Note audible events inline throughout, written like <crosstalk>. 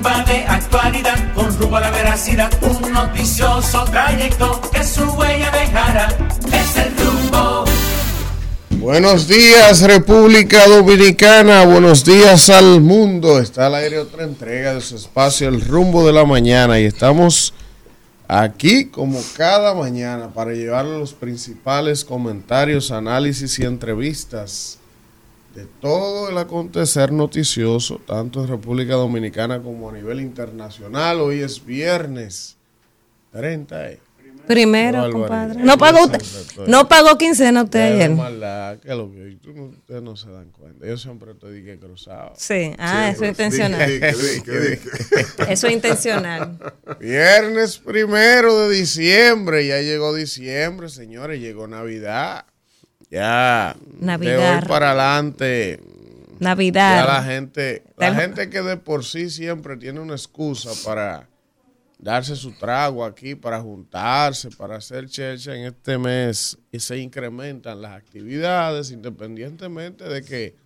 de actualidad, con rumbo a la veracidad, un noticioso trayecto que su huella dejará. Es el rumbo. Buenos días República Dominicana, buenos días al mundo. Está al aire otra entrega de su espacio El rumbo de la mañana y estamos aquí como cada mañana para llevarle los principales comentarios, análisis y entrevistas de todo el acontecer noticioso, tanto en República Dominicana como a nivel internacional. Hoy es viernes 30. eh. Primero, Qué compadre. No pagó usted, no pagó quincena usted ayer. Maldad, que lo que tú no- ustedes no se dan cuenta. Yo siempre estoy dije cruzado. Sí, ah, eso es intencional. <laughs> Eso es intencional. Viernes primero de diciembre, ya llegó diciembre, señores, llegó Navidad. Ya, de Navidad. hoy para adelante, ya la Navidad. gente, la gente que de por sí siempre tiene una excusa para darse su trago aquí, para juntarse, para hacer checha en este mes y se incrementan las actividades independientemente de que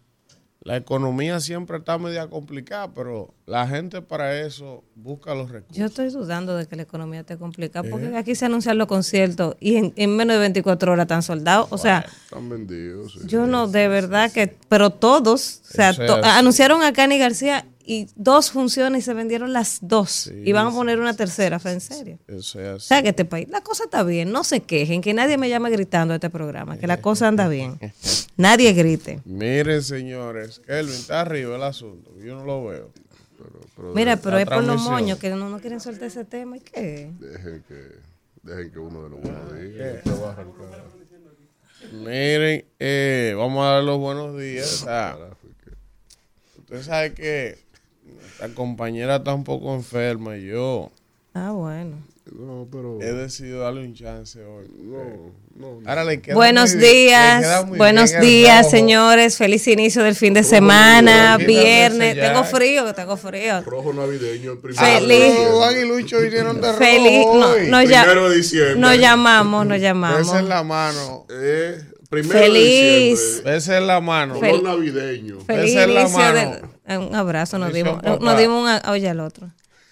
la economía siempre está media complicada, pero la gente para eso busca los recursos. Yo estoy dudando de que la economía esté complicada ¿Eh? porque aquí se anuncian los conciertos y en, en menos de 24 horas están soldados. O sea, Están vendidos. sí. yo no, de verdad que, pero todos, o sea, to- anunciaron a Cani García y dos funciones y se vendieron las dos. y van a poner una tercera, fue en serio. Eso es O así. sea, que este país, la cosa está bien, no se quejen, que nadie me llame gritando a este programa, que la <laughs> cosa anda bien. Nadie grite. Miren, señores, Kelvin está arriba el asunto. Yo no lo veo. Mira, pero la es por los moños que no, no quieren soltar ese tema. ¿Y qué? Dejen que, dejen que uno de los buenos arrancar. Miren, eh, vamos a dar los buenos días. usted sabe que la compañera está un poco enferma y yo Ah, bueno. No, pero. he decidido darle un chance hoy. No, no, no. Ahora le queda Buenos muy bien- le queda días, muy buenos bien días, rojo. señores. Feliz inicio del fin de semana, viernes. ya. Tengo frío, tengo frío. Rojo navideño, el primero. Feliz. aguiluchos vinieron de Feliz. rojo No, hoy. no, ya- Primero de diciembre. nos llamamos, nos llamamos. Besa en la mano. Eh, primero Feliz. de diciembre. Besa en la mano. Fel- navideño. Feliz Esa es la mano. Un abrazo, nos dimos, nos dimos un a- oye al otro.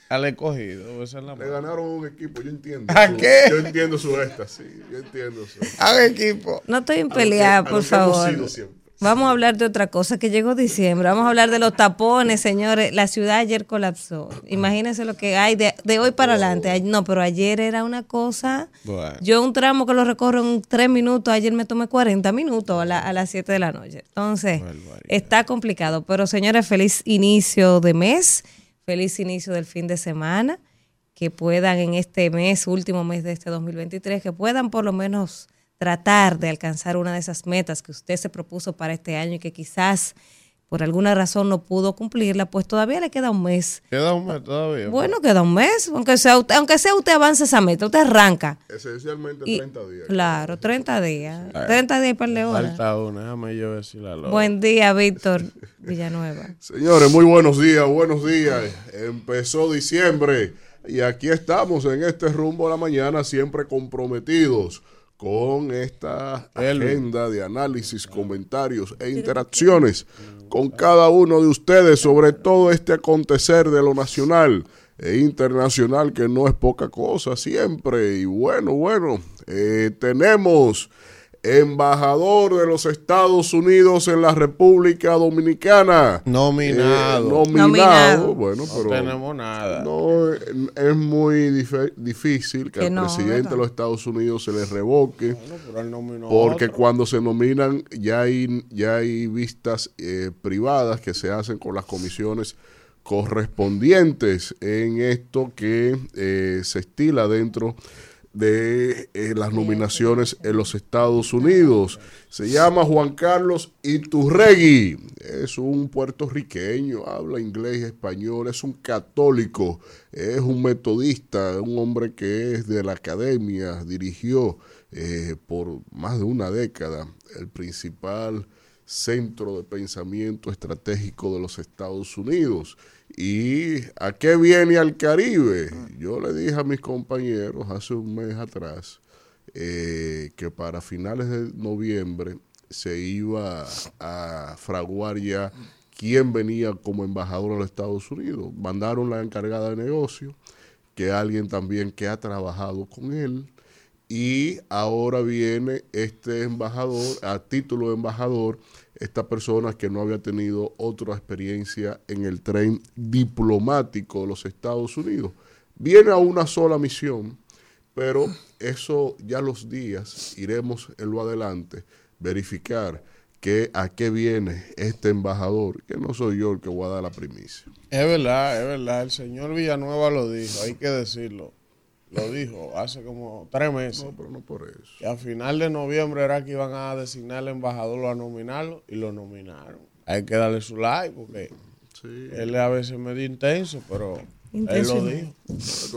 Al escogido. En la Le mano. ganaron un equipo, yo entiendo. ¿A su- qué? Yo entiendo su éxtasis. Yo entiendo su. Haga equipo. No estoy en A pelea, a por que hemos favor. sido siempre. Vamos a hablar de otra cosa que llegó diciembre. Vamos a hablar de los tapones, señores. La ciudad ayer colapsó. Imagínense lo que hay de, de hoy para adelante. Ay, No, pero ayer era una cosa. Bueno. Yo un tramo que lo recorro en tres minutos, ayer me tomé 40 minutos a, la- a las 7 de la noche. Entonces, está complicado. Pero señores, feliz inicio de mes, feliz inicio del fin de semana. Que puedan en este mes, último mes de este 2023, que puedan por lo menos tratar de alcanzar una de esas metas que usted se propuso para este año y que quizás por alguna razón no pudo cumplirla, pues todavía le queda un mes. Queda un mes todavía. Bueno, queda un mes, aunque sea usted, aunque sea usted avance esa meta, usted arranca. Esencialmente Y- 30 días. Claro, 30 días. 30 días y par de horas. Falta una. Déjame yo ver si la logro. Buen día, Víctor Villanueva. <laughs> Señores, muy buenos días, buenos días. Empezó diciembre y aquí estamos en este rumbo a la mañana, siempre comprometidos con esta agenda de análisis, comentarios e interacciones con cada uno de ustedes sobre todo este acontecer de lo nacional e internacional que no es poca cosa siempre. Y bueno, bueno, eh, tenemos embajador de los Estados Unidos en la República Dominicana. Nominado. Eh, nominado. Nominado. Bueno, No pero tenemos nada. no eh, es muy difícil que, Que al no, presidente ¿verdad? de los Estados Unidos se le revoque. Bueno, pero él nominó Porque otro. cuando se nominan ya hay, ya hay vistas eh, privadas que se hacen con las comisiones correspondientes en esto que eh, se estila dentro de eh, las nominaciones en los Estados Unidos. Se llama Juan Carlos Iturregui, es un puertorriqueño, habla inglés y español, es un católico, es un metodista, un hombre que es de la academia, dirigió eh, por más de una década el principal centro de pensamiento estratégico de los Estados Unidos. ¿Y a qué viene al Caribe? Yo le dije a mis compañeros hace un mes atrás eh, que para finales de noviembre se iba a fraguar ya quién venía como embajador a los Estados Unidos. Mandaron la encargada de negocio, que alguien también que ha trabajado con él, y ahora viene este embajador, a título de embajador, esta persona que no había tenido otra experiencia en el tren diplomático de los Estados Unidos. Viene a una sola misión, pero eso ya los días iremos en lo adelante verificar que a qué viene este embajador, que no soy yo el que voy a dar la primicia. Es verdad, es verdad. El señor Villanueva lo dijo, hay que decirlo. Lo dijo hace como tres meses. No, pero no por eso. Que a final de noviembre era que iban a designar al embajador o a nominarlo y lo nominaron. Hay que darle su like porque Sí. él es a veces medio intenso, pero él lo dijo.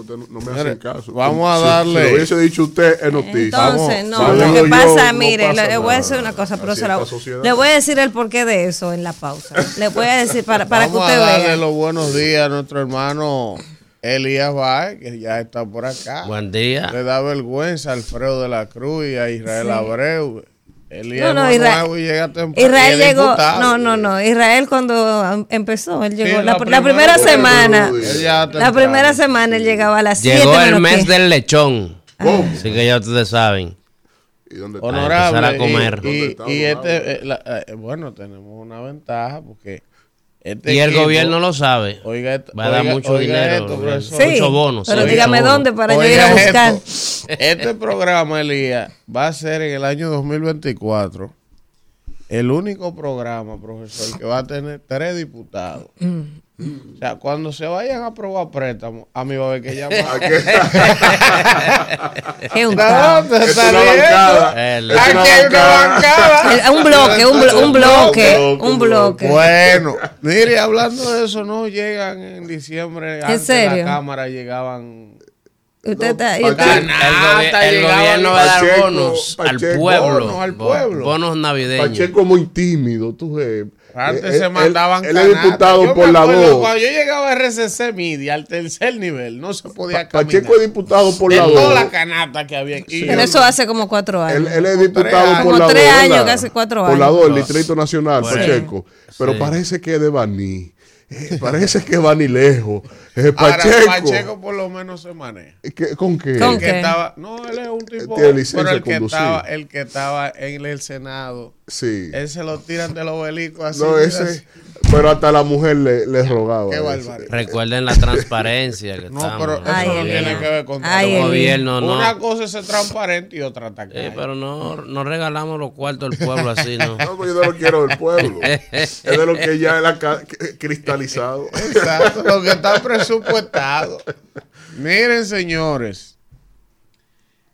No, no me hacen caso. vamos a darle- Si lo hubiese dicho usted, es noticia. Entonces, Vamos, no, vamos. lo que yo, pasa, no mire, pasa le, voy a decir una cosa, sociedad. le voy a decir el porqué de eso en la pausa. Le voy a decir para, para que Vamos usted a darle vea. los buenos días a nuestro hermano Elías Baez, que ya está por acá. Buen día. Le da vergüenza a Alfredo de la Cruz y a Israel Abreu. Elías No, no, es Isra- nuevo y llega temprano. Israel llegó, diputado. no, no, no, Israel cuando em- empezó, él llegó, Sí, la, la la primera semana, la primera semana él llegaba a las 7 Llegó el mes 10. del lechón. ¿Cómo? Así que ya ustedes saben. ¿Y dónde está? Honorable. a comer. Y, y- ¿Dónde está, y honorable? este, eh, la- eh, bueno, tenemos una ventaja porque este Y el equipo- gobierno lo sabe. Oiga, esto- Va a dar oiga- mucho oiga dinero. esto, profesor. Sí, Muchos bonos. pero dígame bonos. dónde para yo ir a buscar. esto, Este programa, Elías, va a ser en el año 2024 el único programa, profesor, que va a tener tres diputados. O sea, cuando se vayan a aprobar préstamos, a mí va a haber que llamar. <laughs> Qué <laughs> un ¿De caos. dónde Es está una bancada. Es Aquí una hay una bancada. Un bloque, un, blo- un bloque, un bloque. Bueno, mire, hablando de eso, no llegan en diciembre. antes serio? la Cámara llegaban. Usted está, No, usted- El, gobi- el gobierno va a dar Pacheco, bonos al Pacheco, pueblo. bonos al pueblo. Bonos navideños. Pacheco muy tímido, tú ves. Antes Eh, se él- mandaban Él, él es diputado por la acuerdo 2. Cuando yo llegaba a RCC Media, al tercer nivel, no se podía caminar. Pacheco es diputado por de la toda 2. la canasta que había. Y pero yo- eso hace como cuatro Él, años. él es Como diputado por años. la Como 2. tres años, casi cuatro Por la años. 2, el Distrito Nacional, Bueno. Pacheco. Pero Sí. parece que es de Baní. Eh, parece que va ni lejos. Eh, Ahora, Pacheco. Pacheco por lo menos se maneja. ¿qué- ¿Con qué? ¿Con El qué? que estaba, no, él es un tipo, tiene licencia pero el que estaba, el que estaba en el Senado, Sí. él se lo tiran del obelisco así. No, ese. así. Pero hasta la mujer le, le rogaba. Qué barbaridad. Recuerden la transparencia que <laughs> No, estamos. pero eso Ay, no tiene que ver con Ay, El gobierno no. Una cosa es ser transparente y otra atacar. Sí, pero no, no regalamos los cuartos del pueblo así, ¿no? <laughs> No, pues yo no lo quiero del pueblo. es de lo que ya ca- cristalizado. Exacto, lo que está presupuestado. Miren, señores,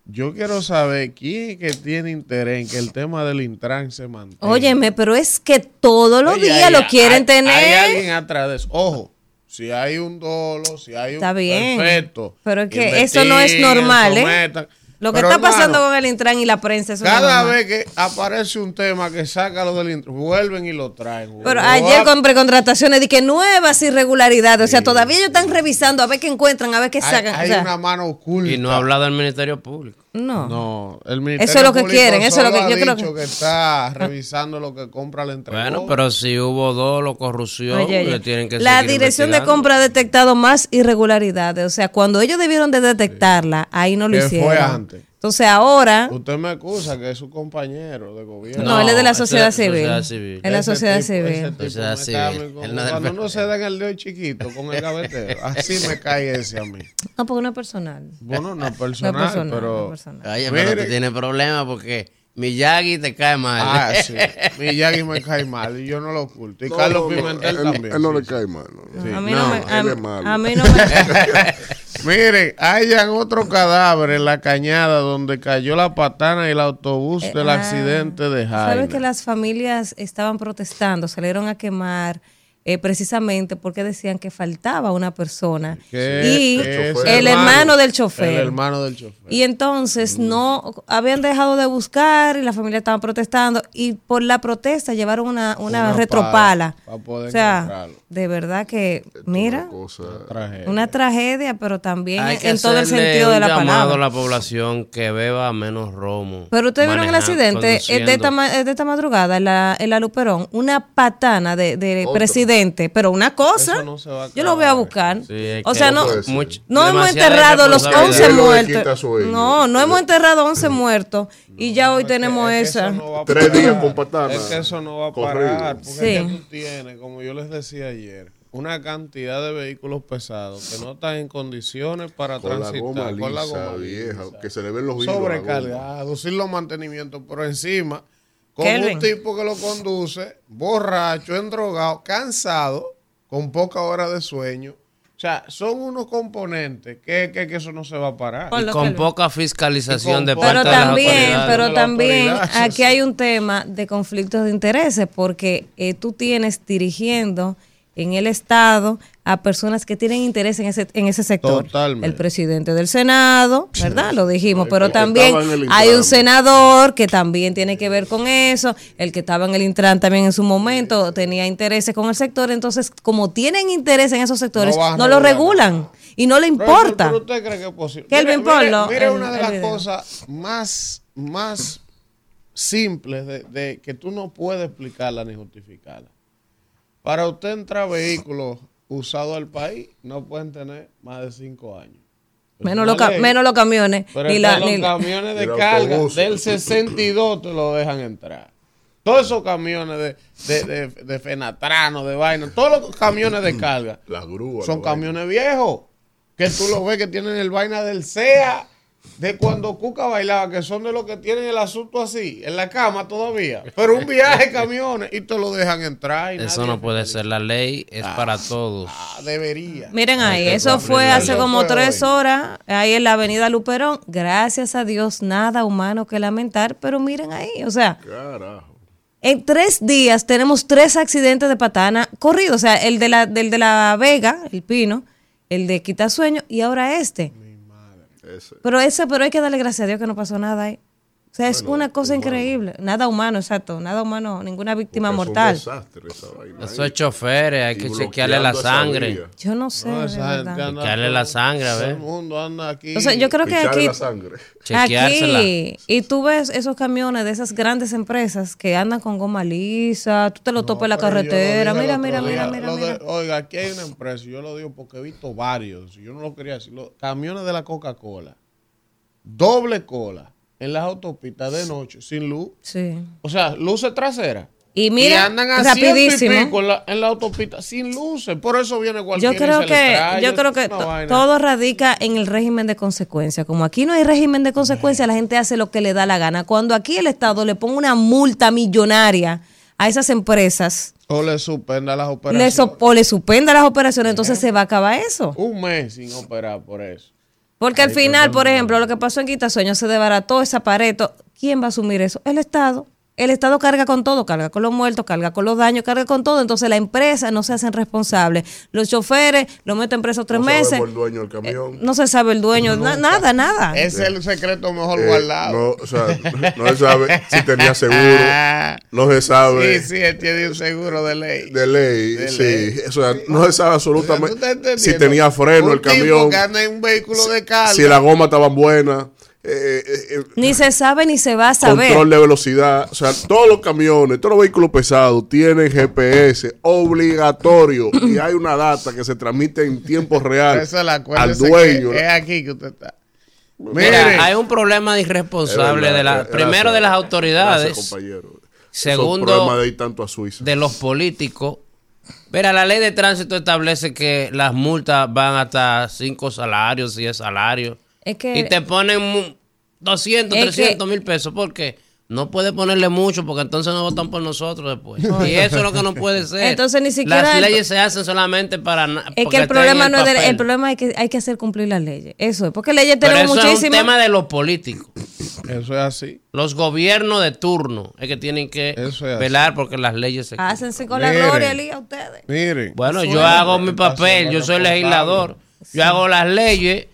yo quiero saber quién es que tiene interés en que el tema del Intran se mantenga. Óyeme, pero es que todos los Oye, días hay- lo quieren hay- tener. Hay alguien atrás de eso. Ojo, si hay un dolo, si hay un Está bien. perfecto. Pero es que eso no es normal, ¿eh? Lo que Pero, está pasando con el Intran y la prensa, Cada vez que aparece un tema que saca lo del Intran, vuelven y lo traen. Pero ayer con precontrataciones de que nuevas irregularidades, o sea, todavía ellos están revisando a ver qué encuentran, a ver qué hay, sacan. hay o sea, una mano oculta. Y no ha hablado del Ministerio Público. No. No, el Ministerio Eso es lo que Público quieren, eso es lo que- yo creo dicho que- está revisando lo que compra la entrega. Bueno, pero si hubo dolo, corrupción, Oye, oye, le tienen que la dirección de compra ha detectado más irregularidades. O sea, cuando ellos debieron de detectarla, ahí no lo Que fue hicieron. antes. Entonces ahora, Usted me acusa que es su compañero de gobierno. no, él es de la sociedad es civil. sociedad civil. En la Ese sociedad tipo- civil. tipo Sociedad como Él no Cuando no PRD. se da en el dedo chiquito con el gavetero. <laughs> Así me cae ese a mí. No, porque no es personal. Bueno, no es No personal, es personal, pero... no es personal. Oye, pero Mire. tú tienes problemas porque Miyagi te cae mal. Ah, <laughs> sí. Miyagi me cae mal y yo no lo oculto. Y No, Carlos Pimentel él, también. Él no le cae mal. no, no. A mí No, no, me, él a, es malo. a mí <laughs> no me, Miren, hayan otro cadáver en la cañada donde cayó la patana y el autobús del Ah, accidente de Jaime. Sabes que las familias estaban protestando, salieron a quemar eh, precisamente porque decían que faltaba una persona y el hermano del chofer. El hermano del chofer. Y entonces no habían dejado de buscar y la familia estaba protestando y por la protesta llevaron una, una, Una retropala. pala pa' poder o sea, encontrarlo. de verdad que, mira, Una cosa- Tragedia. una tragedia, pero también Hay que en todo el sentido de la llamado palabra. a la población que beba menos romo. Pero ustedes vieron el accidente eh, de esta, eh, de esta madrugada en la, en la Luperón, una patana de, de Otro. Presidente, pero una cosa, no yo lo voy a buscar. Sí, o sea, no, no hemos enterrado los irresponsabilidad. 11 Hielo le quita muertos. No, no hemos enterrado 11 muertos y ya hoy tenemos Es que esa. no Tres días con patana. Es que eso no va a parar. Porque Sí. es que tú tienes, como yo les decía ayer, una cantidad de vehículos pesados que no están en condiciones para Con la transitar. lisa, con la goma vieja, lisa. que se le ven los sobrecargados, sin los mantenimientos por encima, con Kelvin. un tipo que lo conduce, borracho, endrogado, cansado, con poca hora de sueño. O sea, son unos componentes que, que, que eso no se va a parar. Y con poca fiscalización de parte Pero de las también, autoridades. pero también autoridad, aquí hay un tema de conflictos de intereses porque eh, tú tienes dirigiendo en el Estado a personas que tienen interés en ese, en ese sector. Totalmente. El presidente del Senado, ¿verdad? Lo dijimos, pero también hay un senador que también tiene que ver con eso, el que estaba en el Intran también en su momento tenía intereses con el sector, entonces como tienen interés en esos sectores, No lo regulan y no le importa. pero ¿Usted cree que es posible? Kelvin, Mire- una de las video. cosas más, más simples de, de que tú no puedes explicarla ni justificarla. Para usted entrar a vehículos usados al país, no pueden tener más de cinco años. Menos los, ley. menos los camiones. Pero ni la- los ni la- camiones de carga autobús. del 62 te lo dejan entrar. Todos esos camiones de, de, de, de Fenatrano, de vaina, todos los camiones de carga <clears throat> Las grúas. son vaina. camiones viejos. Que tú lo ves que tienen el vaina del SEA de cuando Cuca bailaba, que son de los que tienen el asunto así, en la cama todavía. Pero un viaje camiones y te lo dejan entrar. y Eso no puede ser. La ley es para todos. Ah, debería. Miren ahí, eso fue hace como fue tres hoy. horas, ahí en la avenida Luperón. Gracias a Dios, nada humano que lamentar, pero miren ahí, o sea, Carajo. en tres días tenemos tres accidentes de patana corridos, o sea, el de la, del de la Vega, el Pino, el de Quitasueño y ahora este. Pero ese, pero hay que darle gracias a Dios que no pasó nada ahí. O sea, es una cosa increíble. Nada humano, exacto. Nada humano, ninguna víctima Porque mortal. Es un desastre esa vaina. Esos choferes, hay Y que chequearle la sangre. Yo no sé, No, Chequearle la sangre, a Todo ver. el mundo anda aquí. Entonces, yo creo que aquí la sangre. Aquí, y tú ves esos camiones de esas grandes empresas que andan con goma lisa, tú te lo topas en la carretera, mira, mira, día, mira, mira, oiga, aquí hay una empresa, yo lo digo porque he visto varios, yo no lo quería decir, los camiones de la Coca-Cola, doble cola, en las autopistas de noche, sin luz, Sí. o sea, luces traseras. Y mira, andan a ciento y rapidísimo. en la, en la autopista sin luces, por eso viene cualquier Yo creo que, yo creo que to- todo radica en el régimen de consecuencia. Como aquí no hay régimen de consecuencia, la gente hace lo que le da la gana. Cuando aquí el Estado le pone una multa millonaria a esas empresas, O le suspenda las le operaciones. so- o le suspenda las operaciones, entonces se va a acabar eso. Un mes sin operar por eso. Porque al final, por ejemplo, lo que pasó en Quitasueño se desbarató ese aparato. ¿Quién va a asumir eso? El Estado. El Estado carga con todo, carga con los muertos, carga con los daños, carga con todo. Entonces la empresa no se hacen responsables. Los choferes lo meten presos tres No meses. sabemos el dueño del camión. No se sabe el dueño, na- nada, nada. Ese es el secreto mejor Eh, guardado. no, o sea, <laughs> no se sabe si tenía <laughs> seguro, no se sabe Sí, sí, él tiene un seguro de ley. de ley, De sí, ley. o sea, no se sabe O sea, ¿tú absolutamente si tenía freno Un el tipo camión, que anda en un vehículo de carga. si la goma estaba buena, eh, eh, Ni se sabe ni se va a saber. control de velocidad, o sea, todos los camiones, todos los vehículos pesados tienen GPS obligatorio y <clears throat> hay una data que se transmite en tiempo real la al dueño. que Es aquí que usted está. Mira, hay un problema de irresponsable verdad, de la, gracias. primero de las autoridades, Gracias, compañero. Segundo, de ir tanto a Suiza. de los políticos. Mira, la ley de tránsito establece que las multas van hasta cinco salarios, 10 salarios. Es que- y te ponen mu- 200, Es 300 mil pesos. ¿Por qué? No puede ponerle mucho porque entonces no votan por nosotros después. <laughs> y eso es lo que no puede ser. Entonces, ni siquiera Las el- leyes se hacen solamente para... Es que el problema no es del- el problema es que hay que hacer cumplir las leyes. Eso es, porque leyes Pero tenemos eso es un muchísimas. tema de los políticos. es Eso es así. Los gobiernos de turno es que tienen que es velar porque las leyes se cumplan. Hácense con la Miren. gloria, Elías, ustedes. Miren. Bueno, yo hago mi papel, yo soy legislador, yo hago las leyes,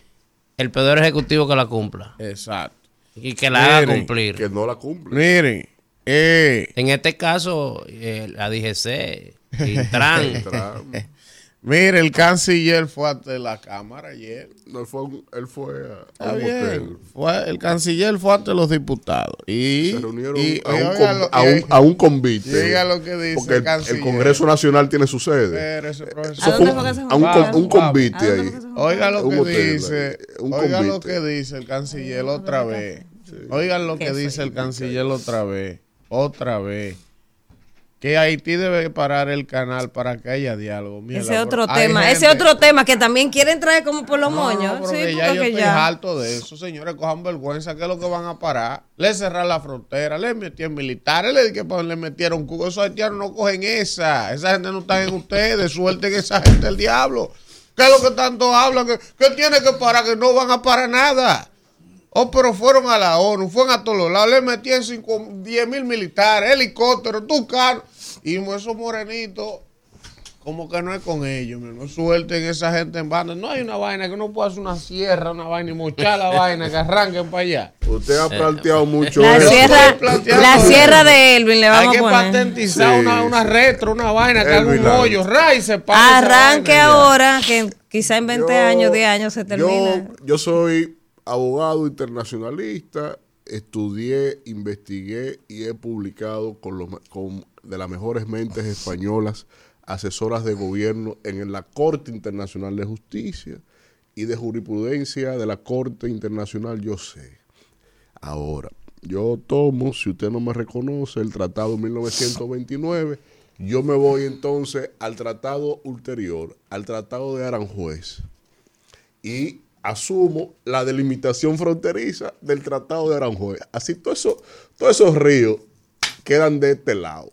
el poder ejecutivo que la cumpla Exacto. y que la haga cumplir. Que no la cumple. Miren. Eh, En este caso, eh, la DGC, Intran, <laughs> Tra- mire, el canciller fue ante la cámara ayer. no, él fue, él fue a, a un. Fue, el canciller fue ante los diputados. Y, Se reunieron y- a, un oiga con- lo- a un, a un convite. Diga lo que dice Porque el el, canciller. el Congreso Nacional tiene su sede. Profesor. ¿A Eso fue un, fue que se a un, juntaron? con- un convite ¿A dónde ahí. Oiga lo que hotel, dice, un oiga lo que dice el canciller otra vez. Oigan lo que dice el canciller otra vez, otra vez. Que Haití debe parar el canal para que haya diálogo. Mierda, Ese otro tema, ese gente- otro tema que también quieren traer como por los No, moños. pero sí, que porque ya yo estoy ya. harto de eso, señores, cojan vergüenza, que es lo que van a parar. Le cerrar la frontera, le metieron militares, le, que, pues, le metieron cubo. Esos haitianos no cogen esa. Esa gente no está en ustedes, suelten esa gente el diablo. ¿Qué es lo que tanto hablan? Que, que tiene que parar, que no van a parar nada. Oh, pero fueron a la ONU, fueron a todos los lados, le metían 10 mil militares, helicópteros, tu carro. Y esos morenitos, como que no es con ellos, hermano. Suelten esa gente en banda. No hay una vaina que uno pueda hacer una sierra, una vaina y mochar la vaina, que arranquen para allá. Usted ha planteado mucho La eso. sierra, la sierra de Elvin le Hay vamos que a poner. patentizar Sí, una, una sí. retro, una vaina, que haga un hoyo, ray, se Arranque ya. ahora, que quizá en 20 Yo- años, 10 años se termina. Yo, yo soy abogado internacionalista, estudié, investigué y he publicado con, los, con de las mejores mentes españolas, asesoras de gobierno en la Corte Internacional de Justicia y de jurisprudencia de la Corte Internacional, yo sé. Ahora, yo tomo, si usted no me reconoce, el Tratado 1929, yo me voy entonces al tratado ulterior, al Tratado de Aranjuez y asumo la delimitación fronteriza del Tratado de Aranjuez. Así todos eso, todos esos ríos quedan de este lado.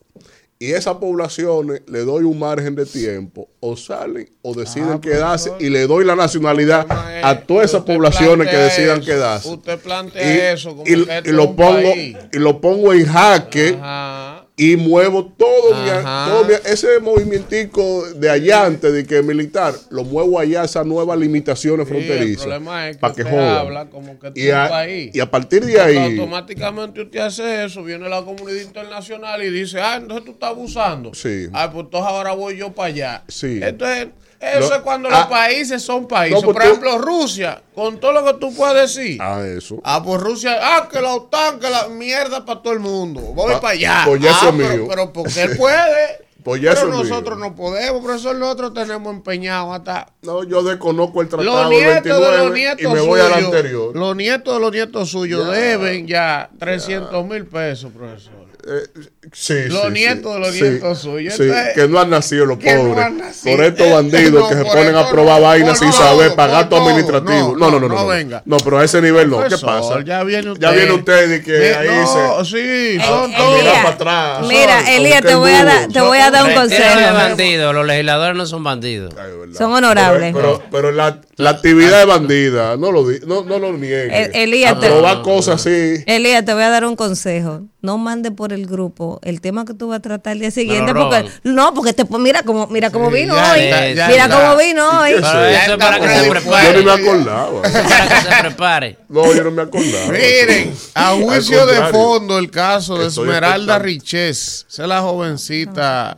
Y esas poblaciones le doy un margen de tiempo, o salen o deciden Ah, quedarse profesor. y le doy la nacionalidad es a todas esas poblaciones que decidan eso, quedarse. Usted plantea eso como y, que y lo pongo país. y lo pongo en jaque Ajá. Y muevo todo, mi, todo mi- ese movimientico de allá antes de que militar, lo muevo allá a esas nuevas limitaciones Sí, el fronterizas. problema es que usted habla como que y, a, país. y a partir de ahí, automáticamente usted hace eso, viene la comunidad internacional y dice, ah, entonces tú estás abusando. Sí. Ah, pues entonces ahora voy yo para allá. Sí. Entonces, eso es cuando ah. los países son países. No, Por tú- ejemplo, Rusia, con todo lo que tú puedes decir. a eso. Ah, pues Rusia, ah, que la OTAN, que la mierda para todo el mundo. Voy Ah, para allá. pues ya ah, pero, mío. pero porque él puede. <laughs> Pues ya pero nosotros mío. no podemos, profesor, nosotros tenemos empeñado hasta No, yo desconozco el los tratado del nietos de los 29 nietos y me voy al suyos, anterior. Los nietos de los nietos suyos Ya. deben ya 300 mil pesos, profesor. Eh, sí, Los sí, nietos sí, de los sí, nietos suyos. sí, Entonces, que no han nacido los no pobres. han nacido. Por estos Eh, bandidos no, que se ponen a probar no, vainas sin saber, pagar tu todo. administrativo. No, No, no, no, no, no. no No, venga. No, pero a ese nivel no. ¿Qué pasa? Ya viene usted. Ya viene usted y que Me- ahí no, se. sí, Eh, son Elías, todos. mirar para atrás. Mira, Elías, te voy a dar, te voy a dar un consejo. bandidos, los legisladores no son bandidos. Son honorables. Pero, la, la actividad de bandida, no lo, no, no lo niegue. El- Elías, te- cosas así. Elías, te voy a dar un consejo. No mande por el grupo el tema que tú vas a tratar el día siguiente. lo porque, no, porque te, mira cómo, mira cómo Sí, vino hoy. está, mira está. cómo vino hoy. Es para que se Yo ni me prepare. acordaba. Eso es para que se prepare. <laughs> No, yo no me acordaba. Miren, a juicio de fondo el caso de Estoy Esmeralda. Richés. Esa es la jovencita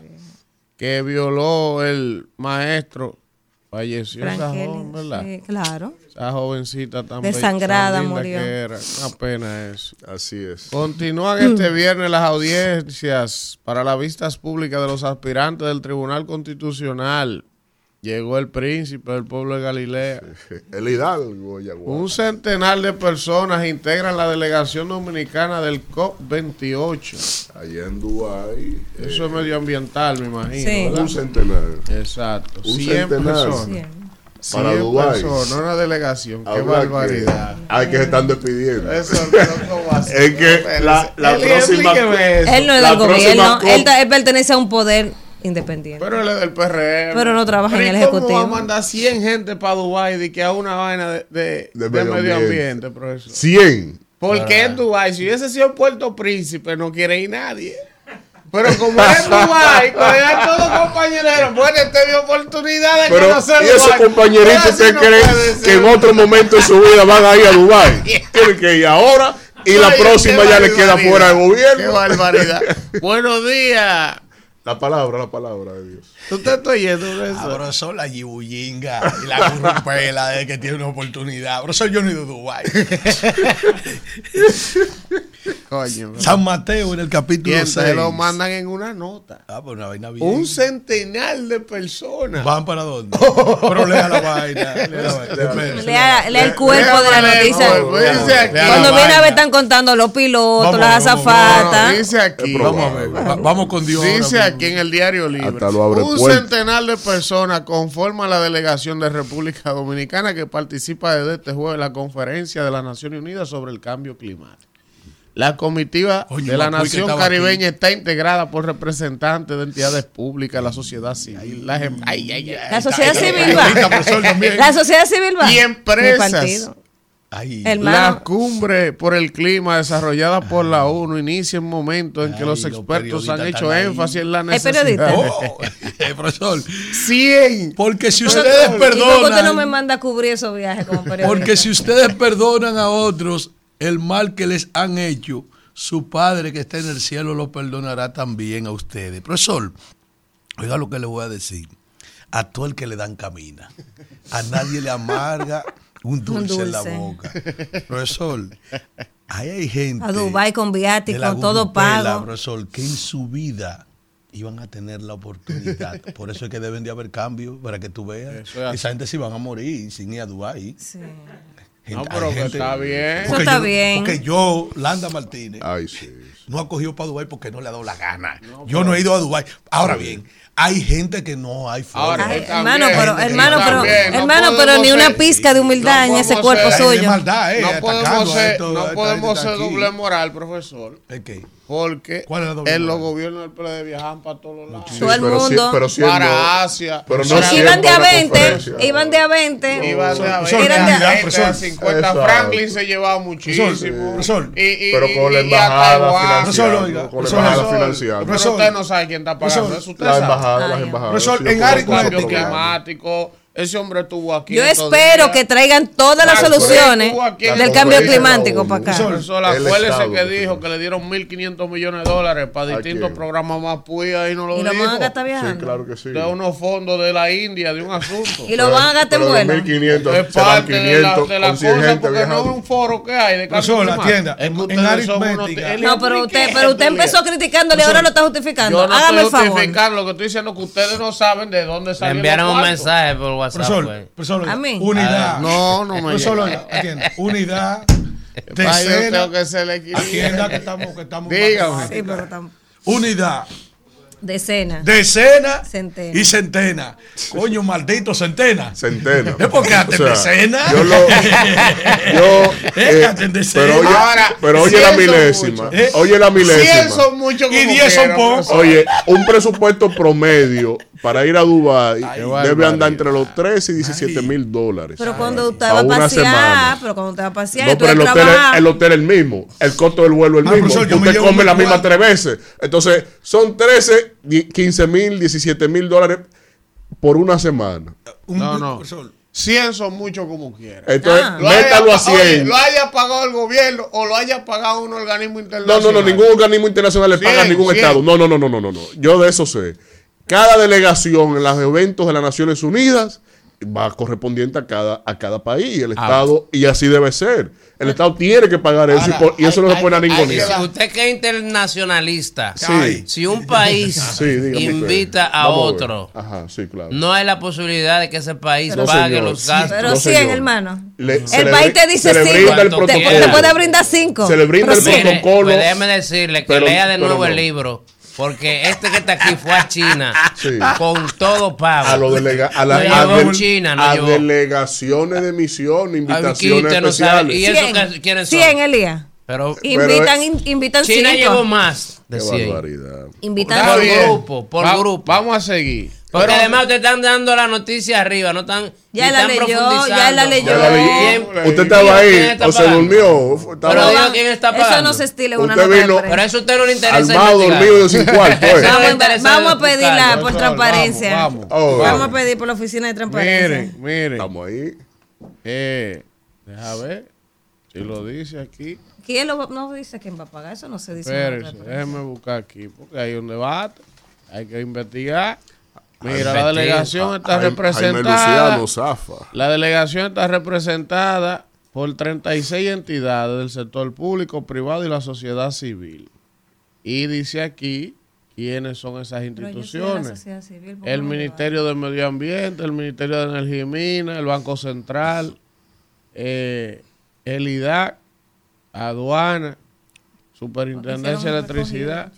que violó el maestro. Falleció esa joven, ¿verdad? sí, claro. Esa jovencita tan Desangrada tan linda murió. que era. Una pena eso. Así es. Continúan este <clears throat> viernes las audiencias para las vistas públicas de los aspirantes del Tribunal Constitucional. Llegó el príncipe del pueblo de Galilea. <laughs> El Hidalgo, Yaguá. Un centenar de personas integran la delegación dominicana del COP28. Allá en Dubái. Eso es medioambiental, me imagino. Sí. ¿verdad? Un centenario. Exacto. Un 100 centenar. personas. Sí. Para 100 Dubái. una delegación. Qué barbaridad. Que, hay que se están despidiendo. Eso no. <laughs> Es que la- la próxima-. Él no es del gobierno, él pertenece a un poder independiente. Pero él es del PRM. Pero no trabaja en el ¿y ¿Cómo Ejecutivo? va a mandar 100 gente para Dubái de que a una vaina de, de, De de medio medio ambiente. ambiente, profesor? 100. Porque en Dubái, si hubiese sido Puerto Príncipe, no quiere ir nadie. Pero como es <laughs> Dubái, con el todos compañeros, bueno, este vio oportunidad de Pero, conocer ¿y esos compañeritos así no cree puede que en otro momento de su vida van a ir a Dubái? <laughs> Tienen que ir ahora y la próxima qué ya le queda fuera del Qué gobierno. barbaridad. <laughs> Buenos días. La palabra, la palabra de Dios. ¿Tú te estás oyendo de eso? Ah, profesor, la yibullinga y la currupela de que tiene una oportunidad. Profesor, yo ido a Dubái. <laughs> <laughs> Coño. San Mateo en el Y capítulo entonces 6. lo mandan en una nota. Ah, pues una vaina bien. Un centenar de personas. ¿Van para dónde? <laughs> Pero lea la vaina. Lea la vaina. Espérese. Lea, lea el cuerpo de la noticia. Cuando viene a ver, están contando los pilotos, Vamos, las azafatas. No, dice aquí. Vamos a ver. va- Vamos con Dios. Dice aquí en el diario Libre. Hasta lo abre Un centenar de personas conforman la delegación de República Dominicana que participa desde este jueves en la conferencia de las Naciones Unidas sobre el cambio climático. La comitiva de la nación caribeña está integrada por representantes de entidades públicas, la sociedad civil, las ay, ay, ay, La sociedad civil va. La sociedad civil va. Y empresas. La cumbre por el clima desarrollada por la ONU inicia en momento en que Ay, los los expertos han hecho énfasis en la necesidad. Oh, <laughs> eh, profesor, 100 porque si ustedes ¿Y por qué usted no me perdonan, manda a cubrir esos viajes como periodista? porque si ustedes perdonan a otros el mal que les han hecho, su Padre que está en el cielo lo perdonará también a ustedes. Profesor, oiga lo que le voy a decir. A todo el que le dan camina. A nadie le amarga un dulce, en la boca. Profesor, ahí hay gente. A Dubái con viático, la todo pago. profesor, que en su vida iban a tener la oportunidad. Por eso es que deben de haber cambios para que tú veas. Esa gente se van a morir sin ir a Dubái. Sí. No, pero hay que gente- está bien. Eso está yo- bien. Porque yo, Landa Martínez, Ay, sí. no ha cogido para Dubái porque no le ha dado la gana. yo no he ido a Dubái. Ahora bien, hay gente que no hay forma. Ahora, Ay, hermano, bien, pero, hermano, pero, bien, no hermano, pero ni una pizca de humildad no en ese cuerpo ser- suyo. maldad, eh, no podemos ser, esto- no podemos ser doble moral, profesor. ¿Es qué? Porque ¿Cuál es la doble en los gobiernos del PLD viajan para todos los lados. Sí, Todo el pero si- mundo. pero siendo- Para Asia. Pero no Para- Iban de a una 20, conferencia. iban de a 20. Iban de a Profesor, veinte, eran de- a veinte, profesor. a 50. Exacto. Franklin se llevaba muchísimo. profesor. Y, y- Pero con la embajada Con la. Pero usted no sabe quién está pagando eso. Usted sabe. las embajadas. Profesor, en área- climático. Ese hombre estuvo aquí. Yo espero días. que traigan todas las soluciones del cambio climático para acá. Profesor, acuérdese que dijo que le dieron 1.500 millones de dólares para ¿A distintos programas más puya y no lo Y lo dijo. van a gastar Sí, viajando. claro que sí. De unos fondos de la India, de un asunto. Y lo van a gastar en vuelo. 2.500, es parte de la, 500 de la con 100 cosa porque no es un foro que hay de cambio la climático. tienda, en- en unos- No, pero usted, pero usted empezó criticándole y ahora lo está justificando. Yo no Hágame el estoy favor. justificando, lo que estoy diciendo es que ustedes no saben de dónde salió enviaron un mensaje por WhatsApp. Profesor, pues. profesor, oiga, ¿A mí? unidad. Ah, no, no me Profesor. <laughs> Unidad, <laughs> yo decena, tengo que ser el equilibrio. atienda que estamos, que estamos <laughs> Dígame. Sí, pero tam- Unidad, Decena. decena Centena. y centena. Coño, maldito centena. Centena. Es porque hasta en decena. Yo lo. Yo. Eh, eh, hasta en decena. pero oye, Ahora, pero oye la milésima. Eh, Oye la 100 milésima. son muchos Y como 10 son pocos. Oye, un presupuesto promedio para ir a Dubái debe barbaridad. andar entre los 13 y 17 mil dólares. Pero cuando usted va a una pasear, semana. pero cuando usted va a pasear, No, pero el hotel, el hotel el mismo. El costo del vuelo es el Ah, mismo. Usted come la misma tres veces. Entonces, son 13, di- 15 mil, 17 mil dólares por una semana. No, no. profesor, 100 son muchos como quiera. Entonces, Ah. Métalo a pa- oye, 100. lo haya pagado el gobierno o lo haya pagado un organismo No, internacional. no, no, ningún organismo internacional le paga a 100, ningún 100. estado. No, no, no, no, no, no, no. Yo de eso sé. Cada delegación en los eventos de las Naciones Unidas va correspondiente a cada, a cada país, Ah. el Estado, y así debe ser. El Estado tiene que pagar eso y, Ahora, por- y eso no se puede a ningún si usted que es internacionalista, Sí. si un país <laughs> Sí, invita usted. a Vamos otro, Ajá, sí, claro. no hay la posibilidad de que ese país No, pague señor. los gastos. Pero No, 100, señor. hermano. Le- el le país te dice se le 5. brinda el Te, te puede brindar 5. Se le brinda el Mire, protocolo. pues déjeme decirle que pero- lea de nuevo no. el libro, porque este que está aquí fue a China <laughs> Sí. con todo pago. a los delega a, la- No a del- China, no a delegaciones de misión, Ay, invitaciones usted no especiales. ¿Y eso qué- quiénes son? 100, Elías. Pero Invitan, in- invitan China cinco. llegó más Qué de 100. barbaridad. Invitan Por grupo, por Va- grupo. Vamos a seguir. Porque Pero- además ustedes están dando la noticia arriba, no están. Ya la están leyó, profundizando. ya la leyó. Ya la leí. ¿Quién- Usted estaba ¿Quién ahí está o se durmió. Estaba- Pero diga quién está Eso pagando. no se estila en una Usted nota vino-. Pero eso a usted no le interesa. Armado, dormido sin <laughs> cuarto. Eso eh. Vamos, a pedirla por transparencia. vamos, Oh, Vamos a pedir por la oficina de transparencia. Miren, miren. Estamos ahí. Eh, deja ver. Si lo dice aquí. ¿Quién lo va- no dice quién va a pagar? Eso no se dice. prensa. déjenme buscar aquí. Porque hay un debate. Hay que investigar. Mira, la delegación está Jaime- Jaime representada. La delegación está representada por 36 entidades del sector público, privado y la sociedad civil. Y dice aquí quiénes son esas instituciones. sociedad civil, ¿por qué El Ministerio de Medio Ambiente, el Ministerio de Energía y Minas, el Banco Central, eh, el IDAC, Aduana, Superintendencia de Electricidad.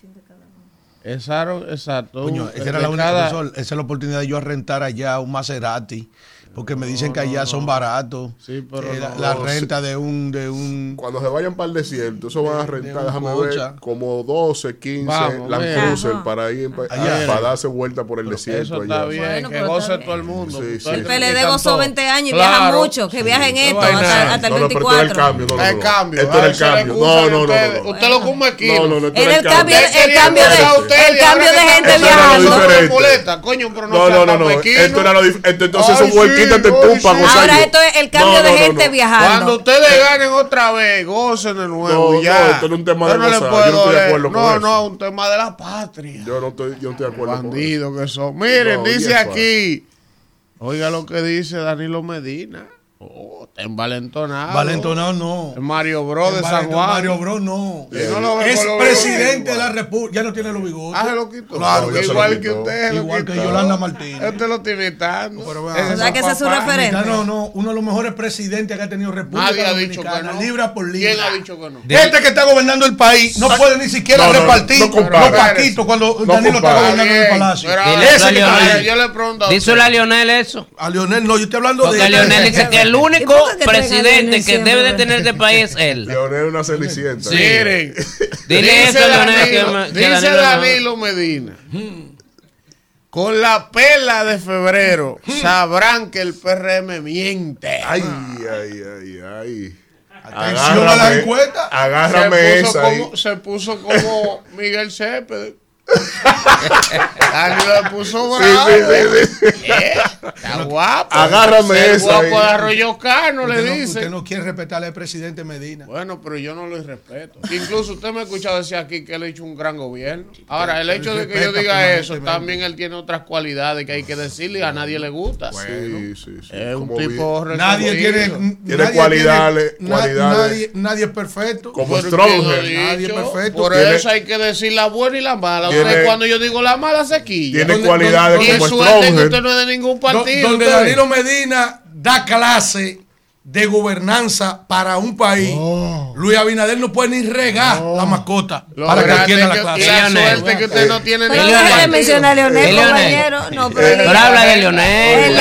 Exacto, exacto. Coño, Un- esa era de la única, profesor, esa es la oportunidad de yo rentar allá un Maserati, porque me dicen que allá son baratos. Sí, pero Eh, la, no, la no, renta de un de un Cuando se vayan para el desierto, eso van a rentar, déjame cocha. ver, como 12, 15 Vamos, Land. Cruiser Ajá. para ir pa- Allá. para darse vuelta por el Eso desierto está allá. bien, Bueno, que pero goce todo el mundo. Sí, sí. El PLD gozó todo. 20 años y viaja Claro. mucho, que viajen esto No hasta, hasta el No, no, pero tú eres el 24. cambio. No, no, El no. cambio. Esto era el Eso le cambio. excusa No, no, no, no, no. Usted lo come aquí. No, no, no, el cambio. de, gente Eso viajando. diferente. No pero no No, no, no, no. Esto era lo dif- esto- Entonces Ay, esos huequitos sí, te ay, tumpan, sí. Gonzalo. Ahora esto es el cambio No, de no, gente no. viajando. Cuando ustedes ganen otra vez, gocen de nuevo No, ya. no, esto es un tema Yo de no gozar, puedo yo no estoy de leer. acuerdo con No, eso. no, un tema de la patria. Yo no estoy, yo no estoy de acuerdo con eso. Que son. Miren, No, dice aquí. Oiga lo que dice Danilo Medina. Oh, está envalentonado. Valentonado no. Mario Bro de San Juan. Mario Bro no. Y no lo ve es presidente bigotes de la. República. Ya no tiene los bigotes. Ah, se lo quitó. Claro, No, lo igual que usted. Igual que. Yolanda Martínez. Este lo tiene tanto. ¿Verdad que ese es su referente? No, no, no. Uno de los mejores presidentes que ha tenido República Nadie ha dicho que Dominicana. no. Libra por libra. ¿Quién ha dicho que no? Este que está gobernando el país no puede ni siquiera No, no, repartir no los paquitos cuando No Danilo está gobernando en el palacio. Yo le pregunto a Díselo a Lionel eso. A Lionel no, yo estoy hablando de Lionel <laughs> dice que el único ¿Y por qué traigan a presidente que debe de tener este <laughs> país es él. Leonel es una cenicienta. Miren. Dile dice eso a Leonel que Danilo, que dice Danilo Medina. Con la pela de febrero sabrán que el PRM miente. Ay, ay, ay, ay. Atención a la encuesta. Agárrame se, puso esa ahí. se puso como Miguel Cepeda. Danilo le puso Sí, bravo. sí, sí, sí. Eh, está guapo. Agárrame El esa guapo ahí. de Arroyo Cano le no, dice. usted no quiere respetarle al presidente Medina. Bueno, pero yo no lo respeto. Incluso usted me ha escuchado decir aquí que él ha hecho un gran gobierno. Ahora, el hecho de que yo diga eso, también él tiene otras cualidades que hay que decirle y a nadie le gusta. Sí, sí, sí. Es un tipo Nadie tiene, reconocido. Tiene nadie cualidades- tiene- cualidades. Nadie, nadie es perfecto. Como Stronger. Nadie dicho, perfecto. Por Tiene- eso hay que decir la buena y la mala. Tiene- cuando yo digo la mala, se quilla. Tiene ¿Dónde- cualidades como suerte que Stronger. usted no es de ningún Do- partido. donde. Danilo Medina da clase de gobernanza para un país. Luis Abinader no puede ni regar la mascota Lo para que adquiera la clase. La Leonel. suerte que usted no tiene Pero deje de Leonel. mencionar a Leonel, El Leonel. compañero. No, pero Eh, Elías- Pero habla de Leonel.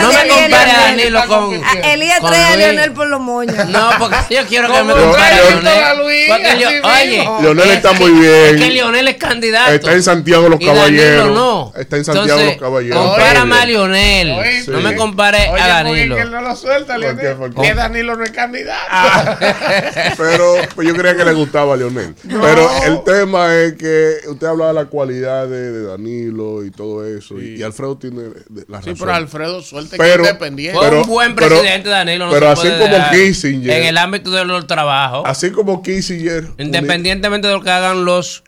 No me compare a. Danilo con. Elías con trae a. Leonel por los moños. No, porque yo quiero que me compare a Leonel. Oye. Leonel es está muy bien. Es que Leonel es candidato. Está en Santiago los Caballeros. no. Está en Santiago los Caballeros. Compárame a Leonel. No me compare a ¿por qué Danilo. que él no lo suelta, ¿Por Leonel? qué? ¿Por qué? Que Danilo no es candidato. <laughs> Pero pues, yo creía que le gustaba a Leonel. Pero el tema es que usted hablaba de la cualidad de, de Danilo y todo eso. Y, y Alfredo tiene la Sí, razón. pero Alfredo suelta que Pero- es independiente. Fue Pero- un buen pero- presidente, Danilo. No pero se así puede como dejar Kissinger. En el ámbito de los trabajos, Así como Kissinger. independientemente de lo que hagan los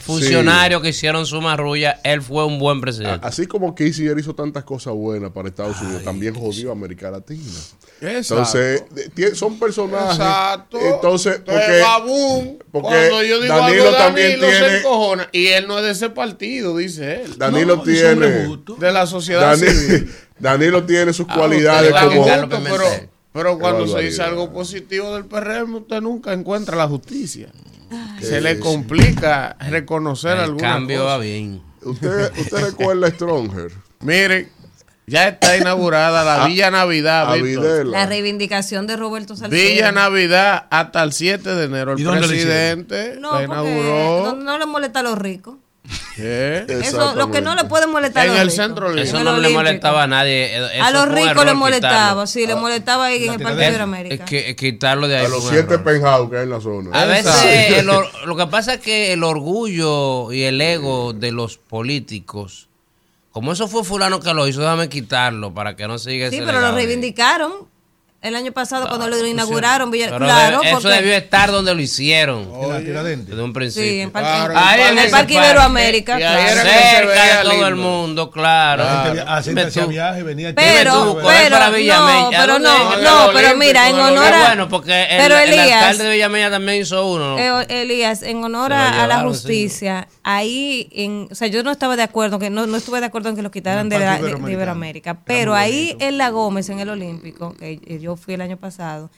funcionarios que hicieron su marrulla, él fue un buen presidente. Así como Kissinger hizo tantas cosas buenas para Estados Unidos, también jodió a América Latina. Entonces, de- tie- son personajes. Exacto. Entonces, Entonces, porque, cuando yo digo Danilo algo, también Danilo se tiene- encojona. Y él no es de ese partido, dice él. Danilo No, tiene. De la sociedad Dani- civil. <laughs> Danilo tiene sus Ah, cualidades como. pero, pero cuando se dice algo positivo del PRM, usted nunca encuentra la justicia. Se le complica reconocer el alguna cambio va bien. Usted, <laughs> usted recuerda a Stronger. Mire, Ya está inaugurada la A- Villa Navidad, Víctor. La reivindicación de Roberto Salcedo. Villa Navidad hasta el 7 de enero. El ¿Y dónde la hicieron? presidente No, la porque no, inauguró. no le molesta a los ricos. ¿Qué? <laughs> Eso, lo que no le puede molestar a los el ricos. centro En Eso no le molestaba a nadie. eh, eso A los ricos le quitarlo. molestaba, sí, le molestaba ahí en el Parque de es que es quitarlo de ahí. A los siete penthouse que hay en la zona. A veces <laughs> el lo que pasa es que el orgullo y el ego de los políticos, como eso fue fulano que lo hizo, déjame quitarlo para que no siga Sí, ese pero lo reivindicaron el año pasado cuando lo inauguraron. Villa- Pero claro, de- eso porque- debió estar donde lo hicieron. Tiradentes. Desde un principio. Sí, en, Parque, Claro, Ahí en en el Parque. Iberoamérica, claro. Cerca de todo lindo. el mundo, claro. Ah. así Dime hacía viaje, venía Pero, coger pero, para Villa no, Mella. pero no, el no, pero mira, en el honor a, bueno, porque el, pero el Elías, alcalde de Villamella también hizo uno. eh, Elías, en honor a, a la justicia, ahí, en, o sea, yo no estaba de acuerdo, que no, no estuve de acuerdo en que lo quitaran de, el. Iberoamérica, pero ahí en La Gómez, en el Olímpico, que eh, yo fui el año pasado,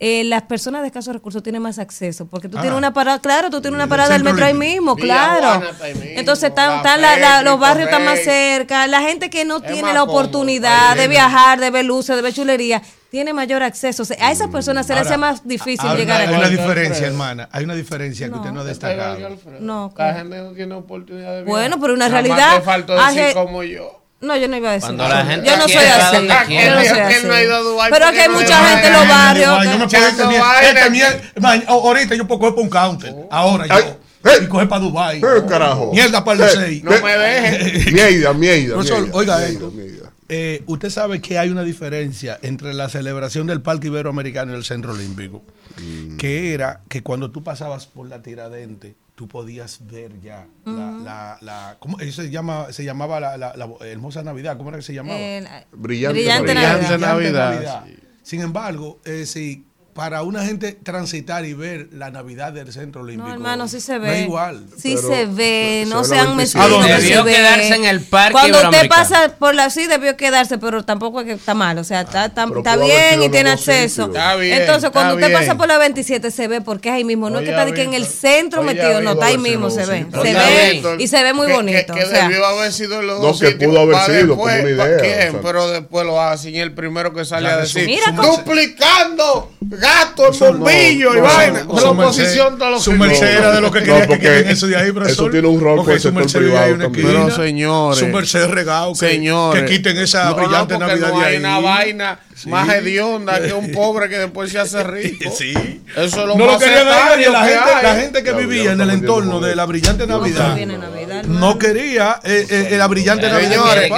eh, las personas de escasos recursos tienen más acceso, porque tú Ah. tienes una parada, claro, tú tienes una parada del metro ahí mismo, Villa claro. Juana está ahí mismo, Entonces están, están la- la- los barrios están más cerca, la gente que no Es tiene la oportunidad de viajar, de ver luces, de ver chulería, tiene mayor acceso. O sea, a esas personas se les hace más difícil ahora, llegar hay aquí. una aquí. diferencia, hermana. Hay una diferencia que usted no ha destacado. No, La gente no tiene oportunidad de Bueno, viajar. pero una realidad, te faltó decir como yo. No, yo no iba a decir Cuando eso. la gente Yo no soy así. Yo no soy Él así. no ha ido a Dubái Pero que hay mucha gente en los barrios. Yo me puedo este este ahorita yo puedo coger para un counter. Ahora yo. Ay, hey. y coger para Dubai. Eh, carajo. Mierda para el Eh, 6. No me dejen. Mierda, mierda. Oiga mierda, esto. mierda. Eh, usted sabe que hay una diferencia entre la celebración del Parque Iberoamericano y el Centro Olímpico, que era que cuando tú pasabas por la Tiradente, tú podías ver ya la, la, la- ¿cómo eso se llama? Se llamaba la, la- la hermosa Navidad, ¿cómo era que se llamaba? Eh, Brillante brillante Navidad. Navidad. Navidad, Navidad. sí. Sin embargo, eh, si para una gente transitar y ver la Navidad del Centro Olímpico, No, hermano, sí se no ve. es igual. Sí Pero se ve, se no ve la sean 25. mezquinos. ¿A dónde? que se Debió ve. quedarse en el Parque Cuando usted pasa por la... Sí, debió quedarse, pero tampoco es que está mal. O sea, está, haber bien y en tiene acceso. Está bien, Entonces, cuando usted pasa por la 27, se ve porque es ahí mismo. No es que está que en el centro Oye, metido, no, está ahí mismo, se ve. Se ve y se ve muy bonito. Que, que o sea, debió haber sido en los No, dos que pudo haber sido, como sea. Pero después lo hacen. Y el primero que sale a decir, duplicando gasto en bombillo y no, vaina. no, la su oposición merced- todo lo su merced era de lo que quería que eso de ahí, profesor. eso tiene un rol el sector privado. Pero, señores. Su merced regado. Que, Señores, que quiten esa brillante Navidad de hay ahí. una vaina Sí. más hedionda que un pobre que después se hace rico. Sí. Eso es lo no lo más quería nadie. sectario La que gente, la gente que Ya, vivía ya en el entorno de la brillante no, Navidad no quería eh, eh, la brillante Era Navidad. Señores,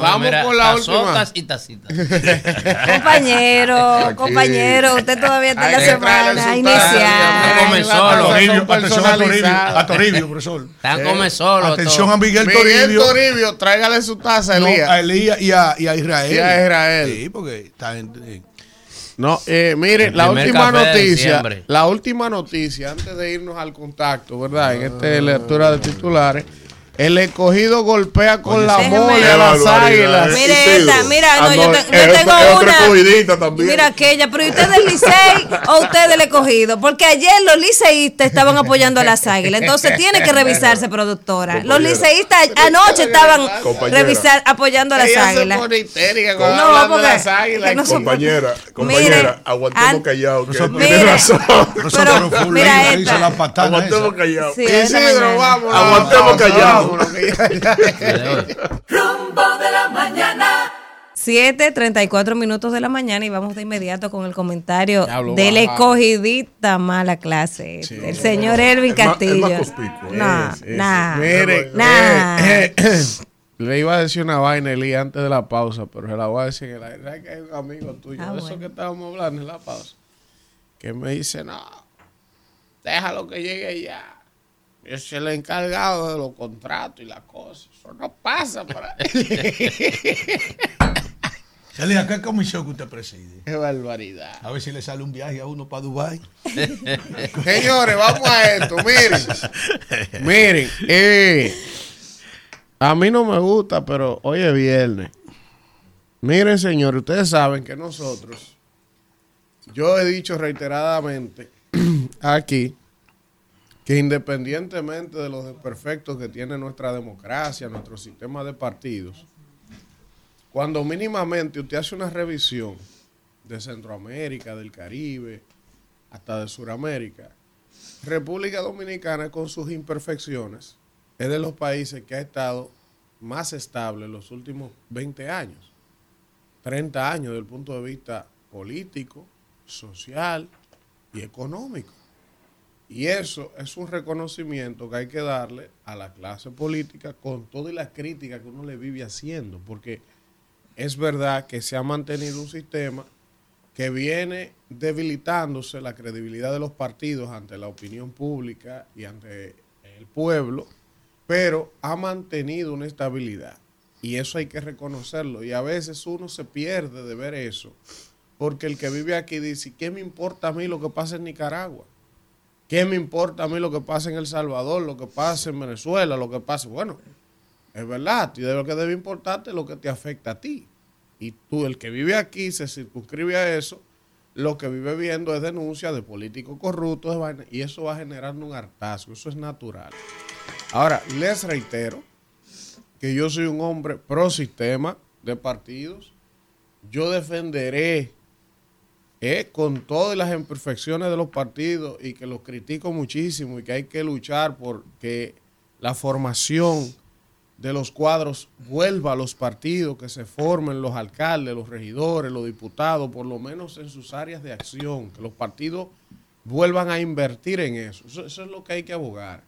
vamos Mira, con la última. y tacitas. <laughs> Compañero, Aquí. compañero, usted todavía está en la semana inicial. Toribio, atención a Toribio, a Toribio, profesor. Están come solo. Atención a Miguel Miguel Toribio. Toribio, tráigale su taza, No, Elías. a Elías y a, y a Israel. Y a Israel. Sí, porque está en, en- No, eh, mire, El la última noticia, la última noticia, antes de irnos al contacto, ¿verdad? En esta lectura de titulares, el escogido golpea con la déjeme- mole Qué a las águilas. Mire esta, mira, Ah, no, yo, te- yo es tengo es una. también. Mira aquella, pero ¿y usted del Licey o usted del escogido? Porque ayer los liceístas estaban apoyando a las águilas. Entonces tiene que revisarse, productora. Los liceístas anoche estaban revisar, apoyando a las Ella se águilas. pone histérica cuando No, porque- las águilas. no Compañera, compañera, aguantemos an- callados. que Nosotros- tiene razón. Pero, pero mira esta. la Aguantemos callados. Sí, la Isidro, vamos. Aguantemos callados. Que. Rumbo de la mañana. 7, 34 minutos de la mañana y vamos de inmediato con el comentario Diablo, del baja. escogidita mala clase. El señor Elvin El más- el Castillo. No, sí. nah. Mire, Nah. eh, <coughs> le iba a decir una vaina, Eli, antes de la pausa, pero se la voy a decir en el aire. ¿Sabes que hay un amigo tuyo, Ah, de eso bueno. que estábamos hablando en la pausa, que me dice, no, déjalo que llegue ya. Soy el encargado de los contratos y las cosas. Eso no pasa por ahí. <laughs> Elías, ¿qué comisión que usted preside? Qué barbaridad. A ver si le sale un viaje a uno para Dubái. <laughs> Señores, vamos a esto. Miren, miren, eh, a mí no me gusta, pero hoy es viernes. Miren, señores, ustedes saben que nosotros, yo he dicho reiteradamente <clears throat> aquí que independientemente de los desperfectos que tiene nuestra democracia, nuestro sistema de partidos, cuando mínimamente usted hace una revisión de Centroamérica, del Caribe, hasta de Sudamérica, República Dominicana con sus imperfecciones es de los países que ha estado más estable en los últimos 20 años, 30 años desde el punto de vista político, social y económico. Y eso es un reconocimiento que hay que darle a la clase política con todas las críticas que uno le vive haciendo, porque es verdad que se ha mantenido un sistema que viene debilitándose la credibilidad de los partidos ante la opinión pública y ante el pueblo, pero ha mantenido una estabilidad. Y eso hay que reconocerlo. Y a veces uno se pierde de ver eso, porque el que vive aquí dice, ¿qué me importa a mí lo que pasa en Nicaragua? ¿Qué me importa a mí lo que pasa en El Salvador, lo que pasa en Venezuela, lo que pasa? Bueno, es verdad, y de lo que debe importarte lo que te afecta a ti. Y tú, el que vive aquí, se circunscribe a eso, lo que vive viendo es denuncia de políticos corruptos, y eso va generando un hartazgo, eso es natural. Ahora, les reitero que yo soy un hombre pro sistema de partidos, yo defenderé eh, con todas las imperfecciones de los partidos y que los critico muchísimo y que hay que luchar por que la formación de los cuadros vuelva a los partidos, que se formen los alcaldes, los regidores, los diputados, por lo menos en sus áreas de acción, que los partidos vuelvan a invertir en eso. Eso, es lo que hay que abogar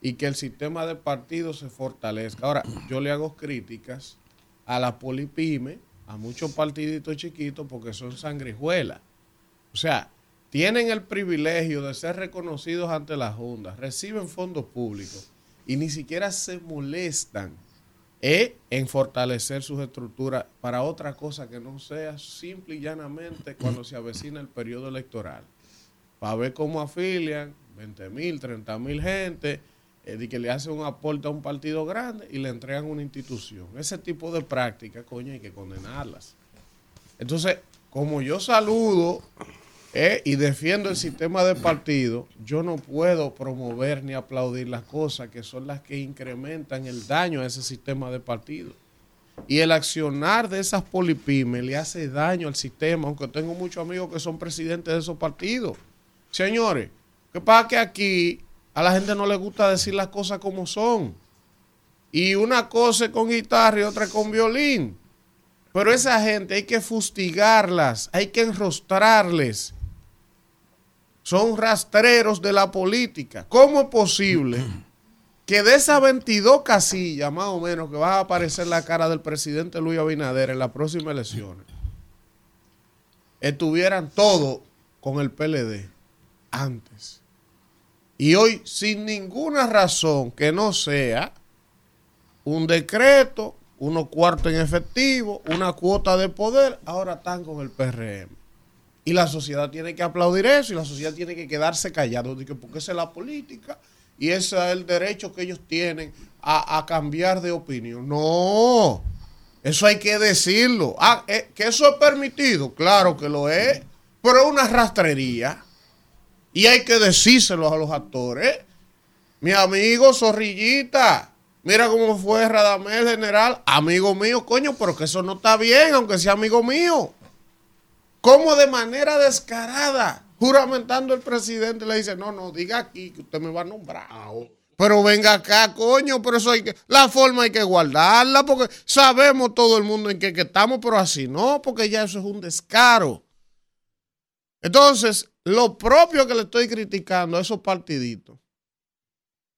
y que el sistema de partidos se fortalezca. Ahora, yo le hago críticas a la polipime, a muchos partiditos chiquitos, porque son sangrijuelas. O sea, tienen el privilegio de ser reconocidos ante la Junta, reciben fondos públicos y ni siquiera se molestan eh, en fortalecer sus estructuras para otra cosa que no sea simple y llanamente cuando se avecina el periodo electoral. Para ver cómo afilian 20 mil, 30 mil gente, eh, de que le hacen un aporte a un partido grande y le entregan una institución. Ese tipo de prácticas, coño, hay que condenarlas. Entonces, como yo saludo eh, y defiendo el sistema de partido, yo no puedo promover ni aplaudir las cosas que son las que incrementan el daño a ese sistema de partido. Y el accionar de esas polipymes le hace daño al sistema, aunque tengo muchos amigos que son presidentes de esos partidos. Señores, ¿qué pasa que aquí a la gente no le gusta decir las cosas como son? Y una cosa es con guitarra y otra con violín. Pero esa gente hay que fustigarlas, hay que enrostrarles son rastreros de la política. ¿Cómo es posible <clears throat> que de esas 22 casillas, más o menos, que va a aparecer la cara del presidente Luis Abinader en las próximas elecciones, estuvieran todos con el PLD antes? Y hoy, sin ninguna razón que no sea un decreto, unos cuartos en efectivo, una cuota de poder, ahora están con el PRM. Y la sociedad tiene que aplaudir eso y la sociedad tiene que quedarse callado, porque esa es la política y ese es el derecho que ellos tienen a, cambiar de opinión. No, eso hay que decirlo. Ah, eh, que eso es permitido, claro que lo es, pero es una rastrería y hay que decírselo a los actores. Mi amigo Zorrillita, mira cómo fue Radamel General, amigo mío, coño, pero que eso no está bien, aunque sea amigo mío. ¿Cómo de manera descarada, juramentando el presidente, le dice, no, no, diga aquí que usted me va a nombrar. Pero venga acá, coño, pero eso hay que, la forma hay que guardarla, porque sabemos todo el mundo en qué estamos, pero así no, porque ya eso es un descaro. Entonces, lo propio que le estoy criticando a esos partiditos,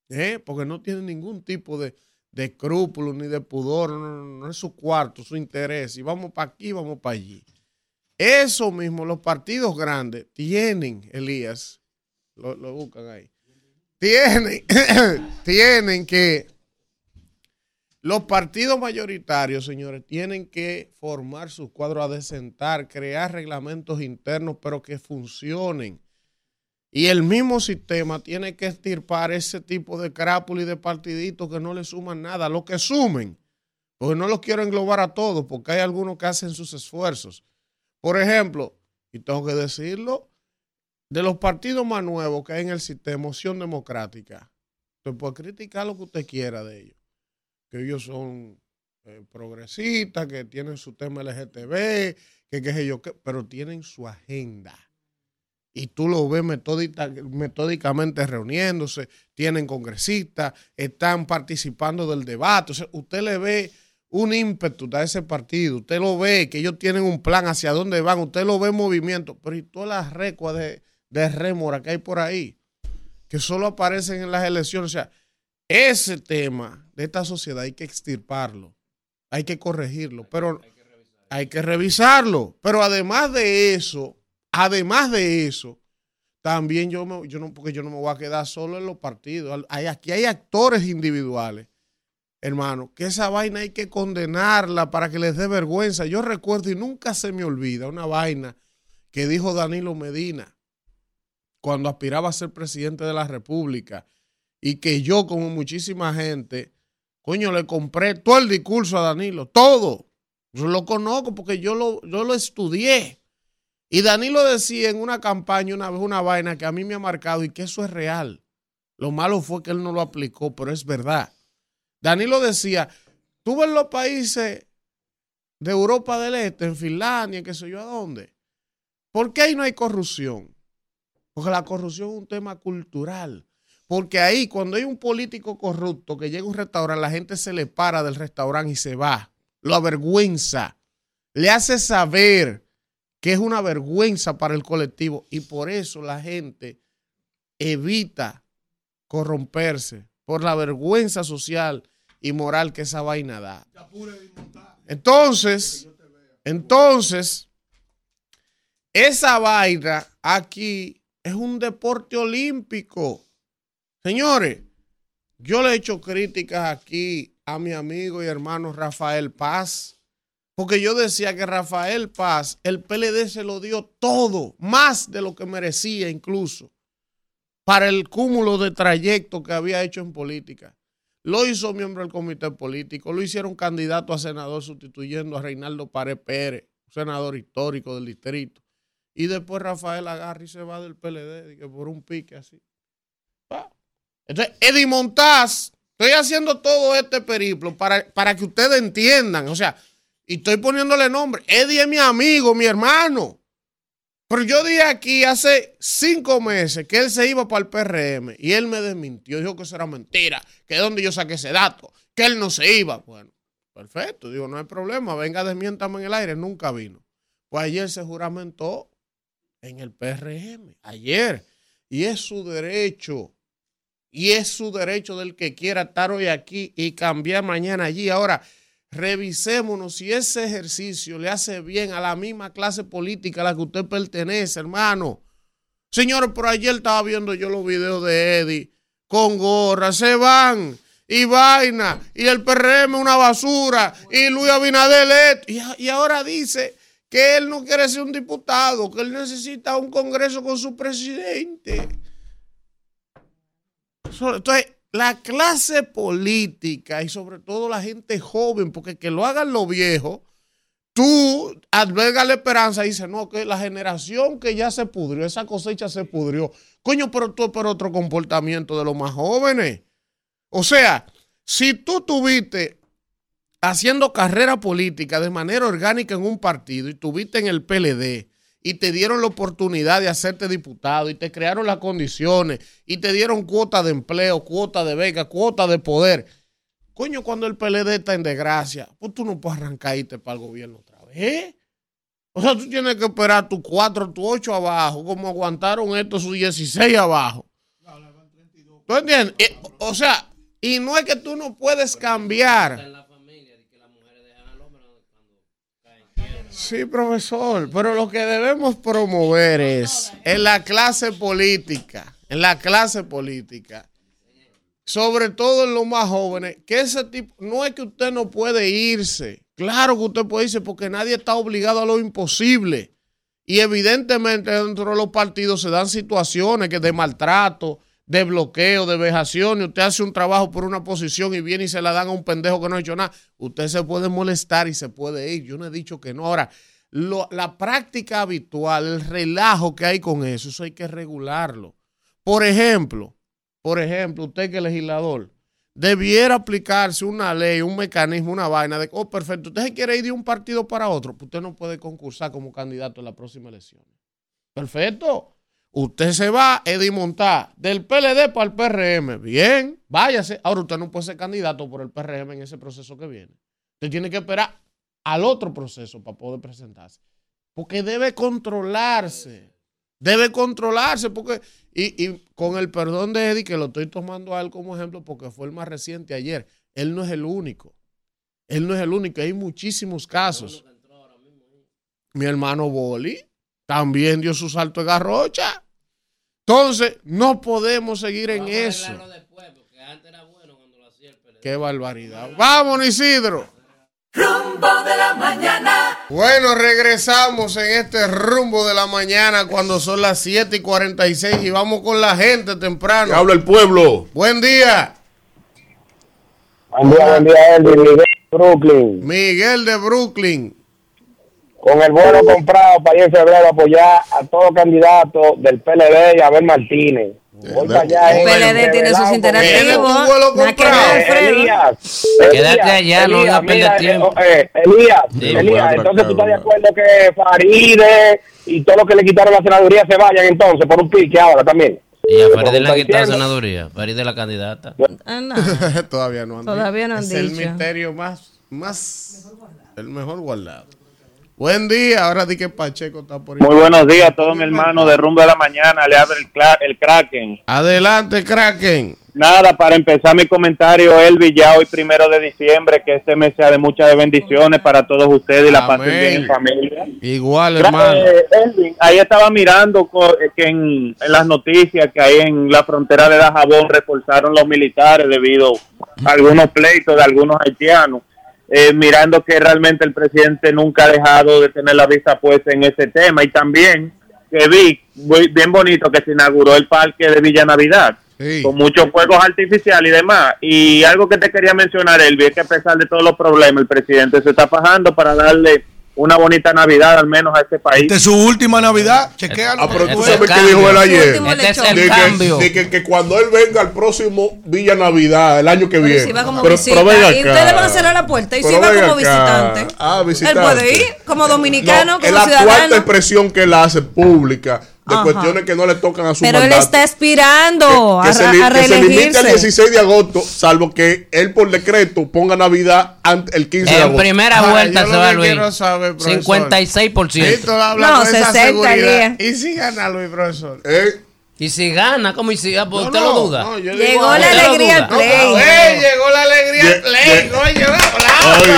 ¿eh? porque no tienen ningún tipo de, de escrúpulo ni de pudor, no, es su cuarto, su interés, y vamos para aquí, vamos para allí. Eso mismo, los partidos grandes tienen, Elías, lo, buscan ahí, tienen, <coughs> tienen que, los partidos mayoritarios, señores, tienen que formar sus cuadros, adecentar, crear reglamentos internos, pero que funcionen. Y el mismo sistema tiene que estirpar ese tipo de crápula y de partiditos que no le suman nada, lo que sumen. Porque no los quiero englobar a todos, porque hay algunos que hacen sus esfuerzos. Por ejemplo, y tengo que decirlo, de los partidos más nuevos que hay en el sistema, Opción Democrática, usted puede criticar lo que usted quiera de ellos, que ellos son eh, progresistas, que tienen su tema LGTB, que qué sé yo qué, pero tienen su agenda. Y tú lo ves metódica- metódicamente reuniéndose, tienen congresistas, están participando del debate. O sea, usted le ve un ímpetu a ese partido, usted lo ve, que ellos tienen un plan hacia dónde van, usted lo ve en movimiento, pero y todas las recuas de, de rémora que hay por ahí, que solo aparecen en las elecciones. O sea, ese tema de esta sociedad hay que extirparlo, hay que corregirlo, pero hay que revisarlo. Pero además de eso, además de eso, también yo, me- yo no, porque yo no me voy a quedar solo en los partidos. Hay, aquí hay actores individuales, hermano, que esa vaina hay que condenarla para que les dé vergüenza. Yo recuerdo y nunca se me olvida una vaina que dijo Danilo Medina cuando aspiraba a ser presidente de la República y que yo, como muchísima gente, coño, le compré todo el discurso a Danilo, todo. Yo lo conozco porque yo lo, yo lo estudié. Y Danilo decía en una campaña una vez una vaina que a mí me ha marcado y que eso es real. Lo malo fue que él no lo aplicó, pero es verdad. Danilo decía, tú ves los países de Europa del Este, en Finlandia, qué sé yo a dónde. ¿Por qué ahí no hay corrupción? Porque la corrupción es un tema cultural. Porque ahí, cuando hay un político corrupto que llega a un restaurante, la gente se le para del restaurante y se va. Lo avergüenza. Le hace saber que es una vergüenza para el colectivo. Y por eso la gente evita corromperse. Por la vergüenza social y moral que esa vaina da. Entonces, entonces, esa vaina aquí es un deporte olímpico. Señores, yo le he hecho críticas aquí a mi amigo y hermano Rafael Paz, porque yo decía que Rafael Paz, el PLD se lo dio todo, más de lo que merecía incluso, para el cúmulo de trayecto que había hecho en política. Lo hizo miembro del comité político, lo hicieron candidato a senador sustituyendo a Reinaldo Pared Pérez, senador histórico del distrito. Y después Rafael agarra y se va del PLD, por un pique así. Pa. Entonces, Eddie Montaz, estoy haciendo todo este periplo para, para que ustedes entiendan. O sea, y estoy poniéndole nombre. Eddie es mi amigo, mi hermano. Pero yo dije aquí hace cinco meses que él se iba para el PRM y él me desmintió. Dijo que eso era mentira, que de dónde yo saqué ese dato, que él no se iba. Bueno, perfecto. Digo, no hay problema. Venga, desmiéntame en el aire. Nunca vino. Pues ayer se juramentó en el PRM. Ayer. Y es su derecho. Y es su derecho del que quiera estar hoy aquí y cambiar mañana allí. Ahora, revisémonos si ese ejercicio le hace bien a la misma clase política a la que usted pertenece, hermano. Señores, por ayer estaba viendo yo los videos de Eddie con gorra, se van y vaina, y el PRM una basura, y Luis Abinader esto. y, y ahora dice que él no quiere ser un diputado, que él necesita un congreso con su presidente. Entonces, la clase política y sobre todo la gente joven, porque que lo hagan los viejos, tú albergas la esperanza y dices, no, que la generación que ya se pudrió, esa cosecha se pudrió. Coño, pero tú por otro comportamiento de los más jóvenes. O sea, si tú tuviste haciendo carrera política de manera orgánica en un partido y tuviste en el PLD y te dieron la oportunidad de hacerte diputado y te crearon las condiciones y te dieron cuota de empleo, cuota de beca, cuota de poder. Coño, cuando el PLD está en desgracia, pues tú no puedes arrancar y irte para el gobierno otra vez. O sea, tú tienes que esperar tu 4, tu 8 abajo, como aguantaron estos sus 16 abajo. ¿Tú entiendes? Eh, o sea, y no es que tú no puedes cambiar. Sí, profesor, pero lo que debemos promover es en la clase política, en la clase política, sobre todo en los más jóvenes, que ese tipo, no es que usted no puede irse, claro que usted puede irse porque nadie está obligado a lo imposible. Y evidentemente dentro de los partidos se dan situaciones que de maltrato, de bloqueo, de vejación, y usted hace un trabajo por una posición y viene y se la dan a un pendejo que no ha hecho nada, usted se puede molestar y se puede ir. Yo no he dicho que no. Ahora, la práctica habitual, el relajo que hay con eso, eso hay que regularlo. Por ejemplo, por ejemplo, usted que es legislador, debiera aplicarse una ley, un mecanismo, una vaina de, oh, perfecto, usted se quiere ir de un partido para otro, pues usted no puede concursar como candidato en la próxima elección. Perfecto. Usted se va, Eddie Montá, del PLD para el PRM. Bien, váyase. Ahora usted no puede ser candidato por el PRM en ese proceso que viene. Usted tiene que esperar al otro proceso para poder presentarse. Porque debe controlarse. Debe controlarse. Porque, y, y con el perdón de Eddie, que lo estoy tomando a él como ejemplo porque fue el más reciente ayer. Él no es el único. Él no es el único. Hay muchísimos casos. Mi hermano Boli también dio su salto de garrocha. Entonces, no podemos seguir en eso. Qué barbaridad. Vámonos, Isidro. Rumbo de la mañana. Bueno, regresamos en este rumbo de la mañana cuando son las 7 y 46 y vamos con la gente Que temprano. habla el pueblo. Buen día, Buen día, buen día, Miguel de Brooklyn. Miguel de Brooklyn. Con el vuelo comprado para ir en febrero a apoyar a todo candidato del PLD y Abel Martínez. Voy para allá. El eh, PLD tiene sus revelado, ¿Tiene interactivos. Elías, Quédate allá, no a mira, tiempo. eh, eh, Elías, Elías, a entonces tú estás de acuerdo que Faride y todo lo que le quitaron la senaduría se vayan entonces por un pique ahora también. Y a Farideh le Está ha quitado diciendo. senaduría. Farideh la candidata. Ah, no. <laughs> Todavía no han Todavía no han es el misterio más, más, el mejor guardado. Buen día, ahora di que Pacheco está por ahí. Muy buenos días a todos mis hermanos de Rumbo de la Mañana. Le habla el, el Kraken. Adelante, Kraken. Nada, para empezar mi comentario, Elvi, ya hoy primero de diciembre, que este mes sea de muchas bendiciones para todos ustedes y la pasen bien en familia. Igual, hermano. eh, Elvin, ahí estaba mirando eh, que en, en las noticias que ahí en la frontera de Dajabón reforzaron los militares debido a algunos pleitos de algunos haitianos. Eh, mirando que realmente el presidente nunca ha dejado de tener la vista puesta en ese tema y también que vi muy bien bonito que se inauguró el parque de Villa Navidad Sí. con muchos fuegos artificiales y demás. Y algo que te quería mencionar, Elvi, es que a pesar de todos los problemas, el presidente se está fajando para darle una bonita Navidad al menos a este país. Esta es su última Navidad. Chequéalo. Ah, pero tú que Este sabes qué dijo él cambio. ayer. Este es el De cambio. que, de que, que cuando él venga al próximo Villa Navidad, el año que Pero viene. si va como pero, visita. pero venga y acá. ustedes le van a cerrar la puerta. Y si Pero va venga como acá. visitante. Ah, Él visitante. puede ir como dominicano, No, como es la cuarta ciudadano. expresión que él hace pública de Ajá. cuestiones que no le tocan a su Pero él mandato. está aspirando que, a, se, a que se limite al reelegirse. 16 de agosto, salvo que él por decreto ponga Navidad ante el 15 de En agosto. primera Ah, vuelta se va Luis. saber, profesor. 56%. Víctor habla No, con esa 60 seguridad. ya. ¿Y si gana Luis, profesor? ¿Eh? Y si gana, ¿cómo y si ah, pues No, usted no, lo duda? no, Llegó digo la alegría al play. Llegó la alegría al play. ye- No, llegó. ¡Aplausos! Oye.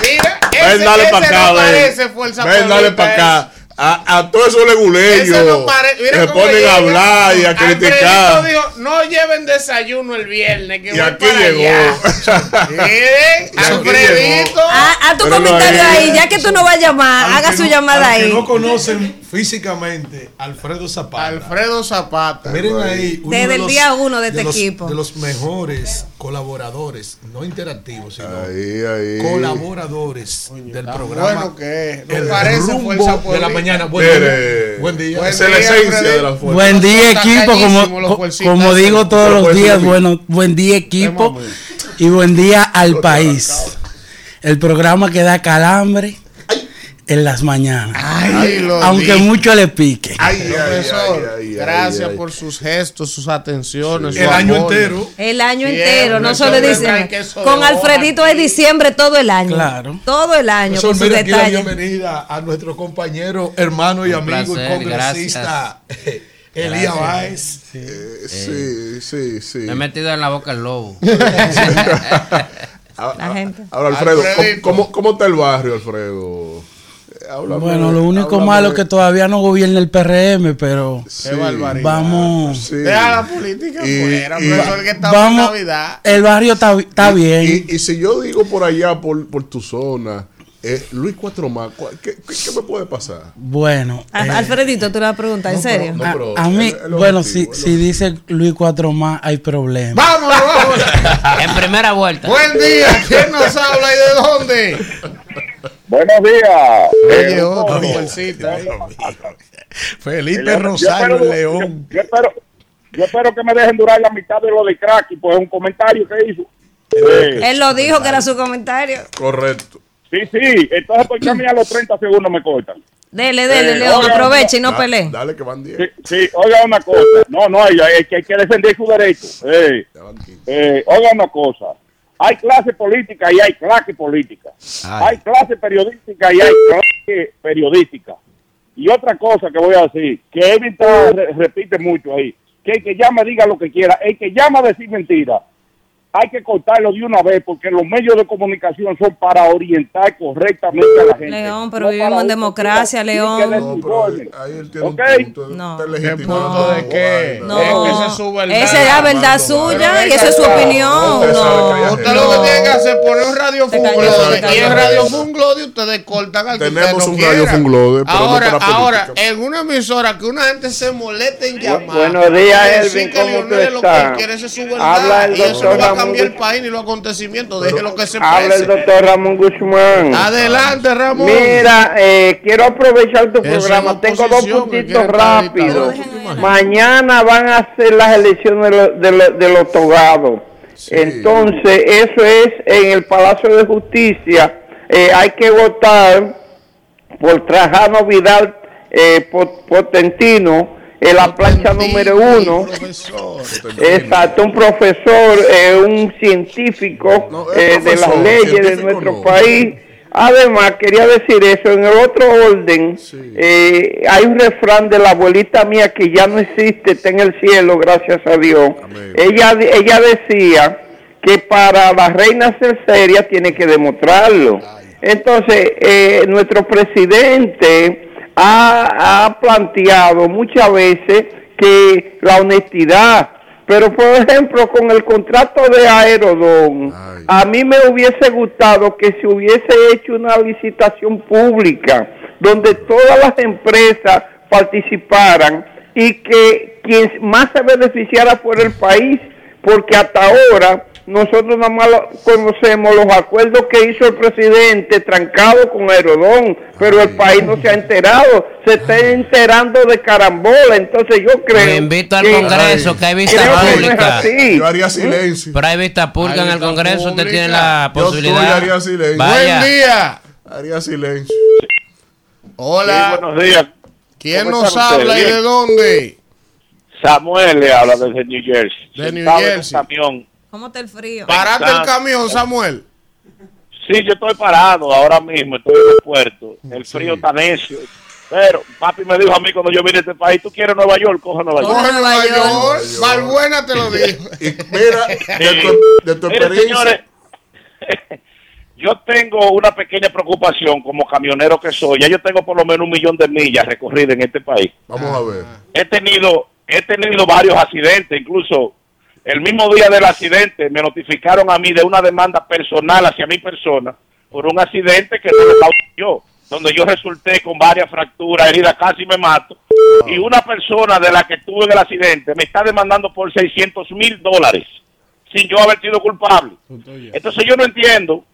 Mira, Ven, ese, dale ese para acá, no ven. parece fuerza Ven, dale para acá. A, a todos esos leguleyos no se ponen llega. a hablar y a criticar. Dijo, no lleven desayuno el viernes, que Y voy aquí para llegó. allá. <laughs> Miren, Alfredito. Ah, haz tu Pero no comentario ahí. ahí, ya que tú no vas a llamar, haga su llamada Al que ahí. no conocen físicamente Alfredo Zapata. Alfredo Zapata. Miren ahí. uno Desde de el los- día uno de este los- equipo. De los mejores colaboradores, no interactivos, sino Ahí, ahí. colaboradores del Tan programa. bueno que es. El parece rumbo fuerza de la mañana. Buen Mire, día. Buen día. Buen es la día, esencia Alfredo. de la fuerza. Buen día equipo, como, los como digo todos los ser días, bueno, buen día equipo y buen día al país. El programa que da calambre en las mañanas, Ay, lo aunque mucho le pique. Ay, ay, Profesor, ay, ay, gracias ay, ay. por sus gestos, sus atenciones. su El año entero. El año entero, no solo de Con Alfredito es diciembre todo el año. Claro. Todo el año, Profesor, con sus mira aquí la bienvenida a nuestro compañero, hermano y Un amigo, placer, el congresista <laughs> Elías. Báez. Eh, sí, sí, sí. Me he metido en la boca el lobo. <laughs> La gente. <laughs> Ahora, Alfredo, ¿cómo, Alfredito. cómo, cómo está el barrio, Alfredo? Háblame- Bueno, lo único háblame- malo es que todavía no gobierna el PRM, pero Sí, Qué barbaridad. vamos, sí. Deja la política Y- fuera, y- profesor, que estamos en vamos, Navidad. el barrio está, está Y- bien. Y, y si yo digo por allá, por, por tu zona, eh, Luis Cuatro más, ¿cuál- ¿qué, qué, qué me puede pasar? Bueno, A- eh, Alfredito, tú le vas a preguntar, ¿en serio? No, a, pero a mí, bueno, objetivo, si, si dice Luis Cuatro más, hay problemas. Vámonos, vámonos. <laughs> en primera vuelta. Buen día. ¿Quién nos habla y de dónde? Buenos días. Oye, Eh, otro. Felipe yo Rosario espero- León. Yo, yo espero, Yo espero que me dejen durar la mitad de lo de crack y pues un comentario que hizo. Eh, Él lo dijo que era su comentario. Correcto. sí, sí, entonces por qué a mí a los 30 segundos me cortan. Dele, dele, Eh, León, aproveche y no Da- pelee. Dale que van 10. Sí, sí, oiga una cosa. No, no, hay, hay que, hay que defender su derecho. Eh, Ya van 15. eh, oiga una cosa. Hay clase política y hay clase política. Hay clase periodística y hay clase periodística. Y otra cosa que voy a decir, que Evita re- repite mucho ahí, que el que llama diga lo que quiera, el que llama a decir mentira, hay que cortarlo de una vez porque los medios de comunicación son para orientar correctamente a la gente. León, pero No vivimos en democracia, León. No, pero ahí él tiene ¿Ok? un punto. No. Está ¿Qué legitimado. punto de qué? No. Es que esa es su verdad. Esa es la verdad suya y esa es su opinión. Usted No. Usted lo que tiene que hacer es poner un radio funglode. Y el radio funglode ustedes cortan al que Tenemos un radio funglode, ahora, ahora, en una emisora que una gente se moleste en llamar. buenos días, Elvin, ¿cómo tú es lo que estás? Habla el doctor el país ni los acontecimientos. Déjelo que se Habla el doctor Ramón Guzmán. Adelante, Ramón. Mira, eh, quiero aprovechar tu Eso programa. Tengo dos puntitos rápidos. Mañana van a hacer las elecciones de, lo- de, lo- de los togados. Entonces, eso es en el Palacio de Justicia. Eh, hay que votar por Trajano Vidal eh, Pot- Potentino en la plancha número uno. Profesor. Exacto, un profesor, eh, un científico No, es eh, de las leyes de nuestro no. país. Además, quería decir eso, en el otro orden, eh, hay un refrán de la abuelita mía que ya no existe, está en el cielo, gracias a Dios. Amén. Ella, ella decía que para la reina ser seria tiene que demostrarlo. Entonces, eh, nuestro presidente ha, ha planteado muchas veces que la honestidad, pero por ejemplo con el contrato de Aerodón, Ay. a mí me hubiese gustado que se hubiese hecho una licitación pública donde todas las empresas participaran y que quien más se beneficiara fuera el país, porque hasta ahora nosotros nada más lo- conocemos los acuerdos que hizo el presidente trancado con Aerodón, pero el país no se ha enterado, se está enterando de carambola, entonces yo creo Lo invito al que- Congreso, que hay vista no pública. así. Yo haría silencio. Pero hay vista pública en el Congreso, usted pública. tiene la Yo posibilidad. estoy, haría silencio. Vaya. Buen día. Haría silencio. Hola. Sí, buenos días. ¿Quién ¿Cómo nos habla y de dónde? Samuel le habla desde New Jersey. De New en un Jersey. camión. ¿Cómo está el frío? Parate el camión, Samuel. Sí, yo estoy parado ahora mismo, estoy en el puerto. El frío está necio. Pero papi me dijo a mí cuando yo vine a este país, tú quieres Nueva York, coge Nueva York. Coge Nueva York. Valbuena te lo dijo. <laughs> Mira, de tu, de tu señores, <laughs> yo tengo una pequeña preocupación como camionero que soy. Ya yo tengo por lo menos un millón de millas recorridas en este país. Vamos a ver. He tenido, he tenido varios accidentes, incluso el mismo día del accidente me notificaron a mí de una demanda personal hacia mi persona por un accidente que no yo, donde yo resulté con varias fracturas, heridas, casi me mato. Y una persona de la que tuve en el accidente me está demandando por 600 mil dólares sin yo haber sido culpable. Entonces yo no entiendo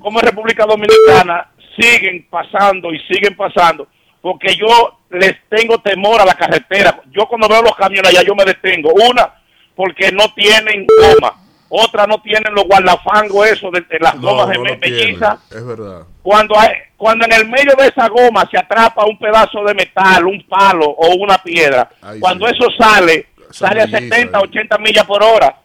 cómo en República Dominicana siguen pasando y siguen pasando, porque yo les tengo temor a la carretera. Yo cuando veo los camiones allá yo me detengo. Una, porque no tienen goma. Otra, no tienen los guardafangos eso de, de las No, gomas de no me- lo tiene. melliza. Es verdad. Cuando, hay- cuando en el medio de esa goma se atrapa un pedazo de metal, un palo o una piedra, Ay, cuando sí. eso sale, Esa sale a melliza 70, ahí. 80 millas por hora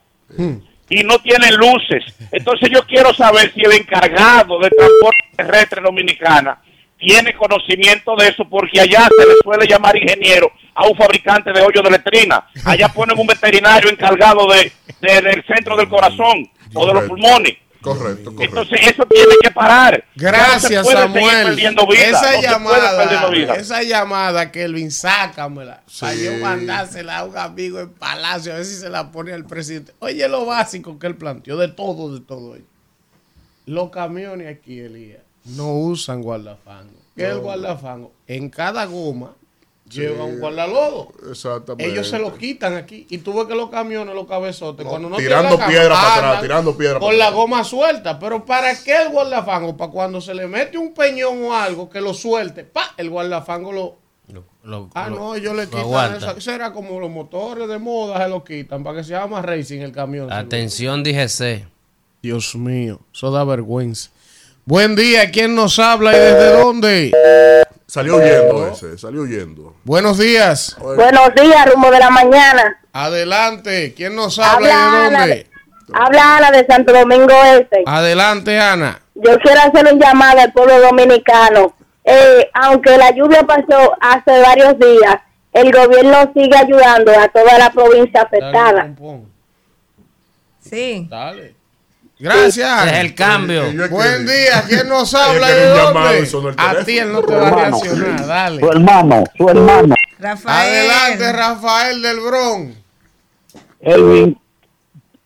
y no tienen luces. Entonces yo quiero saber si el encargado de transporte terrestre dominicana tiene conocimiento de eso, porque allá se le suele llamar ingeniero a un fabricante de hoyo de letrina. Allá <laughs> ponen un veterinario encargado de, de- del centro del corazón o de los pulmones. Correcto, correcto. Entonces eso tiene que parar. No Gracias, puede seguir Samuel. perdiendo vida, Esa no se puede llamada, esa llamada, Kelvin, sácamela. Para Sí. yo mandársela a un amigo en Palacio, a ver si se la pone al presidente. Oye, lo básico que él planteó, de todo, de todo. Los camiones aquí, Elías, no usan guardafango. ¿Qué es el guardafango? En cada goma lleva un guardalodo. Exactamente. Ellos se lo quitan aquí. Y tú ves que los camiones, los cabezotes, No, cuando no tirando piedra cama, para atrás, andan tirando piedra Con para la atrás. goma suelta. Pero ¿para qué el guardafango? Para cuando se le mete un peñón o algo que lo suelte, pa, el guardafango lo, Lo- Ah, lo- no, ellos le quitan eso. Eso era como los motores de moda, se lo quitan para que se llama racing el camión. Atención, DGC. Dios mío, eso da vergüenza. Buen día, ¿quién nos habla y desde dónde? Salió huyendo ese, salió huyendo. Buenos días. Buenos días, rumbo de la mañana. Adelante, ¿quién nos habla y de Ana, dónde? habla Ana de Santo Domingo Este. Adelante, Ana. Yo quiero hacer un llamado al pueblo dominicano. Eh, aunque la lluvia pasó hace varios días, el gobierno sigue ayudando a toda la provincia afectada. Sí. Dale. Gracias. Es el cambio. Buen día, ¿quién nos habla y llamado A ti él no te va a reaccionar, dale. Su hermano, su hermano. Rafael. Adelante, Rafael del Bron. Elvin,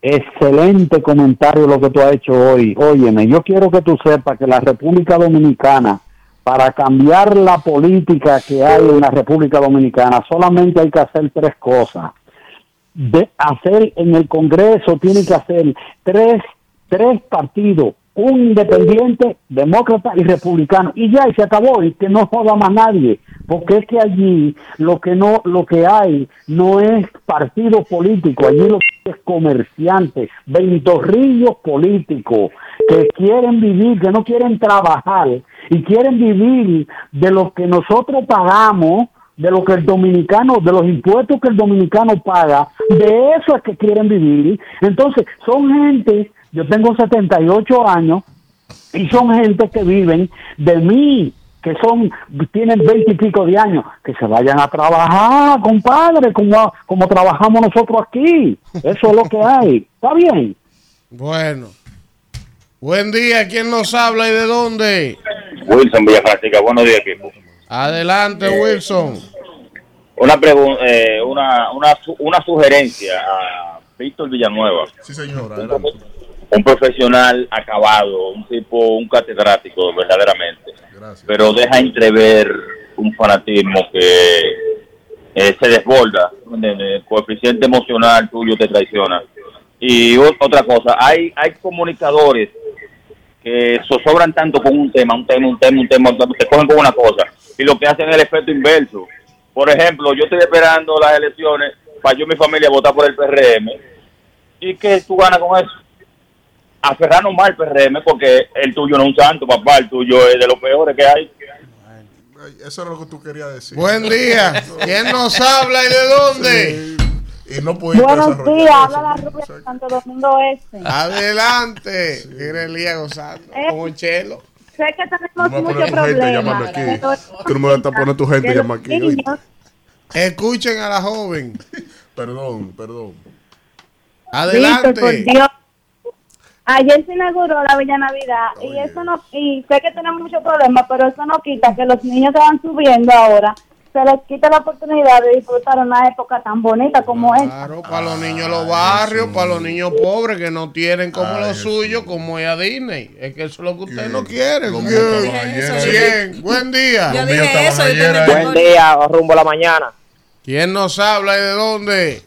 excelente comentario lo que tú has hecho hoy. Óyeme, yo quiero que tú sepas que la República Dominicana, para cambiar la política que hay en la República Dominicana, solamente hay que hacer tres cosas. De hacer en el Congreso, tiene que hacer tres, tres partidos, un independiente, demócrata y republicano. Y ya, y se acabó, y que no joda más nadie. Porque es que allí lo que no, lo que hay no es partido político, allí lo que es comerciantes, ventorrillos políticos que quieren vivir, que no quieren trabajar y quieren vivir de lo que nosotros pagamos, de lo que el dominicano, de los impuestos que el dominicano paga, de eso es que quieren vivir. Entonces, son gente, yo tengo 78 años, y son gente que viven de mí, que son, tienen veinte y pico de años, que se vayan a trabajar, compadre, como, como trabajamos nosotros aquí. Eso es lo que hay. ¿Está bien? Bueno. Buen día, ¿quién nos habla y de dónde? Wilson Villafranca, buenos días, equipo. Adelante, Wilson. Una, eh, una, una, su- una sugerencia a Víctor Villanueva. Sí, señor, adelante. Un profesional acabado, un tipo, un catedrático, verdaderamente. Pero deja entrever un fanatismo que eh, se desborda. El coeficiente emocional tuyo te traiciona. Y otra cosa, hay, hay comunicadores que zozobran tanto con un tema, un tema, un tema, un tema, te cogen con una cosa y lo que hacen es el efecto inverso. Por ejemplo, yo estoy esperando las elecciones para yo y mi familia votar por el PRM y que tú ganas con eso. Aferrarnos más al PRM porque el tuyo no es un santo, papá, el tuyo es de los peores que hay. Ay, Eso era lo que tú querías decir. Buen día. <laughs> ¿Quién nos habla y de dónde? Y no Buenos días, habla la rubia de Santo Domingo Este. Adelante. Mira Elías gozando Eh. como un chelo. Sé que tenemos muchos problemas. aquí. Tú no me vas a poner tu gente llamando aquí. niños. Escuchen a la joven. <laughs> Perdón, perdón. Adelante. Víctor, por Dios. Ayer se inauguró la Villa Navidad y eso no, y sé que tenemos muchos problemas, pero eso no quita que los niños se van subiendo ahora, se les quita la oportunidad de disfrutar una época tan bonita como esta. Claro, para los niños de los barrios, para los niños pobres que no tienen como lo suyo, como es a Disney. Es que eso es lo que usted no quiere. Lo Bien. buen día. Yo dije eso ayer Buen día, rumbo a la mañana. ¿Quién nos habla y de dónde?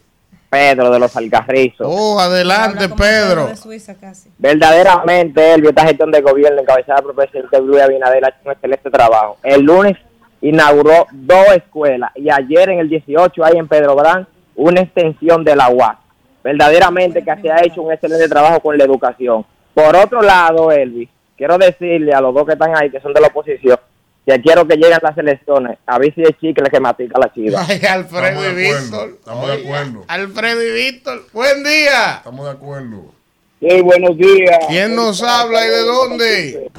Pedro de los Alcarrizos. Oh, adelante, Pedro. de Suiza casi. Verdaderamente, Elvio, esta gestión de gobierno encabezada por el presidente Luis Abinader ha hecho un excelente trabajo. El lunes inauguró dos escuelas y ayer en el 18 hay en Pedro Brán una extensión de la UAS. Verdaderamente que se ha hecho un excelente trabajo con la educación. Por otro lado, Elvis, quiero decirle a los dos que están ahí, que son de la oposición, que quiero que lleguen las elecciones a ver si es chicle que matica la chiva. Ay, Alfredo Estamos y. Víctor. Estamos de acuerdo. Alfredo y Víctor, buen día. Estamos de acuerdo. Sí, buenos días. ¿Quién nos habla y de dónde?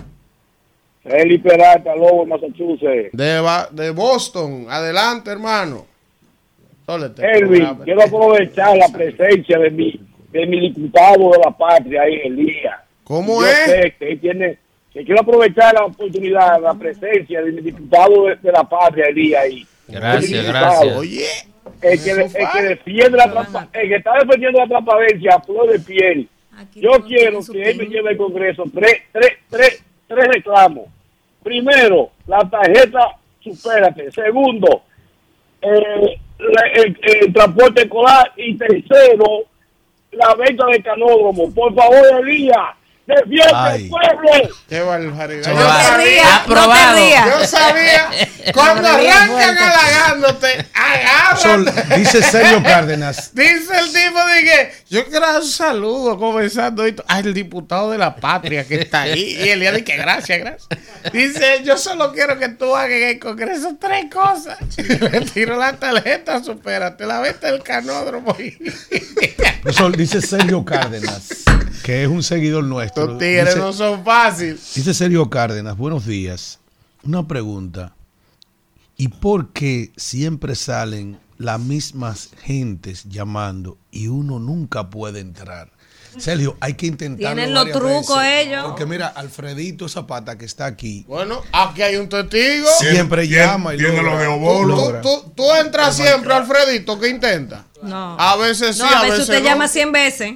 Eli Peralta, Lobo, Massachusetts. De, Ba- de Boston. Adelante, hermano. Elvin, programa. quiero aprovechar la presencia de mi, de mi diputado de la patria ahí, Elías. ¿Cómo Yo es? sé que él tiene, que quiero aprovechar la oportunidad, la presencia de mi diputado de, de la patria, Elías ahí. Gracias, gracias. Oye, El que, el que defiende la el que está defendiendo la transparencia a flor de piel. Yo quiero que él me lleve al Congreso tres, tres, tres, tres reclamos. Primero, la tarjeta, supérate. Segundo, eh, la- el, el transporte escolar. Y tercero, la venta de canódromo. Por favor, Elías, Defiende Ay. el pueblo. Qué barbaridad. No Yo te sabía, rías, no te yo sabía, cuando arrancan halagándote, Sol, agárrate. dice Sergio Cárdenas. <laughs> Dice el tipo de que yo quiero dar un saludo comenzando esto al diputado de la patria que está ahí. Y él dice que gracias, gracias. Dice, yo solo quiero que tú hagas en el Congreso tres cosas. <laughs> Le tiro la tarjeta, supérate, la vete del canódromo. Sol, dice Sergio Cárdenas, que es un seguidor nuestro. Estos tigres Dice- no son fáciles. Dice Sergio Cárdenas, buenos días. Una pregunta. ¿Y por qué siempre salen las mismas gentes llamando y uno nunca puede entrar? Sergio, hay que intentarlo Tienen los trucos veces, ellos. Porque mira, Alfredito Zapata que está aquí, Bueno, aquí hay un testigo. siempre llama y tiene los geobolos. Tú, tú- tú entras siempre, Alfredito, ¿qué intenta? No. A veces sí, no, a a veces veces usted no. llama 100 veces.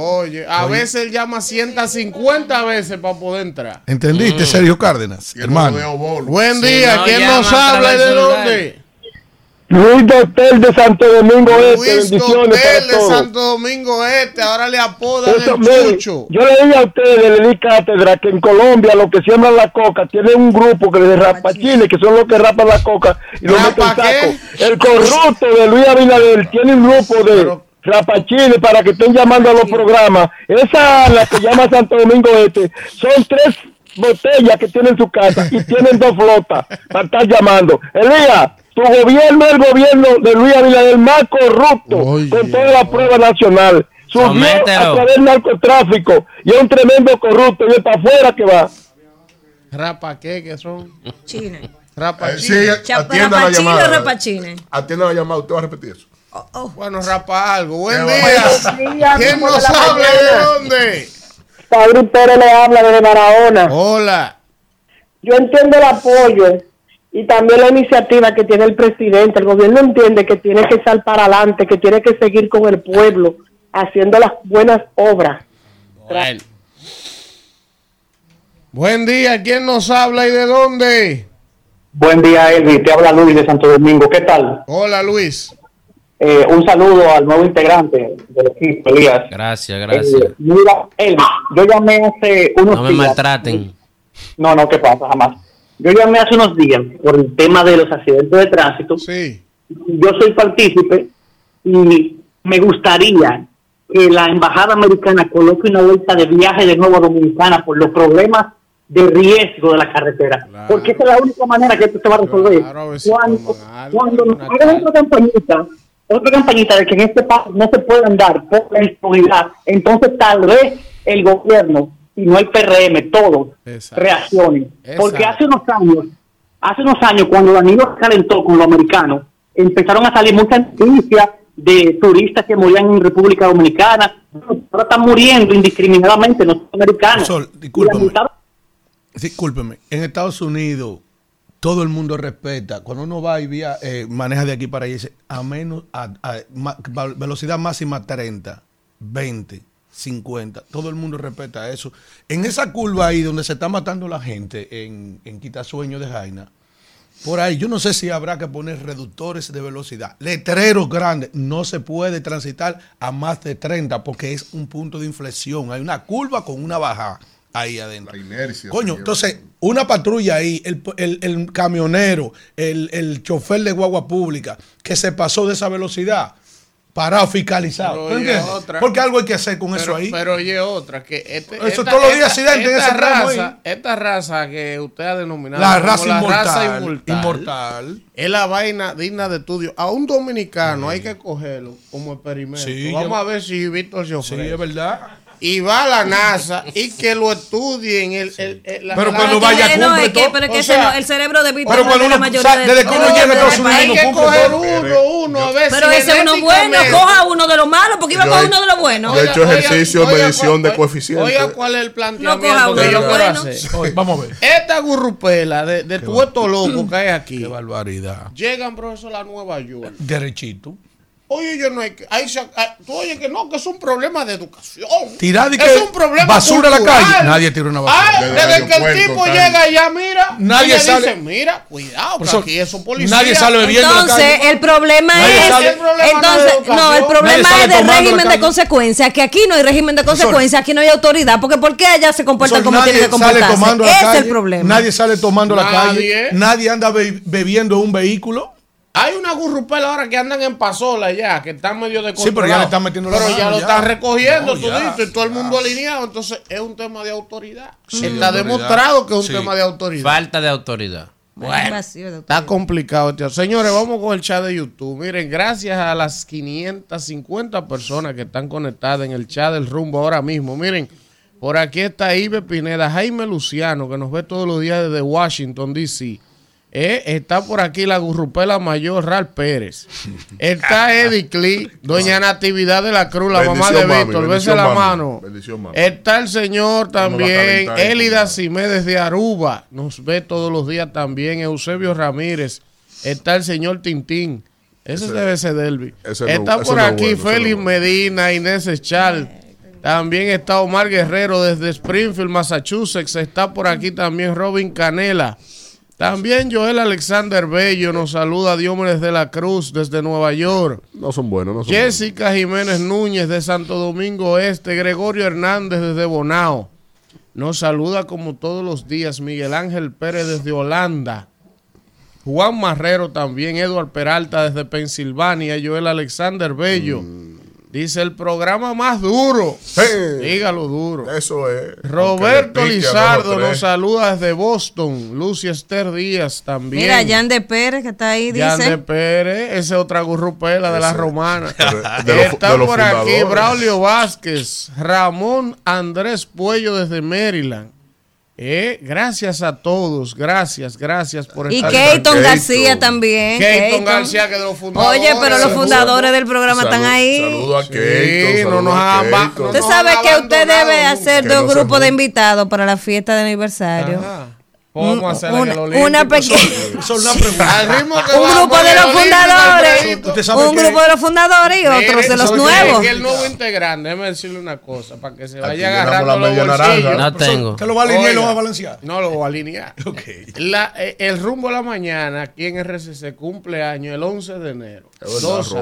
Oye, a veces él llama 150 veces para poder entrar. ¿Entendiste, Sergio Cárdenas? Hermano. Buen Si día, no ¿quién nos habla y de dónde? Luis Dotel de Santo Domingo Este, Luis bendiciones Dotel para de todos. Santo Domingo Este, ahora le apodan Eso, el mire, chucho. yo le dije a ustedes, le di cátedra, que en Colombia los que siembran la coca tienen un grupo que de rapachines, que son los que rapan la coca y lo meten en ¿Rapa saco. qué? El corrupto de Luis Abinader tiene un grupo de rapachines para que estén llamando a los programas. Esa, la que llama Santo Domingo Este, son tres botellas que tienen en su casa y tienen dos flotas para estar llamando. Elías, tu gobierno es el gobierno de Luis Abinader más corrupto con toda la prueba nacional. Subió Somételo. a través del narcotráfico y es un tremendo corrupto y es para afuera que va. ¿Rapa qué? que son? Chine. Rapa Eh, sí, atienda la rapachine o llamada. Atienda la llamada, usted va a repetir eso. Bueno, rapa algo. Buen día. ¿Quién nos habla y de dónde? Padre Pérez le habla desde Barahona. Hola. Yo entiendo el apoyo y también la iniciativa que tiene el presidente. El gobierno entiende que tiene que estar para adelante, que tiene que seguir con el pueblo haciendo las buenas obras. Bueno. Buen día, ¿quién nos habla y de dónde? Buen día, Elvi. Te habla Luis de Santo Domingo. ¿Qué tal? Hola, Luis. Eh, un saludo al nuevo integrante del equipo, Elías. Gracias, gracias. Eh, mira, Elvi, yo llamé hace unos No me días. maltraten. No, no, ¿qué pasa? Jamás. Yo llamé hace unos días por el tema de los accidentes de tránsito. Sí. Yo soy partícipe y me gustaría que la embajada americana coloque una vuelta de viaje de nuevo a Dominicana por los problemas de riesgo de la carretera. Porque esa es la única manera que esto se va a resolver. Claro, cuando nos hagan otra campañita, otra campañita de que en este país no se puede andar por la impunidad, entonces tal vez el gobierno y no el PRM, todos Exacto. reaccionen. Porque Exacto. hace unos años, hace unos años cuando Danilo se calentó con los americanos, empezaron a salir muchas noticias de turistas que morían en República Dominicana. Ahora están muriendo indiscriminadamente los americanos. Sol, mitad- Discúlpeme, en Estados Unidos todo el mundo respeta. Cuando uno va y via- eh, maneja de aquí para allá, dice a menos, a, velocidad máxima 30, 20, 50. Todo el mundo respeta eso. En esa curva ahí donde se está matando la gente, en, en Quitasueño de Jaina, por ahí, yo no sé si habrá que poner reductores de velocidad, letreros grandes. No se puede transitar a más de 30 porque es un punto de inflexión. Hay una curva con una bajada ahí adentro. La inercia. Coño, entonces, una patrulla ahí, el, el- el camionero, el, el chofer de guagua pública, que se pasó de esa velocidad, parado, fiscalizado. Pero ¿Tú oye, entiendes? otra. Porque algo hay que hacer con eso ahí. pero oye, otra, que este, Eso todos los días accidentes en tramo raza, ahí. esta raza que usted ha denominado la como raza la inmortal, raza inmortal, inmortal. es la vaina digna de estudio. A un dominicano hay que cogerlo como experimento. Sí, Vamos yo- a ver si Víctor se Sí, ofrece. es verdad. Y va a la NASA y que lo estudien. El, el- el- la- Pero cuando vaya, no, cumple es que, todo. pero es que O ese sea, no- el cerebro de Víctor pero no de la uno mayoría de desde que uno de- llega a de- Estados del Unidos, hay que coger uno, uno, a ver Pero ese es uno bueno, coja uno de los malos, porque iba a coger uno de los buenos. he hecho ejercicio de medición de coeficiente. Oiga, cuál es el No coja planteamiento uno que de yo quiero hacer. Vamos a ver. Esta gurrupela de, de todo esto loco que hay aquí, Qué barbaridad. llegan, profesor, a Nueva York. Derechito. Oye, yo no hay que. Ahí se- ah, tú oye que no, que es un problema de educación. Tirar y es que un problema basura a la cultural. calle. Nadie tira una basura. Ah, desde que el tipo llega allá, mira. Nadie y le sale- dice, mira, cuidado, que aquí esos policías. nadie sale bebiendo en la Entonces, calle. el problema Nadie es. sale- El problema no es de entonces, no, el Nadie problema es del régimen de consecuencia. Que aquí no hay régimen de consecuencia, aquí no hay autoridad. Porque ¿por qué allá se comportan como nadie tienen que sale comportarse? tomando la Ese calle, es el problema. Nadie sale tomando la calle. Nadie. Nadie anda be- bebiendo en un vehículo. Hay una gurrupela ahora que andan en pasola ya, que están medio de Sí, pero ya le están metiendo la Pero ya lo ya. están recogiendo No, ya, todito y todo el mundo alineado. Entonces es un tema de autoridad. Sí, de Está autoridad. demostrado que es un Sí. tema de autoridad. Falta de autoridad. Bueno, está complicado, tío. Señores, vamos con el chat de YouTube. Miren, gracias a las 550 personas que están conectadas en el chat del rumbo ahora mismo. Miren, por aquí está Ibe Pineda, Jaime Luciano, que nos ve todos los días desde Washington, D.C. Eh, está por aquí la gurrupela mayor, Ral Pérez. Está Eddie Clee, doña Natividad de la Cruz, la mamá de Víctor. Bese la mano. Bendición, mami. Está el señor también, Élida Simé desde Aruba, nos ve todos los días también, Eusebio Ramírez, está el señor Tintín, ese, Ese- debe ser no- está por aquí bueno, no Félix bueno. Medina, Inés Echal, también está Omar Guerrero desde Springfield, Massachusetts, está por aquí también Robin Canela. También Joel Alexander Bello nos saluda Diomedes de la Cruz desde Nueva York. No son buenos, no son Jessica Jiménez Núñez de Santo Domingo Este, Gregorio Hernández desde Bonao. Nos saluda como todos los días Miguel Ángel Pérez desde Holanda. Juan Marrero también, Eduard Peralta desde Pensilvania, Joel Alexander Bello. Dice el programa más duro. Dígalo duro. Eso es. Roberto pique Lizardo nos saluda desde Boston. Lucy Esther Díaz también. Mira, Jan de Pérez, que está ahí, Jan dice. de Pérez, esa es otra gurrupela de la romana. <laughs> de- de Está los por aquí. Braulio Vázquez, Ramón Andrés Puello desde Maryland. Eh, gracias a todos, gracias, gracias por Y estar Keyton García también. Keyton García, que de los fundadores. Oye, pero los fundadores del programa están ahí. Saludo a Sí, Keyton. no nos no Usted sabe que usted debe hacer Que dos grupos de invitados para la fiesta de aniversario. A hacerle en el una, Olímpico. una pequeña. Eso es una pregunta. Al ritmo que Un grupo de los fundadores. Un que- grupo de los fundadores y otros de los nuevos. Que el nuevo integrante, déjeme decirle una cosa, para que se vaya agarrando la los bolsillos. No tengo. ¿Usted lo va a alinear y lo va a balancear? No lo voy a alinear. <laughs> Ok. La- eh, el rumbo a la mañana aquí en RCC cumple año el 11 de enero. Dos.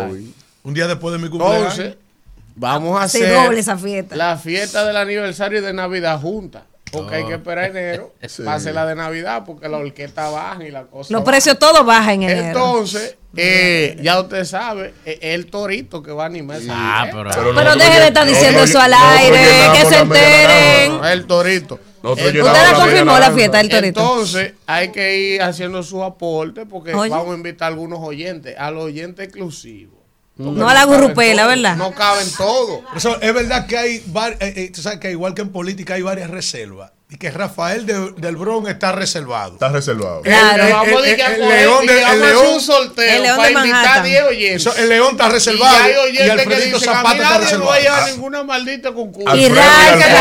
Un día después de mi cumpleaños. Entonces, vamos a Se hacer doble esa fiesta. la fiesta del aniversario de Navidad junta. Porque hay que esperar enero <laughs> Sí. para hacer la de Navidad, porque la orquesta baja y la cosa. Los baja. precios todos bajan en enero. Entonces, eh, ya usted sabe, eh, el torito que va a animar esa Ah, fiesta. pero. Pero nosotros deje de estar diciendo eso al aire, que se enteren. naranja. El torito. ¿Usted la confirmó la fiesta del torito? Entonces, hay que ir haciendo su aporte porque Oye. vamos a invitar a algunos oyentes, a los oyentes exclusivos. Porque No a la gurrupela, ¿verdad? No caben todos. Eso es verdad que hay varias, tú sabes que igual que en política hay varias reservas y que Rafael de- del Bronx está reservado. Está reservado. Claro. Eh, vamos El- a ir a el- el coger- león y de- el vamos a hacer león- un sorteo el león para de invitar Manhattan. 10 oyentes. Eso, el León está Y reservado hay y, oyentes que Alfredito dicen, a Zapata mí está nadie no reservado. vaya a ninguna maldita concurso. Y y Que. Alfredo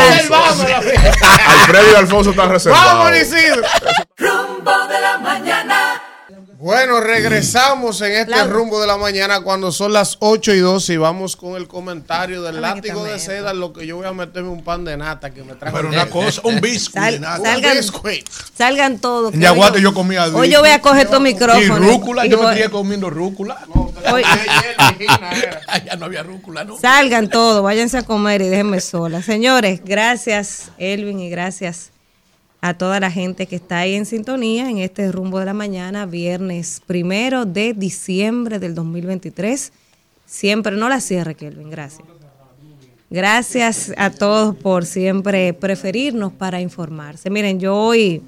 y Alfonso están reservados. Vamos, Isidro. Rumbo de la mañana. Bueno, regresamos en este Claro. rumbo de la mañana cuando son las 8 y 12 y vamos con el comentario del látigo de seda, lo que yo voy a meterme un pan de nata que me trajo. Pero una cosa, un biscuit Sal- de sal- salgan- Biscuit. Salgan todos. En Yaguate hoy yo comía Hoy yo voy a coger estos Y micrófonos. rúcula, y yo me voy- crié comiendo rúcula. Hoy- Era. <laughs> Allá no había rúcula, ¿no? Salgan todos, váyanse a comer y déjenme sola. Señores, gracias Elvin y gracias a toda la gente que está ahí en sintonía en este rumbo de la mañana, viernes primero de diciembre del 2023. Siempre, no la cierre, Kelvin, gracias. Gracias a todos por siempre preferirnos para informarse. Miren, yo hoy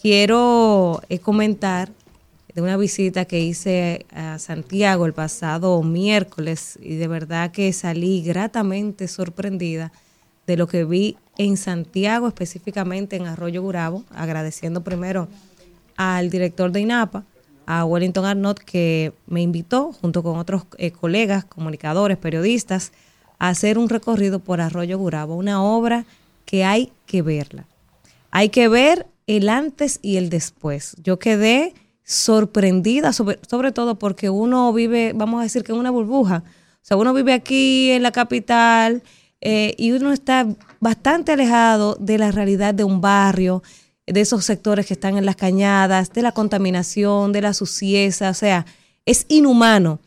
quiero eh, comentar de una visita que hice a Santiago el pasado miércoles y de verdad que salí gratamente sorprendida de lo que vi en Santiago, específicamente en Arroyo Gurabo, agradeciendo primero al director de INAPA, a Wellington Arnott, que me invitó junto con otros eh, colegas, comunicadores, periodistas, a hacer un recorrido por Arroyo Gurabo, una obra que hay que verla. Hay que ver el antes y el después. Yo quedé sorprendida, sobre, sobre todo porque uno vive, vamos a decir que en una burbuja. O sea, uno vive aquí en la capital eh, y uno está bastante alejado de la realidad de un barrio, de esos sectores que están en las cañadas, de la contaminación, de la suciedad. O sea, es inhumano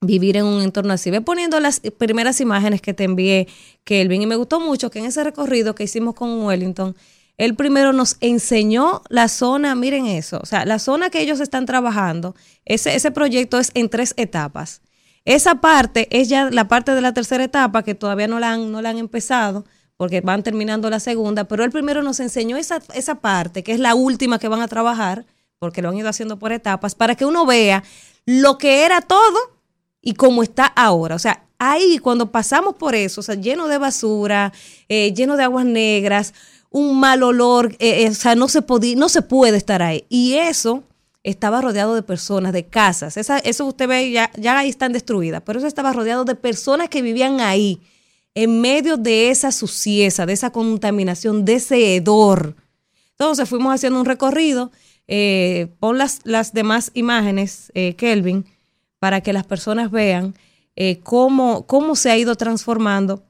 vivir en un entorno así. Ve poniendo las primeras imágenes que te envié, Kelvin, y me gustó mucho que en ese recorrido que hicimos con Wellington, él primero nos enseñó la zona, miren eso, o sea, la zona que ellos están trabajando, ese, ese proyecto es en tres etapas. Esa parte es ya la parte de la tercera etapa que todavía no la han, no la han empezado porque van terminando la segunda, pero él primero nos enseñó esa, esa parte, que es la última que van a trabajar, porque lo han ido haciendo por etapas, para que uno vea lo que era todo y cómo está ahora. O sea, ahí cuando pasamos por eso, o sea, lleno de basura, eh, lleno de aguas negras, un mal olor, eh, eh, o sea, no se, no se puede estar ahí. Y eso estaba rodeado de personas, de casas. Esa, eso usted ve, ya, ya ahí están destruidas, pero eso estaba rodeado de personas que vivían ahí, en medio de esa suciedad, de esa contaminación, de ese hedor. Entonces fuimos haciendo un recorrido. Eh, pon las, las demás imágenes, Kelvin, para que las personas vean cómo, cómo se ha ido transformando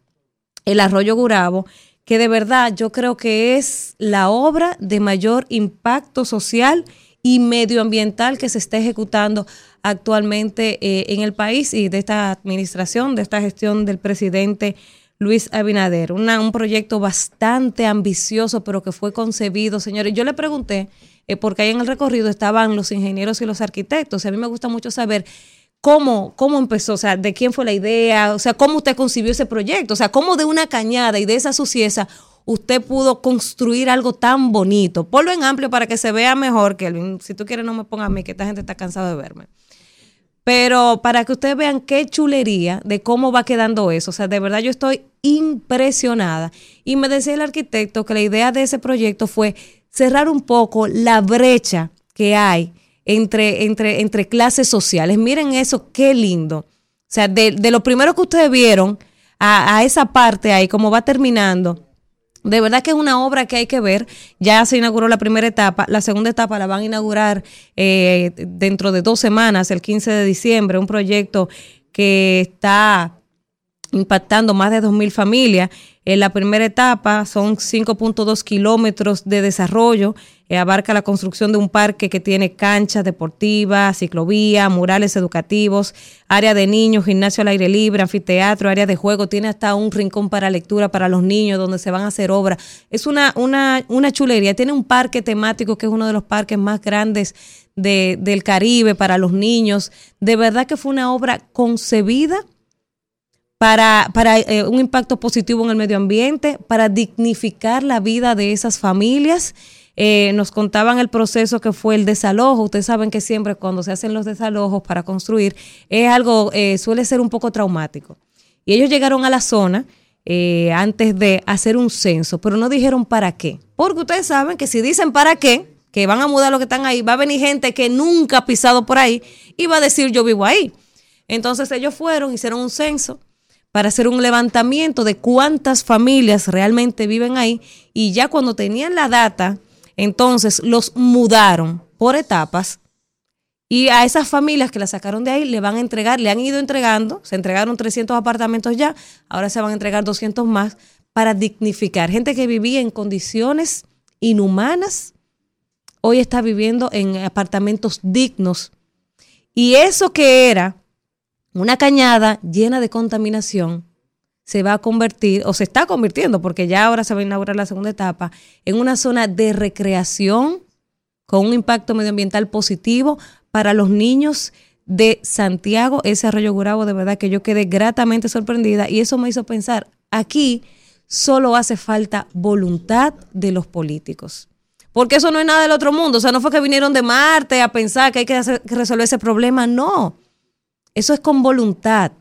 el arroyo Gurabo que de verdad yo creo que es la obra de mayor impacto social y medioambiental que se está ejecutando actualmente eh, en el país y de esta administración, de esta gestión del presidente Luis Abinader. un proyecto bastante ambicioso, pero que fue concebido, señores. Yo le pregunté, eh, porque ahí en el recorrido estaban los ingenieros y los arquitectos, y a mí me gusta mucho saber cómo, cómo empezó, o sea, de quién fue la idea, o sea, cómo usted concibió ese proyecto, o sea, cómo de una cañada y de esa suciedad usted pudo construir algo tan bonito. Ponlo en amplio para que se vea mejor, que si tú quieres no me pongas a mí, que esta gente está cansada de verme. Pero para que ustedes vean qué chulería de cómo va quedando eso. O sea, de verdad yo estoy impresionada. Y me decía el arquitecto que la idea de ese proyecto fue cerrar un poco la brecha que hay entre, entre, entre clases sociales. Miren eso, qué lindo. O sea, de, lo primero que ustedes vieron a, esa parte ahí, cómo va terminando. De verdad que es una obra que hay que ver. Ya se inauguró la primera etapa. La segunda etapa la van a inaugurar eh, dentro de dos semanas, el 15 de diciembre. Un proyecto que está impactando más de 2.000 familias. En la primera etapa son 5.2 kilómetros de desarrollo eh, abarca la construcción de un parque que tiene canchas deportivas, ciclovía, murales educativos, área de niños, gimnasio al aire libre, anfiteatro, área de juego, tiene hasta un rincón para lectura para los niños donde se van a hacer obras. Es una, una, una chulería, tiene un parque temático que es uno de los parques más grandes del Caribe para los niños. De verdad que fue una obra concebida para, para eh, un impacto positivo en el medio ambiente, para dignificar la vida de esas familias eh, nos contaban el proceso que fue el desalojo. Ustedes saben que siempre cuando se hacen los desalojos para construir es algo, eh, suele ser un poco traumático. Y ellos llegaron a la zona eh, antes de hacer un censo, pero no dijeron para qué. Porque ustedes saben que si dicen para qué, que van a mudar lo que están ahí, va a venir gente que nunca ha pisado por ahí y va a decir yo vivo ahí. Entonces ellos fueron, hicieron un censo para hacer un levantamiento de cuántas familias realmente viven ahí y ya cuando tenían la data entonces los mudaron por etapas y a esas familias que las sacaron de ahí le van a entregar, le han ido entregando, se entregaron 300 apartamentos ya, ahora se van a entregar 200 más para dignificar. Gente que vivía en condiciones inhumanas, hoy está viviendo en apartamentos dignos. Y eso que era una cañada llena de contaminación, se va a convertir, o se está convirtiendo, porque ya ahora se va a inaugurar la segunda etapa, en una zona de recreación con un impacto medioambiental positivo para los niños de Santiago, ese arroyo Gurabo, de verdad que yo quedé gratamente sorprendida y eso me hizo pensar, aquí solo hace falta voluntad de los políticos. Porque eso no es nada del otro mundo, o sea, no fue que vinieron de Marte a pensar que hay que resolver ese problema, no, eso es con voluntad.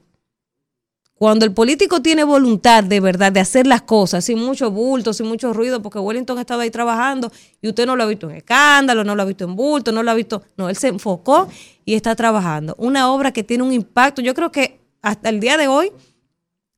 Cuando el político tiene voluntad de verdad de hacer las cosas sin mucho bulto, sin mucho ruido, porque Wellington ha estado ahí trabajando y usted no lo ha visto en escándalo, no lo ha visto en bulto, no lo ha visto, no, él se enfocó y está trabajando. Una obra que tiene un impacto, yo creo que hasta el día de hoy,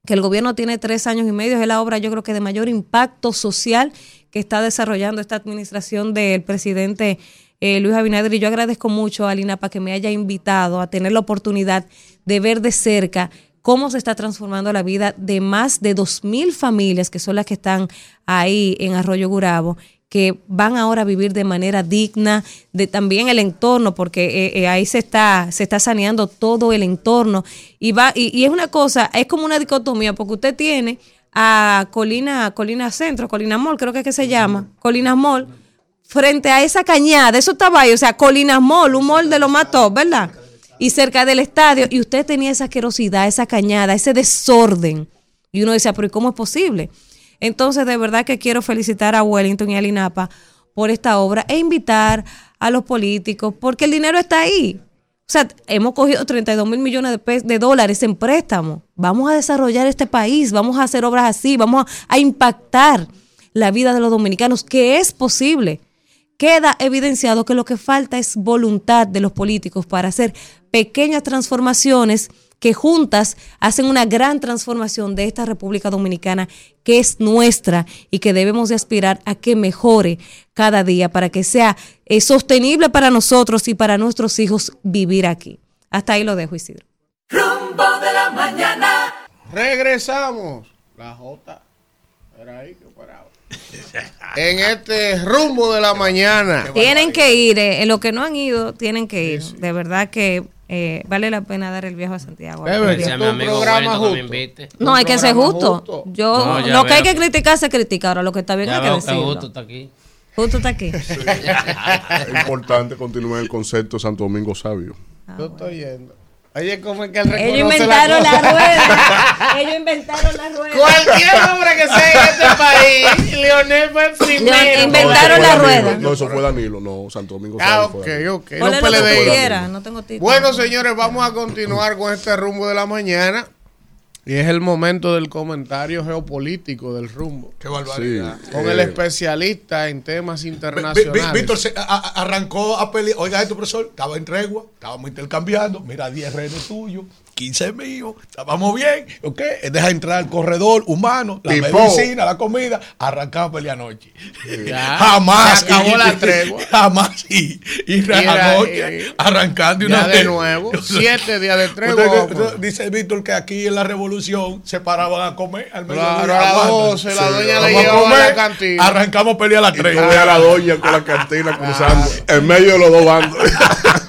que el gobierno tiene tres años y medio, es la obra yo creo que de mayor impacto social que está desarrollando esta administración del presidente eh, Luis Abinader, y yo agradezco mucho a Lina para que me haya invitado a tener la oportunidad de ver de cerca cómo se está transformando la vida de más de 2.000 familias que son las que están ahí en Arroyo Gurabo que van ahora a vivir de manera digna, de también el entorno, porque eh, eh, ahí se está, se está saneando todo el entorno. Y va, y, y es una cosa, es como una dicotomía, porque usted tiene a Colina, Colina Centro, Colina Mall, creo que es que se llama, Colina Mall, frente a esa cañada, eso estaba ahí, o sea, Colina Mall, un mall de lo más top, ¿verdad? Y cerca del estadio, y usted tenía esa asquerosidad, esa cañada, ese desorden. Y uno decía, pero ¿y cómo es posible? Entonces, de verdad que quiero felicitar a Wellington y a Linapa por esta obra e invitar a los políticos, porque el dinero está ahí. O sea, hemos cogido 32 mil millones de, dólares en préstamo. Vamos a desarrollar este país, vamos a hacer obras así, vamos a, a impactar la vida de los dominicanos, que es posible. Queda evidenciado que lo que falta es voluntad de los políticos para hacer pequeñas transformaciones que juntas hacen una gran transformación de esta República Dominicana que es nuestra y que debemos de aspirar a que mejore cada día para que sea eh, sostenible para nosotros y para nuestros hijos vivir aquí. Hasta ahí lo dejo, Isidro. Rumbo de la mañana. Regresamos. La J. Era ahí. En este rumbo de la mañana. Tienen que ir, eh, en lo que no han ido, tienen que ir. De verdad que eh, vale la pena dar el viaje a Santiago. Bebe, a un que me. No, hay que ser justo. justo. Yo, No, lo que hay que criticar se critica. Ahora lo que está bien Ya hay que decirlo. Justo está aquí. Justo está aquí. <laughs> Es importante continuar el concepto Santo Domingo Sabio. Yo estoy yendo. Oye, ¿cómo es que él reconoce Ellos inventaron la, rueda. Ellos inventaron la rueda. Cualquier hombre que sea en este país, Leonel fue el primero. Inventaron No, eso la fue rueda. Danilo. No, eso fue Danilo, no, Santo Domingo Ah, ok, ok. No lo que tú PLDI. quieras, no tengo título. Bueno, señores, vamos a continuar con este rumbo de la mañana. Y es el momento del comentario geopolítico del rumbo. Qué barbaridad. Con Eh, el especialista en temas internacionales. Víctor se- a- arrancó a pelear. Oiga, esto, profesor, estaba en tregua, estábamos intercambiando. Mira, 10 redes tuyos, 15 míos, estábamos bien. ¿Ok? Deja entrar al corredor humano, la Tipo. medicina, la comida. Arrancamos a pelear anoche. Ya, <laughs> jamás. se acabó y- la tregua. Jamás. Y, y Mira, anoche, eh, arrancando y ya una de vez. nuevo, <laughs> siete días de tregua, Usted- usted- dice Víctor que aquí en la revolución se paraban a comer al Claro, mediodía. a las aguanta. 12 la doña le Vamos a llevaba a comer, la cantina. Arrancamos a pelear a las Y tú 3. ves a la doña con la cantina cruzando en medio de los dos bandos. <laughs>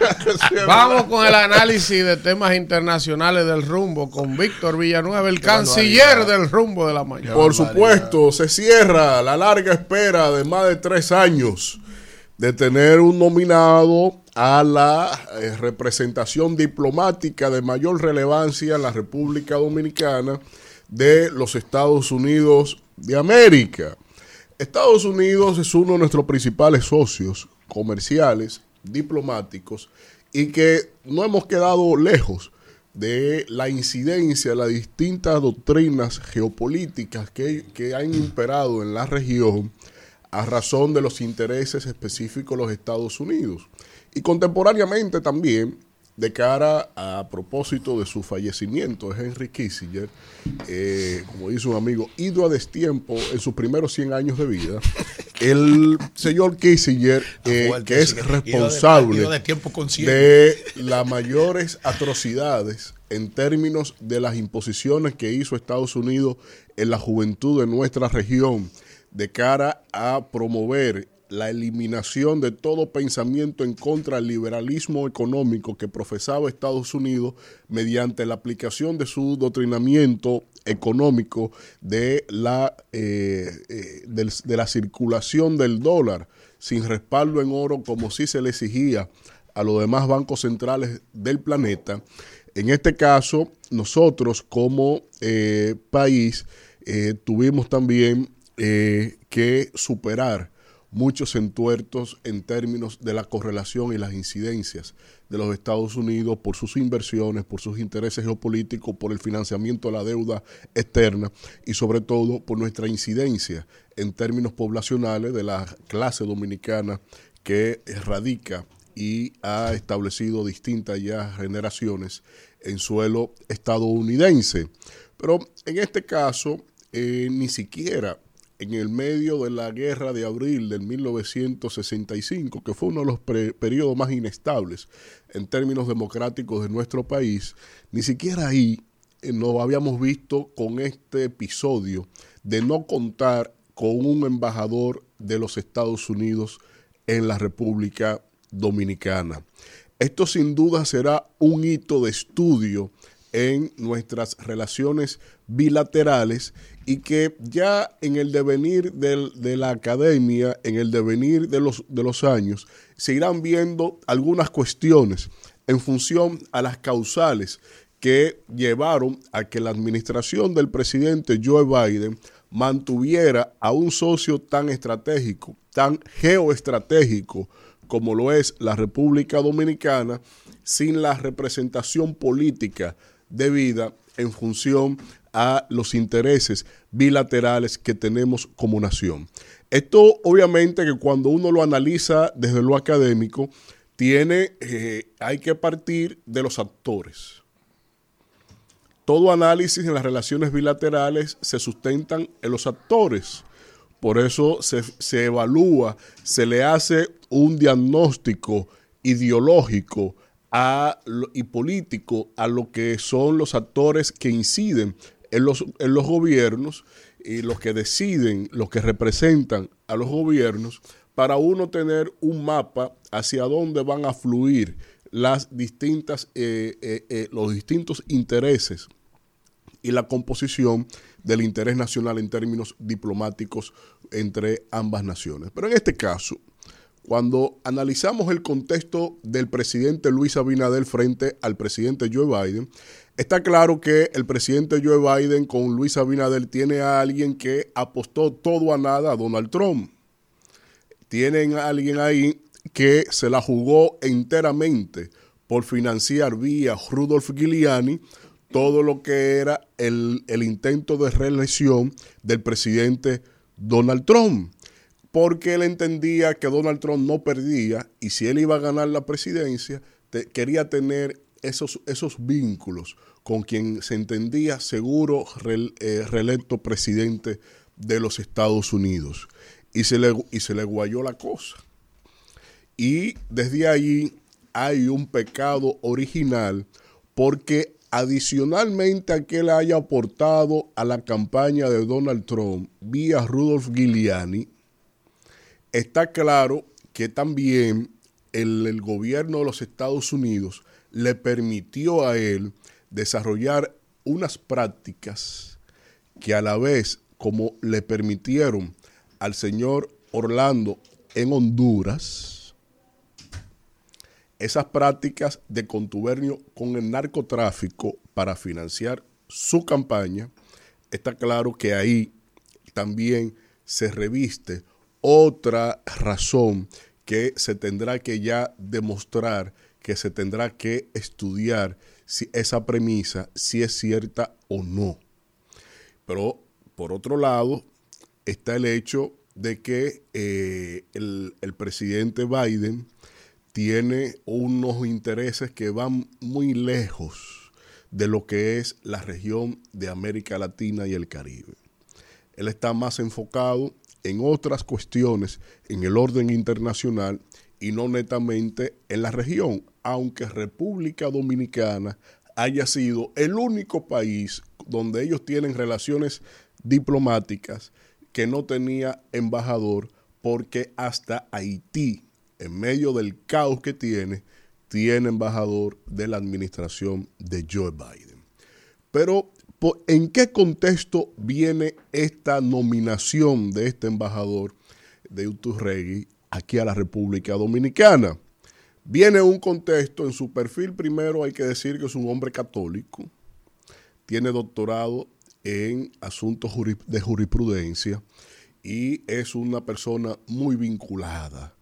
Vamos con el análisis de temas internacionales del rumbo con Víctor Villanueva, el canciller del rumbo de la mañana. Por supuesto, se cierra la larga espera de más de tres años de tener un nominado a la eh, representación diplomática de mayor relevancia en la República Dominicana de los Estados Unidos de América. Estados Unidos es uno de nuestros principales socios comerciales, diplomáticos, y que no hemos quedado lejos de la incidencia de las distintas doctrinas geopolíticas que, que han imperado en la región a razón de los intereses específicos de los Estados Unidos. Y contemporáneamente también, de cara a propósito de su fallecimiento, de Henry Kissinger, eh, como dice un amigo, ido a destiempo en sus primeros 100 años de vida, <laughs> el señor Kissinger, eh, que es responsable de las mayores atrocidades en términos de las imposiciones que hizo Estados Unidos en la juventud de nuestra región de cara a promover la eliminación de todo pensamiento en contra del liberalismo económico que profesaba Estados Unidos mediante la aplicación de su doctrinamiento económico de la, eh, eh, de la circulación del dólar sin respaldo en oro como si se le exigía a los demás bancos centrales del planeta. En este caso, nosotros como eh, país eh, tuvimos también eh, que superar muchos entuertos en términos de la correlación y las incidencias de los Estados Unidos por sus inversiones, por sus intereses geopolíticos, por el financiamiento de la deuda externa y sobre todo por nuestra incidencia en términos poblacionales de la clase dominicana que radica y ha establecido distintas ya generaciones en suelo estadounidense. Pero en este caso, eh, ni siquiera en el medio de la guerra de abril del 1965, que fue uno de los periodos más inestables en términos democráticos de nuestro país, ni siquiera ahí eh, nos habíamos visto con este episodio de no contar con un embajador de los Estados Unidos en la República Dominicana. Esto sin duda será un hito de estudio en nuestras relaciones bilaterales y que ya en el devenir de la academia, en el devenir de los, de los años, se irán viendo algunas cuestiones en función a las causales que llevaron a que la administración del presidente Joe Biden mantuviera a un socio tan estratégico, tan geoestratégico como lo es la República Dominicana, sin la representación política debida en función a los intereses bilaterales que tenemos como nación. Esto obviamente que cuando uno lo analiza desde lo académico, tiene, eh, hay que partir de los actores. Todo análisis en las relaciones bilaterales se sustentan en los actores. Por eso se, se evalúa, se le hace un diagnóstico ideológico y político a lo que son los actores que inciden en los, en los gobiernos y los que deciden, los que representan a los gobiernos, para uno tener un mapa hacia dónde van a fluir las distintas, eh, eh, eh, los distintos intereses y la composición del interés nacional en términos diplomáticos entre ambas naciones. Pero en este caso, cuando analizamos el contexto del presidente Luis Abinader frente al presidente Joe Biden, está claro que el presidente Joe Biden con Luis Abinader tiene a alguien que apostó todo a nada a Donald Trump. Tienen a alguien ahí que se la jugó enteramente por financiar vía Rudolf Giuliani todo lo que era el, el intento de reelección del presidente Donald Trump porque él entendía que Donald Trump no perdía y si él iba a ganar la presidencia, quería tener esos, esos vínculos con quien se entendía seguro eh, reelecto presidente de los Estados Unidos. Y se, le, y se le guayó la cosa. Y desde allí hay un pecado original porque adicionalmente a que él haya aportado a la campaña de Donald Trump vía Rudolf Giuliani, está claro que también el, gobierno de los Estados Unidos le permitió a él desarrollar unas prácticas que a la vez como le permitieron al señor Orlando en Honduras, esas prácticas de contubernio con el narcotráfico para financiar su campaña, está claro que ahí también se reviste otra razón que se tendrá que ya demostrar, que se tendrá que estudiar si esa premisa, si es cierta o no. Pero por otro lado, está el hecho de que eh, el, el presidente Biden tiene unos intereses que van muy lejos de lo que es la región de América Latina y el Caribe. Él está más enfocado en otras cuestiones en el orden internacional y no netamente en la región, aunque República Dominicana haya sido el único país donde ellos tienen relaciones diplomáticas que no tenía embajador porque hasta Haití, en medio del caos que tiene, tiene embajador de la administración de Joe Biden. Pero ¿En qué contexto viene esta nominación de este embajador de Uturregui aquí a la República Dominicana? Viene un contexto, en su perfil primero hay que decir que es un hombre católico, tiene doctorado en asuntos de jurisprudencia y es una persona muy vinculada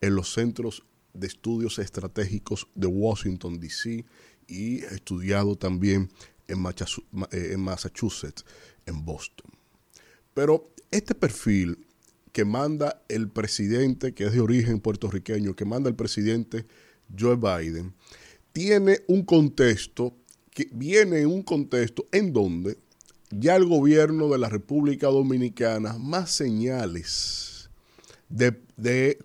en los centros de estudios estratégicos de Washington, D.C. y estudiado también eh, en Massachusetts, en Boston. Pero este perfil que manda el presidente, que es de origen puertorriqueño, que manda el presidente Joe Biden, tiene un contexto, que viene en un contexto en donde ya el gobierno de la República Dominicana más señales de, de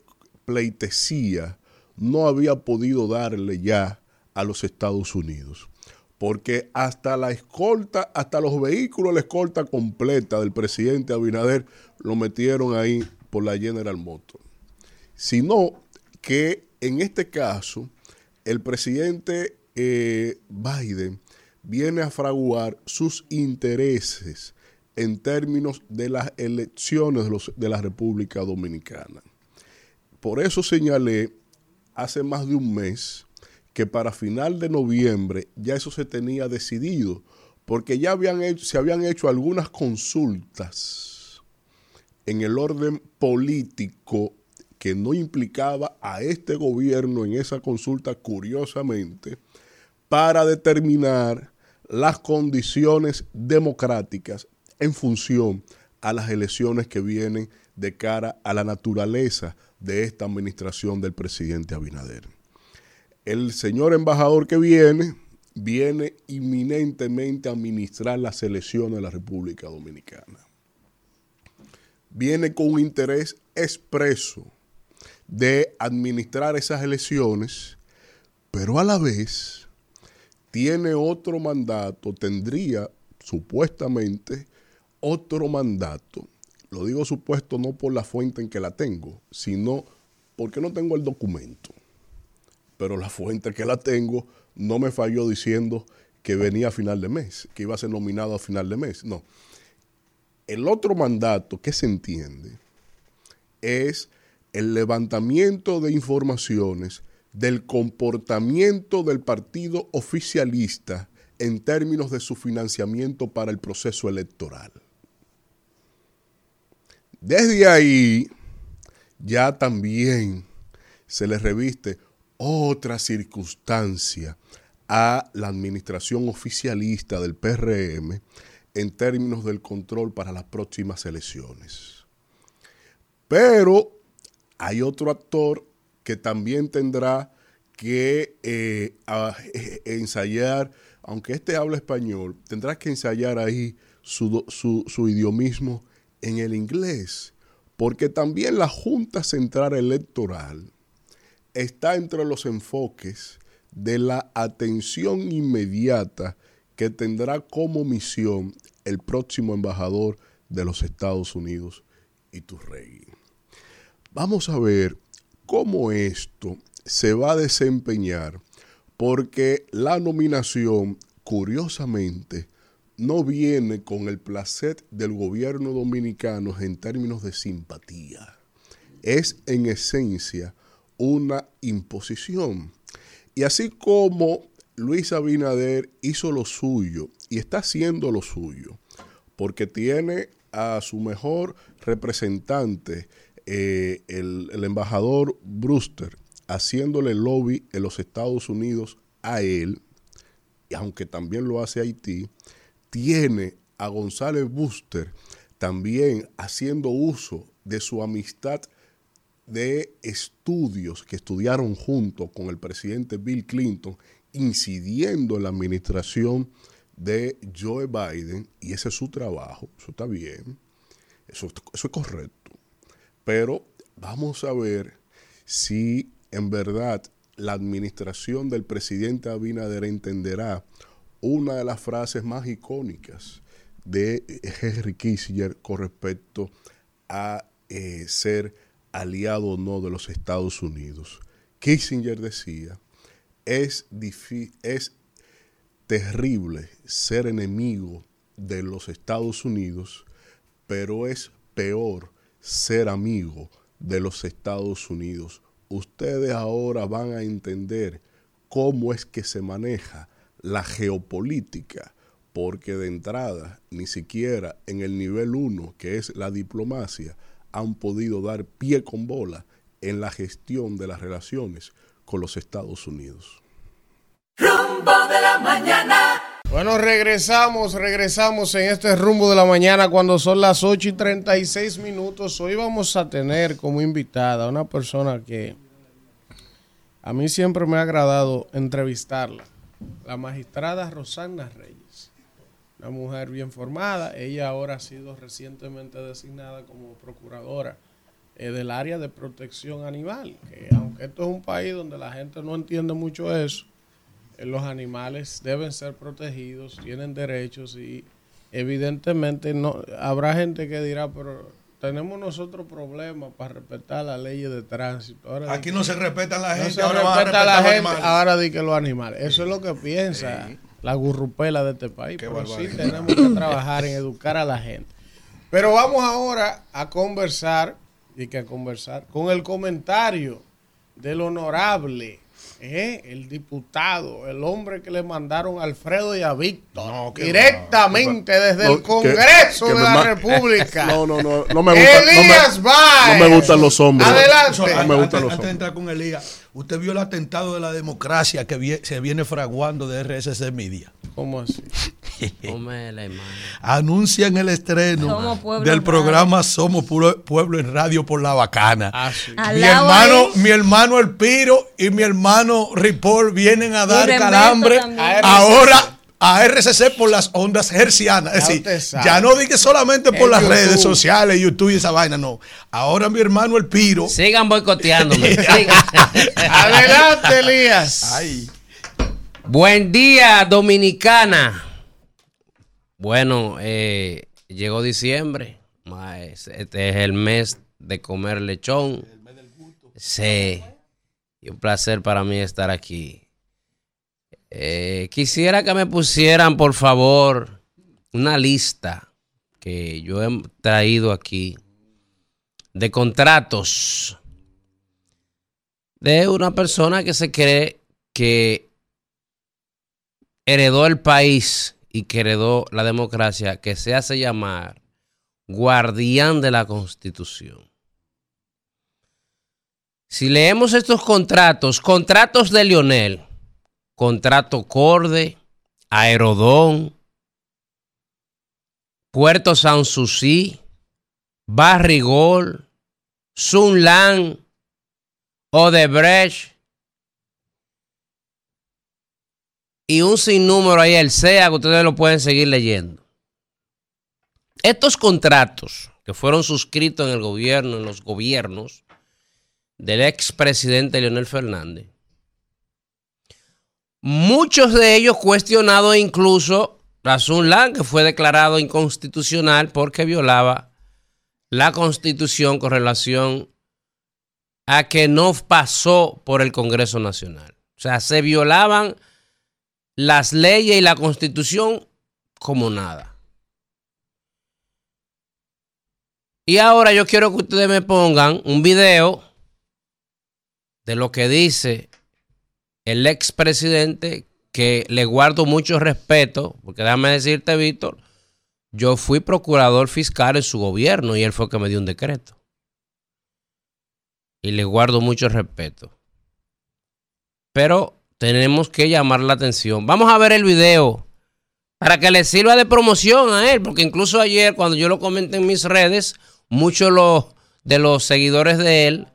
pleitesía no había podido darle ya a los Estados Unidos. Porque hasta la escolta, hasta los vehículos, la escolta completa del presidente Abinader lo metieron ahí por la General Motors. Sino que en este caso, el presidente eh, Biden viene a fraguar sus intereses en términos de las elecciones de, los, de la República Dominicana. Por eso señalé hace más de un mes que para final de noviembre ya eso se tenía decidido, porque ya habían hecho, se habían hecho algunas consultas en el orden político que no implicaba a este gobierno en esa consulta, curiosamente, para determinar las condiciones democráticas en función a las elecciones que vienen de cara a la naturaleza de esta administración del presidente Abinader. El señor embajador que viene, viene inminentemente a administrar las elecciones de la República Dominicana. Viene con un interés expreso de administrar esas elecciones, pero a la vez tiene otro mandato, tendría supuestamente otro mandato. Lo digo supuesto no por la fuente en que la tengo, sino porque no tengo el documento. Pero la fuente que la tengo no me falló diciendo que venía a final de mes, que iba a ser nominado a final de mes. No. El otro mandato que se entiende es el levantamiento de informaciones del comportamiento del partido oficialista en términos de su financiamiento para el proceso electoral. Desde ahí ya también se le reviste otra circunstancia a la administración oficialista del PRM en términos del control para las próximas elecciones. Pero hay otro actor que también tendrá que eh, eh, ensayar, aunque este habla español, tendrá que ensayar ahí su, su idiomismo en el inglés, porque también la Junta Central Electoral está entre los enfoques de la atención inmediata que tendrá como misión el próximo embajador de los Estados Unidos, Iturregui. Vamos a ver cómo esto se va a desempeñar porque la nominación, curiosamente, no viene con el placer del gobierno dominicano en términos de simpatía. Es en esencia una imposición. Y así como Luis Abinader hizo lo suyo y está haciendo lo suyo, porque tiene a su mejor representante eh, el, embajador Brewster haciéndole lobby en los Estados Unidos a él, y aunque también lo hace Haití, tiene a González Buster también haciendo uso de su amistad de estudios que estudiaron junto con el presidente Bill Clinton, incidiendo en la administración de Joe Biden, y ese es su trabajo, eso está bien, eso, es correcto. Pero vamos a ver si en verdad la administración del presidente Abinader entenderá una de las frases más icónicas de Henry Kissinger con respecto a eh, ser aliado o no de los Estados Unidos. Kissinger decía, es, es terrible ser enemigo de los Estados Unidos, pero es peor ser amigo de los Estados Unidos. Ustedes ahora van a entender cómo es que se maneja la geopolítica, porque de entrada ni siquiera en el nivel 1, que es la diplomacia, han podido dar pie con bola en la gestión de las relaciones con los Estados Unidos. Rumbo de la mañana. Bueno, regresamos, regresamos en este rumbo de la mañana cuando son las 8 y 36 minutos. Hoy vamos a tener como invitada a una persona que a mí siempre me ha agradado entrevistarla, la magistrada Rosana Reyes. una mujer bien formada. Ella ahora ha sido recientemente designada como procuradora eh, del área de protección animal. Que aunque esto es un país donde la gente no entiende mucho eso, eh, los animales deben ser protegidos, tienen derechos y evidentemente no habrá gente que dirá, pero tenemos nosotros problemas para respetar las leyes de tránsito. Ahora Aquí no que- se respetan la no gente, se ahora respeta a la respetar gente, animales. ahora di que los animales. Eso es lo que piensa la gurrupela de este país. Qué Pero sí barbaridad. tenemos que trabajar en educar a la gente. Pero vamos ahora a conversar y que a conversar con el comentario del honorable, ¿eh? el diputado, el hombre que le mandaron a Alfredo y a Víctor qué directamente va. desde No, el que- Congreso que de me la República. <laughs> No, no, no, no me gusta. no me- Elías. No me gustan los hombres. Adelante. No me gustan los antes de hombres. entrar con Elías, usted vio el atentado de la democracia que vie- se viene fraguando de RSC Media. ¿Cómo así? <laughs> Ponme la imagen. Anuncian el estreno del programa Somos Puro- Pueblo en Radio por la Bacana. Al Mi hermano, mi hermano El Piro y mi hermano Ripoll vienen a dar calambre también. ahora a RCC por las ondas hercianas. Es Ya decir, ya no dije solamente por En las YouTube. redes sociales, YouTube y esa vaina, no. Ahora mi hermano El Piro. Sigan boicoteándome. <laughs> sigan. Adelante, <laughs> Elías. Ay. Buen día, Dominicana. Bueno, eh, llegó diciembre. Este es el mes de comer lechón. Sí. Y un placer para mí estar aquí. Eh, quisiera que me pusieran, por favor, una lista que yo he traído aquí de contratos de una persona que se cree que heredó el país y que heredó la democracia, que se hace llamar guardián de la constitución. Si leemos estos contratos, contratos de Lionel, contrato Corde, Aerodón, Puerto Sanssouci, Barrigol, Sunland, Odebrecht, y un sinnúmero ahí, el SEA, que ustedes lo pueden seguir leyendo. Estos contratos que fueron suscritos en el gobierno, en los gobiernos del expresidente Leonel Fernández, muchos de ellos cuestionados incluso la Sunlan, que fue declarado inconstitucional porque violaba la constitución con relación a que no pasó por el Congreso Nacional. O sea, se violaban las leyes y la constitución como nada. Y ahora yo quiero que ustedes me pongan un video de lo que dice el expresidente, que le guardo mucho respeto, porque déjame decirte, Víctor, yo fui procurador fiscal en su gobierno y él fue el que me dio un decreto. Y le guardo mucho respeto. Pero tenemos que llamar la atención. Vamos a ver el video para que le sirva de promoción a él, porque incluso ayer cuando yo lo comenté en mis redes, muchos de los seguidores de él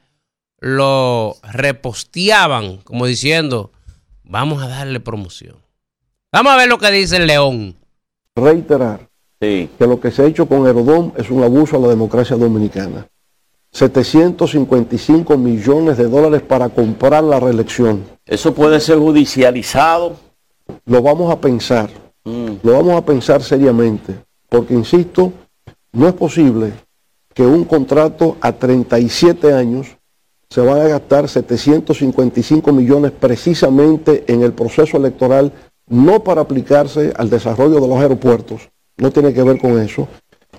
lo reposteaban como diciendo, vamos a darle promoción. Vamos a ver lo que dice el león. reiterar que lo que se ha hecho con Herodón es un abuso a la democracia dominicana. 755 millones de dólares para comprar la reelección. Eso puede ser judicializado. Lo vamos a pensar, lo vamos a pensar seriamente, porque insisto, no es posible que un contrato a 37 años se vaya a gastar 755 millones precisamente en el proceso electoral, no para aplicarse al desarrollo de los aeropuertos, no tiene que ver con eso,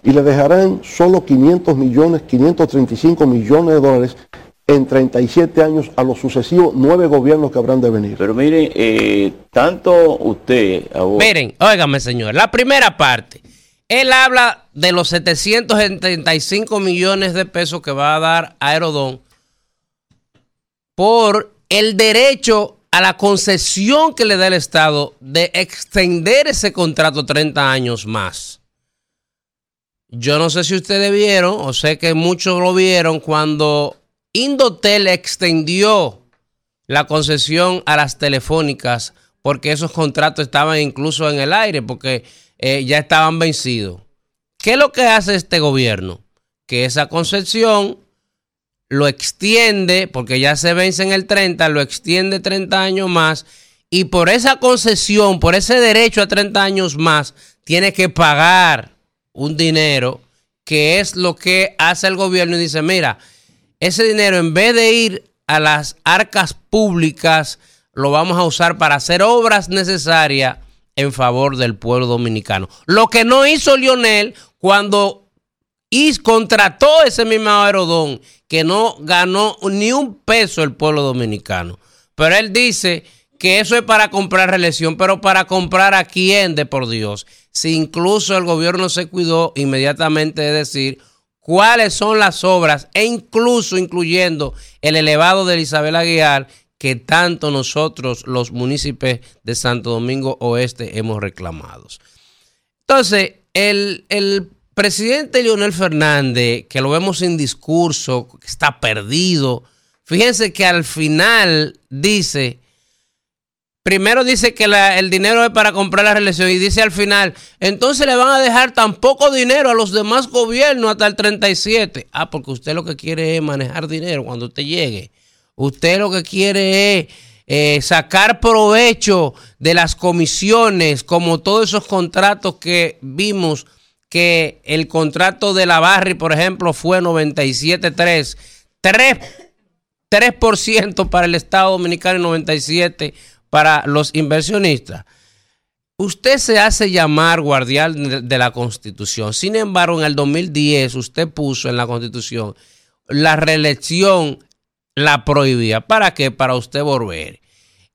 y le dejarán solo 500 millones, 535 millones de dólares en 37 años a los sucesivos nueve gobiernos que habrán de venir. Pero miren, eh, tanto usted, abogado, Miren, óigame, señor. La primera parte. Él habla de los 775 millones de pesos que va a dar Aerodón por el derecho a la concesión que le da el Estado de extender ese contrato 30 años más. Yo no sé si ustedes vieron, o sé que muchos lo vieron, cuando Indotel extendió la concesión a las telefónicas porque esos contratos estaban incluso en el aire, porque eh, ya estaban vencidos. ¿Qué es lo que hace este gobierno? Que esa concesión lo extiende, porque ya se vence en el 30, lo extiende 30 años más, y por esa concesión, por ese derecho a 30 años más, tiene que pagar un dinero, que es lo que hace el gobierno y dice, mira, ese dinero en vez de ir a las arcas públicas, lo vamos a usar para hacer obras necesarias en favor del pueblo dominicano. Lo que no hizo Lionel cuando y contrató ese mismo aerodón que no ganó ni un peso el pueblo dominicano. Pero él dice que eso es para comprar reelección, pero para comprar a quién de por Dios. Si incluso el gobierno se cuidó inmediatamente de decir cuáles son las obras e incluso incluyendo el elevado de Isabel Aguiar que tanto nosotros los municipios de Santo Domingo Oeste hemos reclamado. Entonces, el, el presidente Leonel Fernández, que lo vemos sin discurso, que está perdido, fíjense que al final dice, primero dice que el dinero es para comprar la reelección y dice al final, entonces le van a dejar tan poco dinero a los demás gobiernos hasta el 37. Ah, porque usted lo que quiere es manejar dinero cuando usted llegue. Usted lo que quiere es... Eh, sacar provecho de las comisiones, como todos esos contratos que vimos que el contrato de la Barri, por ejemplo, fue 97.3, 3, 3% para el Estado Dominicano y 97% para los inversionistas. Usted se hace llamar guardián de la Constitución. Sin embargo, en el 2010 usted puso en la Constitución la reelección la prohibía. ¿Para qué? Para usted volver.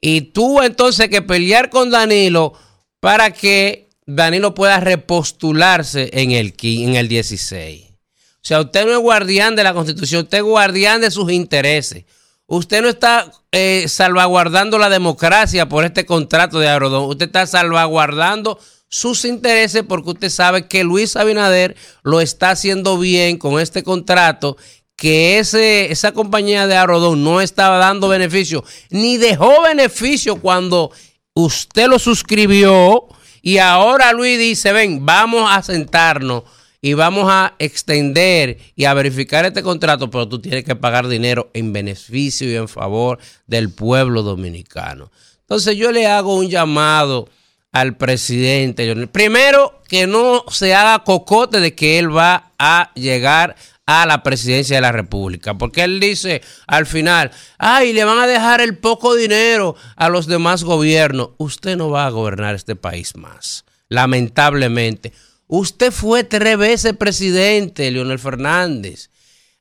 Y tuvo entonces que pelear con Danilo para que Danilo pueda repostularse en el, en el 16. O sea, usted no es guardián de la Constitución, usted es guardián de sus intereses. Usted no está eh, salvaguardando la democracia por este contrato de Aerodón. Usted está salvaguardando sus intereses porque usted sabe que Luis Abinader lo está haciendo bien con este contrato, que ese, esa compañía de Aerodón no estaba dando beneficio, ni dejó beneficio cuando usted lo suscribió y ahora Luis dice, ven, vamos a sentarnos y vamos a extender y a verificar este contrato, pero tú tienes que pagar dinero en beneficio y en favor del pueblo dominicano. Entonces yo le hago un llamado al presidente. Primero, que no se haga cocote de que él va a llegar a la presidencia de la República. Porque él dice al final, ay, le van a dejar el poco dinero a los demás gobiernos. Usted no va a gobernar este país más, lamentablemente. Usted fue tres veces presidente, Leonel Fernández.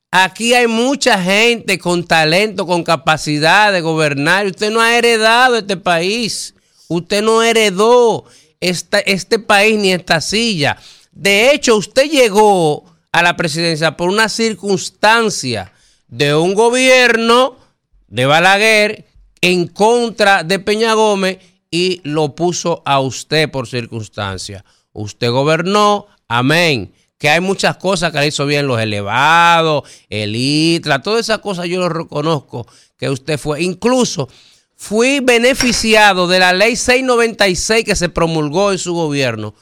Aquí hay mucha gente con talento, con capacidad de gobernar. Usted no ha heredado este país. Usted no heredó este país ni esta silla. De hecho, usted llegó a la presidencia por una circunstancia de un gobierno de Balaguer en contra de Peña Gómez y lo puso a usted por circunstancia. Usted gobernó, amén. Que hay muchas cosas que le hizo bien, los elevados, el ITRA, todas esas cosas yo lo reconozco que usted fue. Incluso fui beneficiado de la ley 696 que se promulgó en su gobierno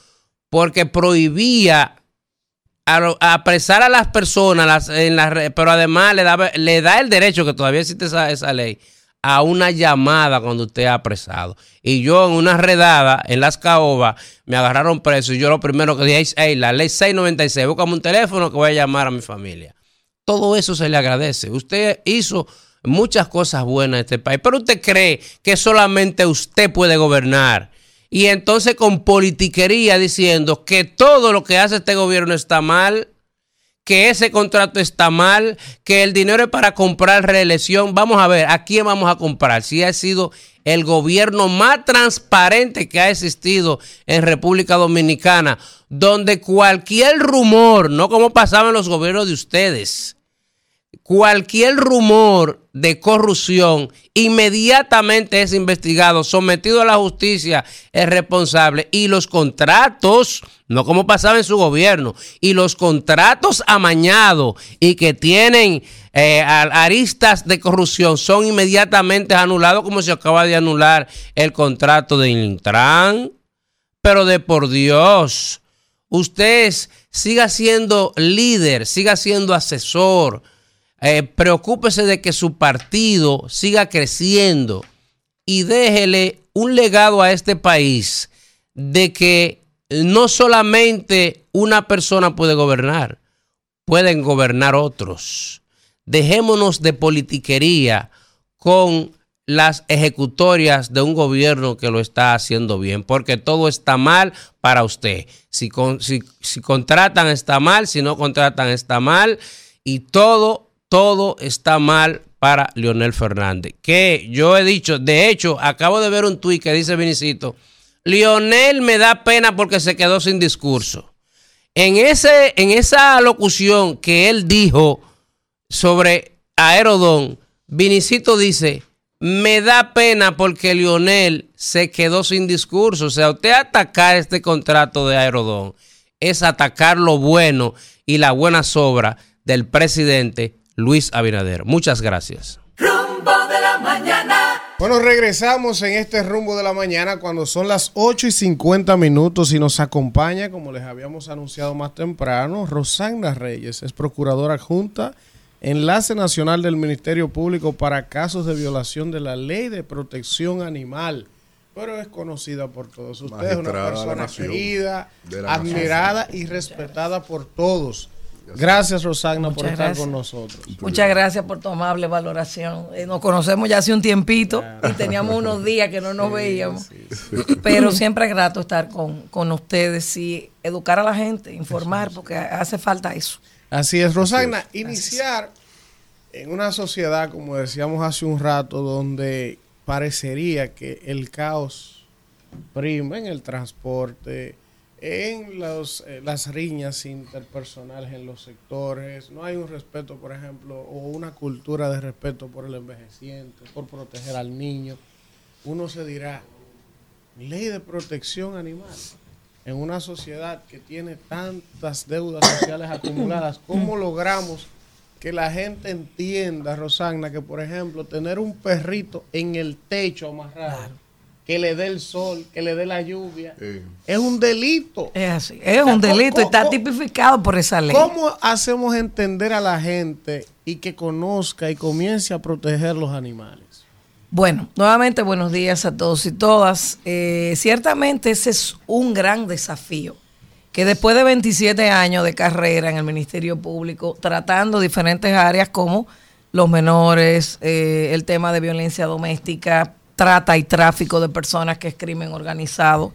porque prohibía a, apresar a las personas, en pero además le da, le da el derecho, que todavía existe esa, esa ley, a una llamada cuando usted ha apresado. Y yo en una redada en las caobas me agarraron preso y yo lo primero que dije es, hey, la ley 696, búscame un teléfono que voy a llamar a mi familia. Todo eso se le agradece. Usted hizo muchas cosas buenas en este país, pero usted cree que solamente usted puede gobernar y entonces con politiquería diciendo que todo lo que hace este gobierno está mal, que ese contrato está mal, que el dinero es para comprar reelección. Vamos a ver, ¿a quién vamos a comprar? Si ha sido el gobierno más transparente que ha existido en República Dominicana, donde cualquier rumor, no como pasaba en los gobiernos de ustedes, cualquier rumor de corrupción inmediatamente es investigado, sometido a la justicia, es responsable. Y los contratos, no como pasaba en su gobierno, y los contratos amañados y que tienen eh, aristas de corrupción son inmediatamente anulados, como se acaba de anular el contrato de Intran Pero de por Dios, usted siga siendo líder, siga siendo asesor, eh, preocúpese de que su partido siga creciendo y déjele un legado a este país de que no solamente una persona puede gobernar, pueden gobernar otros. Dejémonos de politiquería con las ejecutorias de un gobierno que lo está haciendo bien, porque todo está mal para usted. Si, con- si, si contratan está mal, si no contratan está mal, y todo, todo está mal para Leonel Fernández. Que yo he dicho, de hecho, acabo de ver un tuit que dice Vinicito, Lionel me da pena porque se quedó sin discurso. En, ese, en esa locución que él dijo sobre Aerodón, Vinicito dice, me da pena porque Lionel se quedó sin discurso. O sea, usted atacar este contrato de Aerodón es atacar lo bueno y la buena sobra del presidente Luis Abinader. Muchas gracias. Rumbo de la mañana. Bueno, regresamos en este rumbo de la mañana cuando son las 8 y 50 minutos y nos acompaña, como les habíamos anunciado más temprano, Rosana Reyes, es procuradora adjunta, enlace nacional del Ministerio Público para casos de violación de la ley de protección animal, pero es conocida por todos ustedes, una Magistrada persona querida, nación. admirada y respetada por todos. Gracias, Rosana, por estar gracias. con nosotros. Muchas gracias por tu amable valoración. Eh, nos conocemos ya hace un tiempito y teníamos unos días que no nos veíamos. Pero siempre es grato estar con, con ustedes y educar a la gente, informar, porque hace falta eso. Así es, Rosana, iniciar en una sociedad, como decíamos hace un rato, donde parecería que el caos prima en el transporte, en los, eh, las riñas interpersonales en los sectores, no hay un respeto, por ejemplo, o una cultura de respeto por el envejeciente, por proteger al niño. Uno se dirá, ley de protección animal en una sociedad que tiene tantas deudas sociales acumuladas, ¿cómo logramos que la gente entienda, Rosana, que por ejemplo tener un perrito en el techo amarrado, que le dé el sol, que le dé la lluvia, es un delito? Es así, es un delito y está tipificado por esa ley. ¿Cómo hacemos entender a la gente y que conozca y comience a proteger los animales? Bueno, nuevamente buenos días a todos y todas. Eh, ciertamente ese es un gran desafío, que después de 27 años de carrera en el Ministerio Público, tratando diferentes áreas como los menores, eh, el tema de violencia doméstica, trata y tráfico de personas, que es crimen organizado,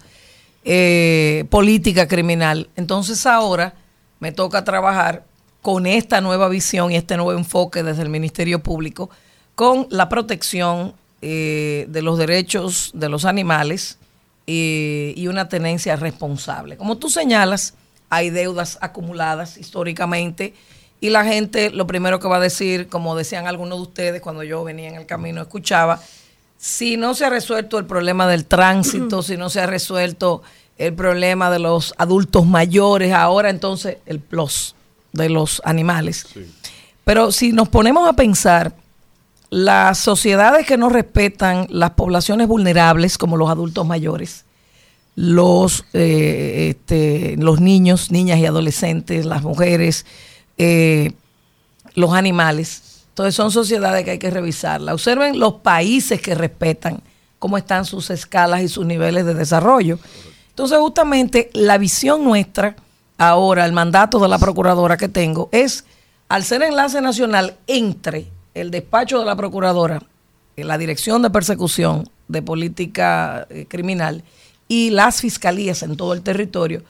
eh, política criminal. Entonces ahora me toca trabajar con esta nueva visión y este nuevo enfoque desde el Ministerio Público con la protección eh, de los derechos de los animales eh, y una tenencia responsable. Como tú señalas, hay deudas acumuladas históricamente y la gente lo primero que va a decir, como decían algunos de ustedes cuando yo venía en el camino, escuchaba, si no se ha resuelto el problema del tránsito, si no se ha resuelto el problema de los adultos mayores, ahora entonces el plus de los animales. Pero si nos ponemos a pensar, las sociedades que no respetan las poblaciones vulnerables, como los adultos mayores, los, eh, este, los niños, niñas y adolescentes, las mujeres, eh, los animales. Entonces son sociedades que hay que revisarlas. Observen los países que respetan cómo están sus escalas y sus niveles de desarrollo. Entonces justamente la visión nuestra ahora, el mandato de la procuradora que tengo es, al ser enlace nacional entre el despacho de la procuradora, eh, la dirección de persecución de política eh, criminal y las fiscalías en todo el territorio,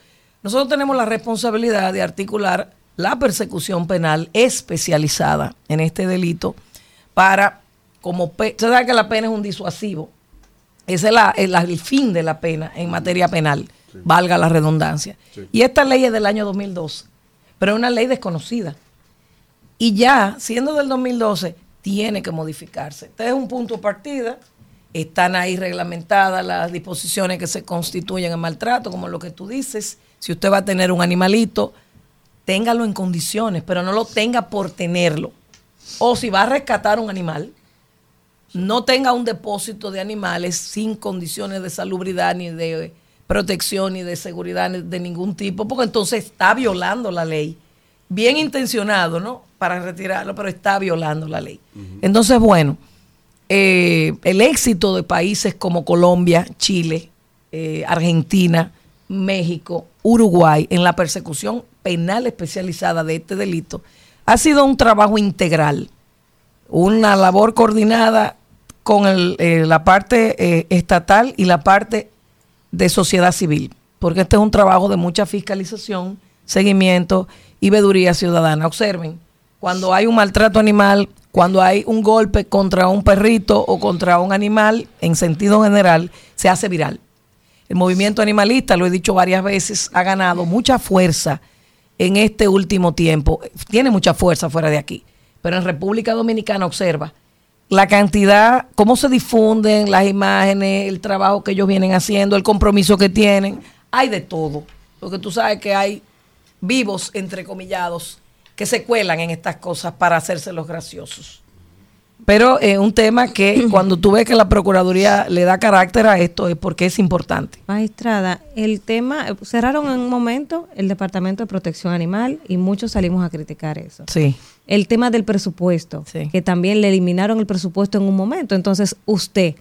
nosotros tenemos la responsabilidad de articular la persecución penal especializada en este delito para, como, usted sabe que la pena es un disuasivo, ese es la- el, el fin de la pena en materia penal, valga la redundancia. Y esta ley es del año 2012, pero es una ley desconocida. Y ya, siendo del 2012, tiene que modificarse. Este es un punto de partida. Están ahí reglamentadas las disposiciones que se constituyen en maltrato, como lo que tú dices. Si usted va a tener un animalito, téngalo en condiciones, pero no lo tenga por tenerlo. O si va a rescatar un animal, no tenga un depósito de animales sin condiciones de salubridad ni de protección ni de seguridad ni de ningún tipo, porque entonces está violando la ley. Bien intencionado, ¿no? Para retirarlo, pero está violando la ley. Entonces, bueno, eh, el éxito de países como Colombia, Chile, eh, Argentina, México, Uruguay en la persecución penal especializada de este delito ha sido un trabajo integral, una labor coordinada con el, eh, la parte eh, estatal y la parte de sociedad civil, porque este es un trabajo de mucha fiscalización, seguimiento y veeduría ciudadana. Observen, cuando hay un maltrato animal, cuando hay un golpe contra un perrito o contra un animal, en sentido general, se hace viral. El movimiento animalista, lo he dicho varias veces, ha ganado mucha fuerza en este último tiempo. Tiene mucha fuerza fuera de aquí. Pero en República Dominicana, observa la cantidad, cómo se difunden las imágenes, el trabajo que ellos vienen haciendo, el compromiso que tienen. Hay de todo. Porque tú sabes que hay vivos, entrecomillados, que se cuelan en estas cosas para hacerse los graciosos. Pero es un tema que cuando tú ves que la Procuraduría le da carácter a esto es porque es importante. Magistrada, el tema, cerraron en un momento el Departamento de Protección Animal y muchos salimos a criticar eso. Sí. El tema del presupuesto, que también le eliminaron el presupuesto en un momento. Entonces, usted,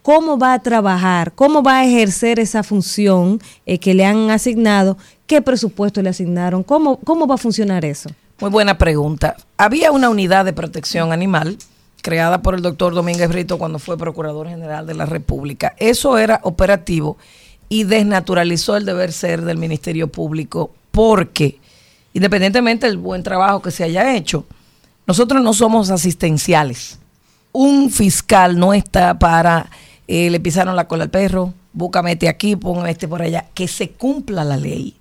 ¿cómo va a trabajar? ¿Cómo va a ejercer esa función eh, que le han asignado? ¿Qué presupuesto le asignaron? ¿Cómo, ¿Cómo va a funcionar eso? Muy buena pregunta. Había una unidad de protección animal creada por el doctor Domínguez Brito cuando fue Procurador General de la República. Eso era operativo y desnaturalizó el deber ser del Ministerio Público porque, independientemente del buen trabajo que se haya hecho, nosotros no somos asistenciales. Un fiscal no está para, eh, le pisaron la cola al perro, búscame este aquí, póngame este por allá, que se cumpla la ley.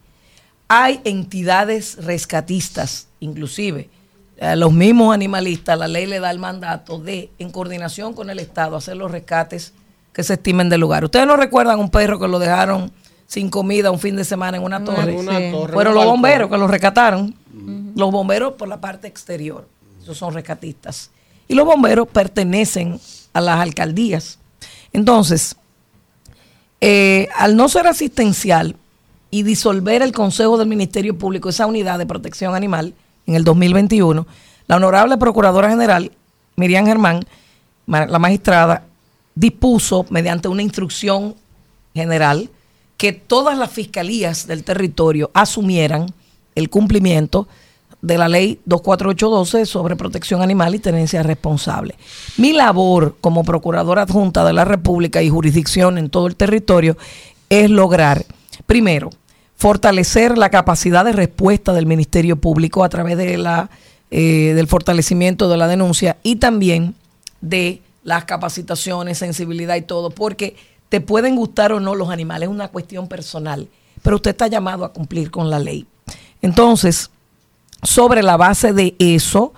Hay entidades rescatistas, inclusive, a los mismos animalistas, la ley le da el mandato de, en coordinación con el Estado, hacer los rescates que se estimen del lugar. ¿Ustedes no recuerdan un perro que lo dejaron sin comida un fin de semana en una torre? Fueron los bomberos que lo rescataron. Los bomberos por la parte exterior. Esos son rescatistas. Y los bomberos pertenecen a las alcaldías. Entonces, eh, al no ser asistencial y disolver el Consejo del Ministerio Público, esa unidad de protección animal, en el 2021, la honorable Procuradora General, Miriam Germán, la magistrada, dispuso mediante una instrucción general que todas las fiscalías del territorio asumieran el cumplimiento de la ley 24812 sobre protección animal y tenencia responsable. Mi labor como procuradora adjunta de la República y jurisdicción en todo el territorio es lograr, primero, fortalecer la capacidad de respuesta del Ministerio Público a través de la, eh, del fortalecimiento de la denuncia y también de las capacitaciones, sensibilidad y todo, porque te pueden gustar o no los animales, es una cuestión personal, pero usted está llamado a cumplir con la ley. Entonces, sobre la base de eso,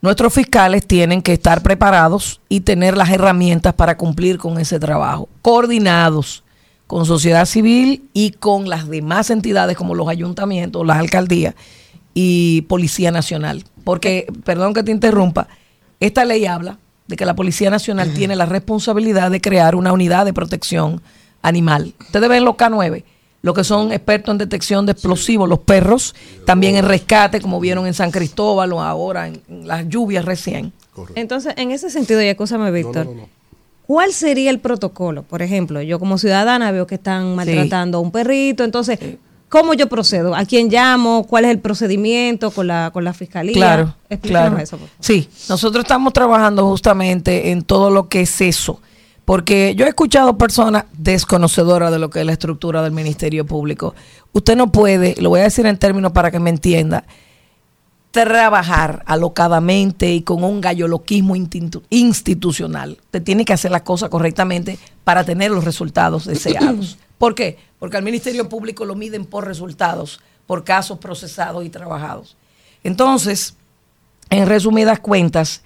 nuestros fiscales tienen que estar preparados y tener las herramientas para cumplir con ese trabajo, coordinados con sociedad civil y con las demás entidades como los ayuntamientos, las alcaldías y Policía Nacional. Porque, perdón que te interrumpa, esta ley habla de que la Policía Nacional tiene la responsabilidad de crear una unidad de protección animal. Ustedes ven los K9, los que son expertos en detección de explosivos, los perros, también en rescate, como vieron en San Cristóbal o ahora en, las lluvias recién. Entonces, en ese sentido, y escúchame, Víctor, ¿Cuál sería el protocolo? Por ejemplo, yo como ciudadana veo que están maltratando a un perrito, entonces, ¿cómo yo procedo? ¿A quién llamo? ¿Cuál es el procedimiento con la, con la fiscalía? Claro, claro. Eso, sí, nosotros estamos trabajando justamente en todo lo que es eso. Porque yo he escuchado personas desconocedoras de lo que es la estructura del Ministerio Público. Usted no puede, lo voy a decir en términos para que me entienda, trabajar alocadamente y con un galloloquismo institucional. Te tiene que hacer las cosas correctamente para tener los resultados deseados. <clears throat> ¿Por qué? Porque al Ministerio Público lo miden por resultados, por casos procesados y trabajados. Entonces, en resumidas cuentas,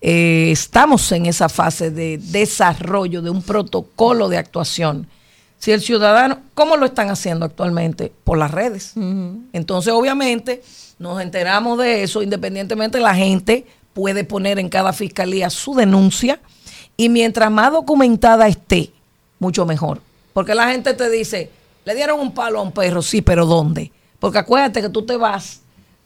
eh, estamos en esa fase de desarrollo de un protocolo de actuación. Si el ciudadano, ¿cómo lo están haciendo actualmente? Por las redes. Entonces, obviamente, nos enteramos de eso, independientemente la gente puede poner en cada fiscalía su denuncia y mientras más documentada esté, mucho mejor. Porque la gente te dice, Le dieron un palo a un perro, sí, pero ¿dónde? Porque acuérdate que tú te vas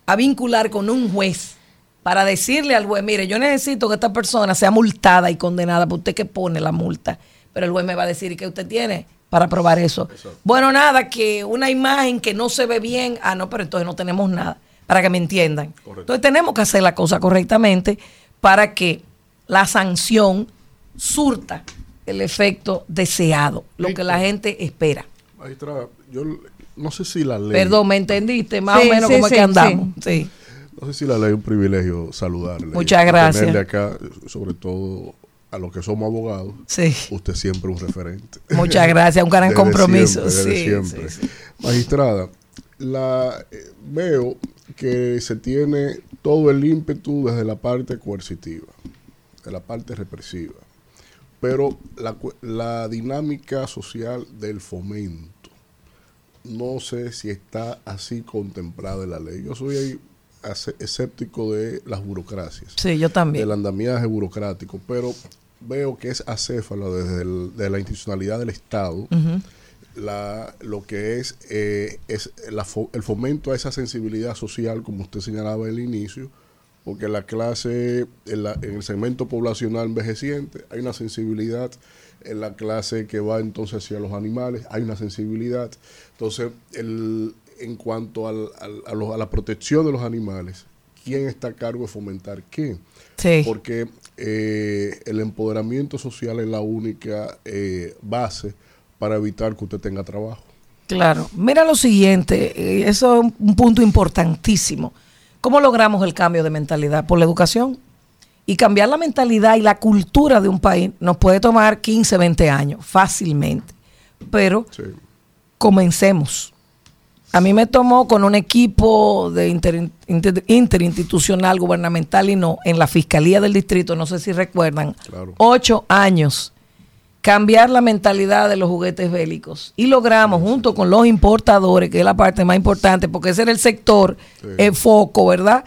a vincular con un juez para decirle al juez, mire, yo necesito que esta persona sea multada y condenada, por usted que pone la multa. Pero el juez me va a decir, ¿y qué usted tiene para probar eso? Bueno, nada, que una imagen que no se ve bien, ah, no, pero entonces no tenemos nada, para que me entiendan. Entonces tenemos que hacer la cosa correctamente para que la sanción surta el efecto deseado, lo que la gente espera. Maestra, yo no sé si la ley. Perdón, ¿me entendiste? Más Sí, o menos sí, como es que andamos. Sí. No sé si la ley es un privilegio saludarle. Muchas y gracias. tenerle acá, sobre todo a los que somos abogados. Sí. Usted siempre un referente. Muchas gracias, un gran <laughs> Desde compromiso. siempre, Sí, siempre. sí, sí. Magistrada, la, eh, veo que se tiene todo el ímpetu desde la parte coercitiva, de la parte represiva, pero la, la dinámica social del fomento, no sé si está así contemplada en la ley. Yo soy ahí escéptico de las burocracias. Sí, yo también. Del andamiaje burocrático, pero veo que es acéfalo desde el- de la institucionalidad del Estado la, lo que es, eh, es la fo- el fomento a esa sensibilidad social, como usted señalaba al inicio, porque la clase, en, la- en el segmento poblacional envejeciente, hay una sensibilidad, en la clase que va entonces hacia los animales, hay una sensibilidad. Entonces, el, en cuanto al- al- a, los- a la protección de los animales, ¿quién está a cargo de fomentar qué? Sí. Porque eh, el empoderamiento social es la única eh, base para evitar que usted tenga trabajo. Claro. Mira lo siguiente, eh, eso es un- un punto importantísimo. ¿Cómo logramos el cambio de mentalidad? Por la educación. Y cambiar la mentalidad y la cultura de un país nos puede tomar 15, 20 años, fácilmente. Pero comencemos. A mí me tomó con un equipo de inter- inter- interinstitucional, gubernamental y no, en la Fiscalía del Distrito, no sé si recuerdan, ocho años cambiar la mentalidad de los juguetes bélicos. Y logramos, junto con los importadores, que es la parte más importante, porque ese era el sector, el foco, ¿verdad?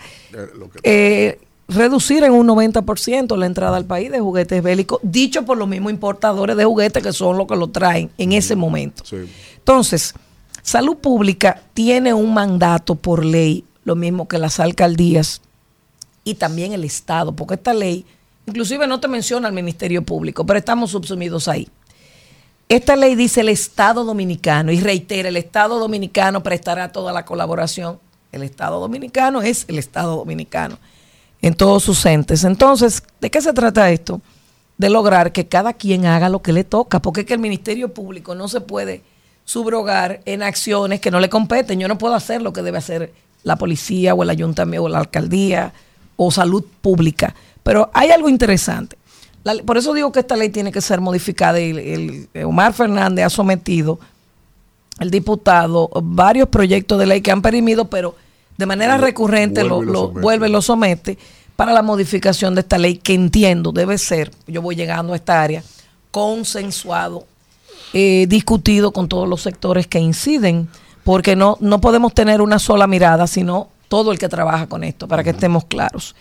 Eh, reducir en un 90% la entrada al país de juguetes bélicos, dicho por los mismos importadores de juguetes que son los que lo traen en ese momento. Entonces, salud pública tiene un mandato por ley, lo mismo que las alcaldías y también el Estado, porque esta ley, inclusive no te menciona el Ministerio Público, pero estamos subsumidos ahí. Esta ley dice el Estado dominicano y reitera, el Estado dominicano prestará toda la colaboración. El Estado dominicano es el Estado dominicano en todos sus entes. Entonces, ¿de qué se trata esto? De lograr que cada quien haga lo que le toca, porque es que el Ministerio Público no se puede subrogar en acciones que no le competen. Yo no puedo hacer lo que debe hacer la policía o el ayuntamiento o la alcaldía o salud pública. Pero hay algo interesante. La- por eso digo que esta ley tiene que ser modificada y el, el- Omar Fernández ha sometido, el diputado, varios proyectos de ley que han perimido, pero de manera recurrente lo, vuelve lo vuelve y lo somete para la modificación de esta ley que entiendo debe ser, yo voy llegando a esta área, consensuado, eh, discutido con todos los sectores que inciden, porque no, no podemos tener una sola mirada, sino todo el que trabaja con esto, para que estemos claros.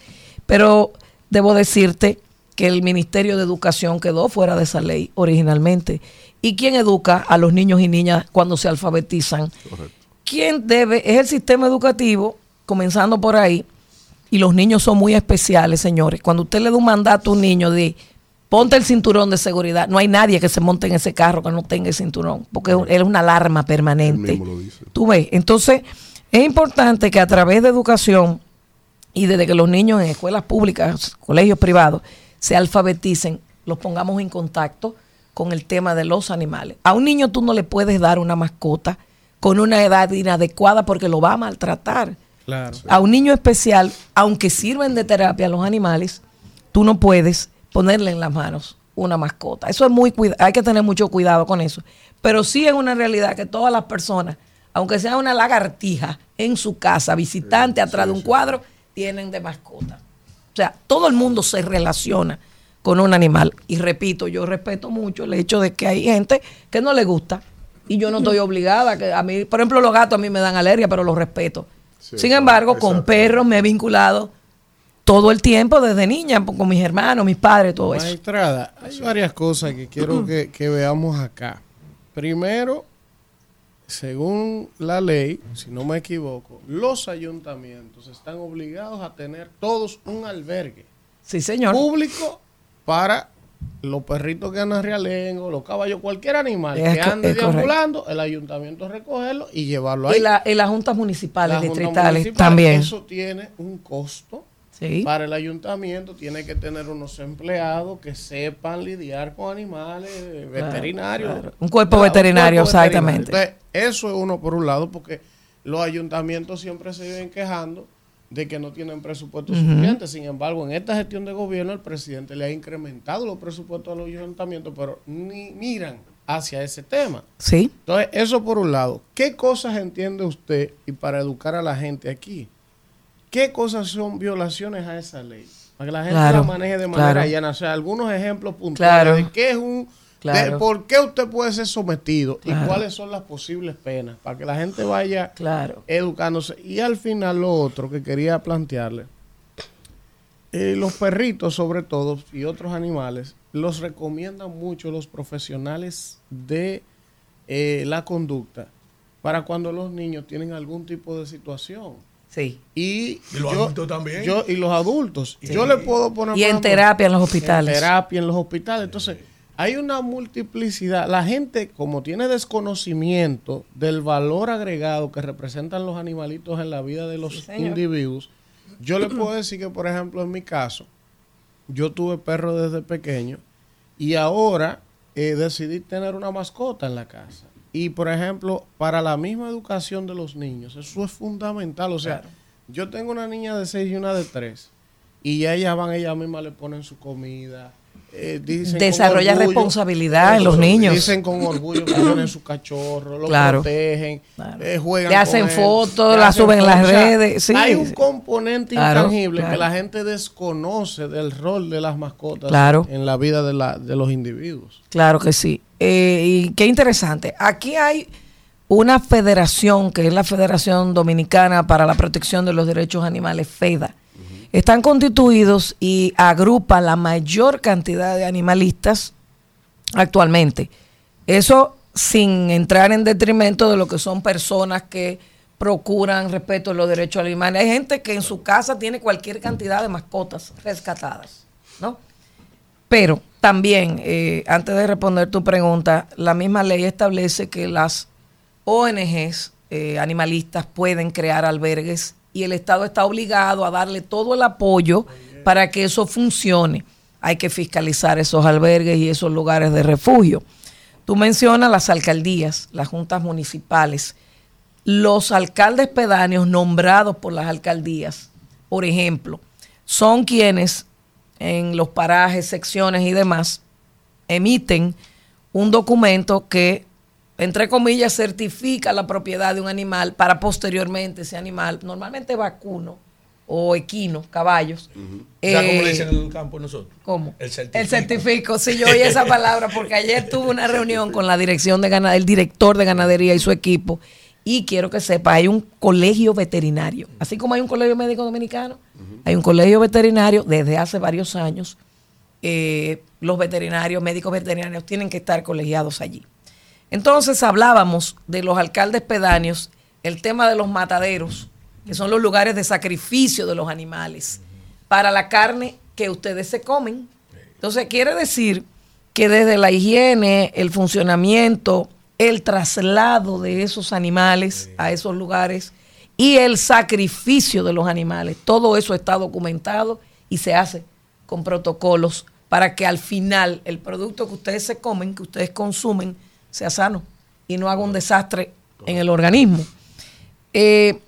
Pero debo decirte que el Ministerio de Educación quedó fuera de esa ley originalmente. ¿Y quién educa a los niños y niñas cuando se alfabetizan? ¿Quién debe? Es el sistema educativo, comenzando por ahí, y los niños son muy especiales, señores. Cuando usted le da un mandato a un niño de ponte el cinturón de seguridad, no hay nadie que se monte en ese carro que no tenga el cinturón, porque es una alarma permanente. Tú ves, entonces es importante que a través de educación y desde que los niños en escuelas públicas, colegios privados, se alfabeticen, los pongamos en contacto con el tema de los animales. A un niño tú no le puedes dar una mascota con una edad inadecuada porque lo va a maltratar. Claro. A un niño especial, aunque sirven de terapia los animales, tú no puedes ponerle en las manos una mascota. Eso es muy hay que tener mucho cuidado con eso. Pero sí es una realidad que todas las personas, aunque sea una lagartija en su casa, visitante atrás de un cuadro, tienen de mascota. O sea, todo el mundo se relaciona con un animal. Y repito, yo respeto mucho el hecho de que hay gente que no le gusta. Y yo no estoy obligada. Que a mí, por ejemplo, los gatos a mí me dan alergia, pero los respeto. Sin embargo, con perros me he vinculado todo el tiempo desde niña, con mis hermanos, mis padres, todo eso. Maestrada, hay varias cosas que quiero que, que veamos acá. Primero, según la ley, si no me equivoco, los ayuntamientos están obligados a tener todos un albergue. Sí, señor. Público para los perritos que andan realengo, los caballos, cualquier animal Es que ande deambulando, el ayuntamiento recogerlo y llevarlo ahí. Y, la- y las juntas municipales, Las juntas distritales municipales, también. Eso tiene un costo. Sí. Para el ayuntamiento tiene que tener unos empleados que sepan lidiar con animales Claro, veterinarios. claro. Un cuerpo Claro, veterinario, cuerpo exactamente. Entonces, eso es uno por un lado, porque los ayuntamientos siempre se viven quejando de que no tienen presupuesto Ujú. suficiente. Sin embargo, en esta gestión de gobierno, el presidente le ha incrementado los presupuestos a los ayuntamientos, pero ni miran hacia ese tema. Sí. Entonces, eso por un lado. ¿Qué cosas entiende usted y para educar a la gente aquí? ¿Qué cosas son violaciones a esa ley? Para que la gente Claro, la maneje de manera claro. llana. O sea, algunos ejemplos puntuales Claro. de qué es un... Claro. De por qué usted puede ser sometido y cuáles son las posibles penas para que la gente vaya Claro. educándose. Y al final lo otro que quería plantearle, eh, los perritos sobre todo y otros animales los recomiendan mucho los profesionales de eh, la conducta para cuando los niños tienen algún tipo de situación. Sí. Y, Y los yo- adultos también. yo- y los adultos. Sí. Yo le puedo poner... Y en ejemplo, terapia en los hospitales. En terapia en los hospitales. Entonces, hay una multiplicidad. La gente, como tiene desconocimiento del valor agregado que representan los animalitos en la vida de los individuos, yo le puedo decir que, por ejemplo, en mi caso, yo tuve perro desde pequeño y ahora eh, decidí tener una mascota en la casa. Y, por ejemplo, para la misma educación de los niños, eso es fundamental. O sea, yo tengo una niña de 6 y una de 3. Y ya ellas van, ellas mismas le ponen su comida. Eh, dicen Desarrolla orgullo- responsabilidad en los niños. Dicen con orgullo que tienen su cachorro, lo Claro. protegen, eh, juegan Le hacen fotos, la hacen suben en las redes, sí. Hay un componente Claro, intangible claro. que la gente desconoce del rol de las mascotas Claro. en la vida de, la, de los individuos. Claro que sí. Eh, y qué interesante. Aquí hay una federación que es la Federación Dominicana para la Protección de los Derechos Animales, FEDA. Están constituidos y agrupan la mayor cantidad de animalistas actualmente. Eso sin entrar en detrimento de lo que son personas que procuran respeto a los derechos animales. Hay gente que en su casa tiene cualquier cantidad de mascotas rescatadas, ¿no? Pero también, eh, antes de responder tu pregunta, la misma ley establece que las ONGs eh, animalistas pueden crear albergues y el Estado está obligado a darle todo el apoyo para que eso funcione. Hay que fiscalizar esos albergues y esos lugares de refugio. Tú mencionas las alcaldías, las juntas municipales, los alcaldes pedáneos nombrados por las alcaldías, por ejemplo, son quienes en los parajes, secciones y demás emiten un documento que, entre comillas, certifica la propiedad de un animal para posteriormente ese animal, normalmente vacuno o equino, caballos. ¿Sabes cómo eh, le dicen en el campo nosotros? ¿Cómo? El certifico. El certifico, sí, yo oí esa <laughs> palabra porque ayer tuve una reunión con la dirección de ganadería, el director de ganadería y su equipo. Y quiero que sepa, hay un colegio veterinario. Así como hay un colegio médico dominicano, hay un colegio veterinario desde hace varios años. Eh, los veterinarios, médicos veterinarios, tienen que estar colegiados allí. Entonces hablábamos de los alcaldes pedáneos, el tema de los mataderos, que son los lugares de sacrificio de los animales, para la carne que ustedes se comen. Entonces quiere decir que desde la higiene, el funcionamiento, el traslado de esos animales a esos lugares y el sacrificio de los animales, todo eso está documentado y se hace con protocolos para que al final el producto que ustedes se comen, que ustedes consumen, sea sano y no haga un desastre en el organismo. Eh,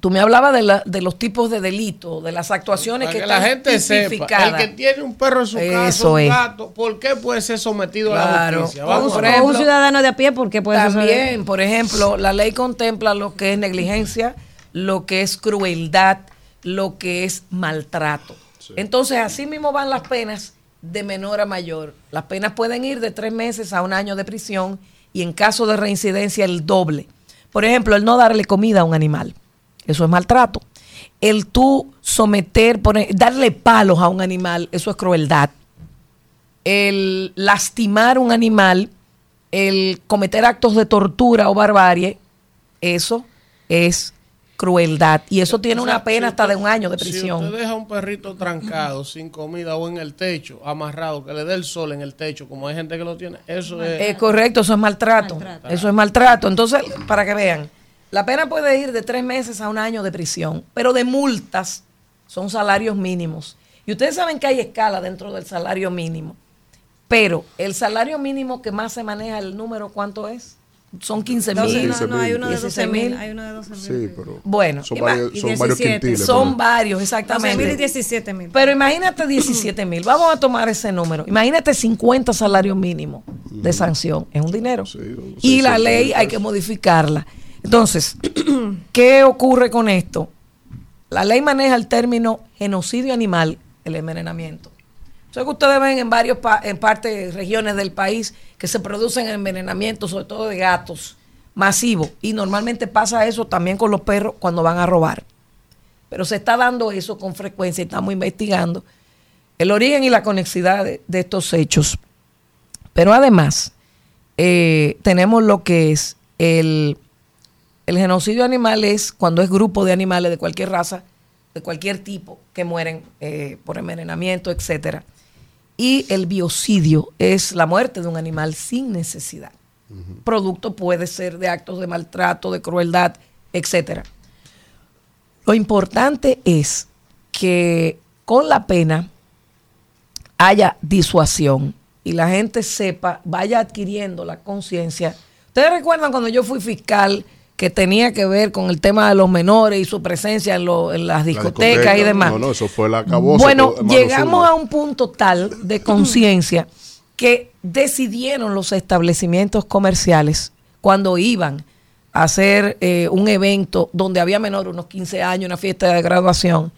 tú me hablabas de, la- de los tipos de delitos, de las actuaciones Para que, que la están gente sepa, el que tiene un perro en su casa, un gato, ¿por qué puede ser sometido a la justicia? Vamos un- ciudadano de a pie, porque puede También, por ejemplo, la ley contempla lo que es negligencia, lo que es crueldad, lo que es maltrato. Entonces, así mismo van las penas de menor a mayor. Las penas pueden ir de tres meses a un año de prisión y en caso de reincidencia el doble. Por ejemplo, el no darle comida a un animal. Eso es maltrato. El tú someter, poner, darle palos a un animal, eso es crueldad. El lastimar un animal, el cometer actos de tortura o barbarie, eso es crueldad. Y eso tiene O sea, una pena si hasta de un año de Si prisión. usted deja un perrito trancado, sin comida o en el techo, amarrado, que le dé el sol en el techo, como hay gente que lo tiene, eso es... Es correcto, eso es maltrato. Eso es maltrato. Entonces, para que vean, la pena puede ir de tres meses a un año de prisión, pero de multas son salarios mínimos. Y ustedes saben que hay escala dentro del salario mínimo, pero el salario mínimo que más se maneja, el número, ¿cuánto es? Son 15 mil. No, no, hay uno de 16 12 mil. Hay uno de 12 mil. Sí, pero Bueno, son varios, son varios 17. quintiles. Son pero- varios, 12 exactamente. mil y 17 mil. Pero imagínate <clears throat> 17 mil. Vamos a tomar ese número. Imagínate 50 salarios mínimos de sanción. Es un dinero. y la 600 ley hay que modificarla. Entonces, <clears throat> ¿qué ocurre con esto? La ley maneja el término genocidio animal, el envenenamiento. Es que ustedes ven en varios en partes, regiones del país que se producen envenenamientos, sobre todo de gatos, masivos. Y normalmente pasa eso también con los perros cuando van a robar. Pero se está dando eso con frecuencia y estamos investigando el origen y la conexidad de, de estos hechos. Pero además, eh, tenemos lo que es el, el genocidio animal es cuando es grupo de animales de cualquier raza, de cualquier tipo, que mueren eh, por envenenamiento, etcétera. Y el biocidio es la muerte de un animal sin necesidad. Producto puede ser de actos de maltrato, de crueldad, etcétera. Lo importante es que con la pena haya disuasión y la gente sepa, vaya adquiriendo la conciencia. Ustedes recuerdan cuando yo fui fiscal que tenía que ver con el tema de los menores y su presencia en, lo- en las La discotecas discoteca, y demás. No, no, eso fue la acabose. Bueno, llegamos a un punto tal de conciencia que decidieron los establecimientos comerciales cuando iban a hacer eh, un evento donde había menores, unos 15 años, una fiesta de graduación.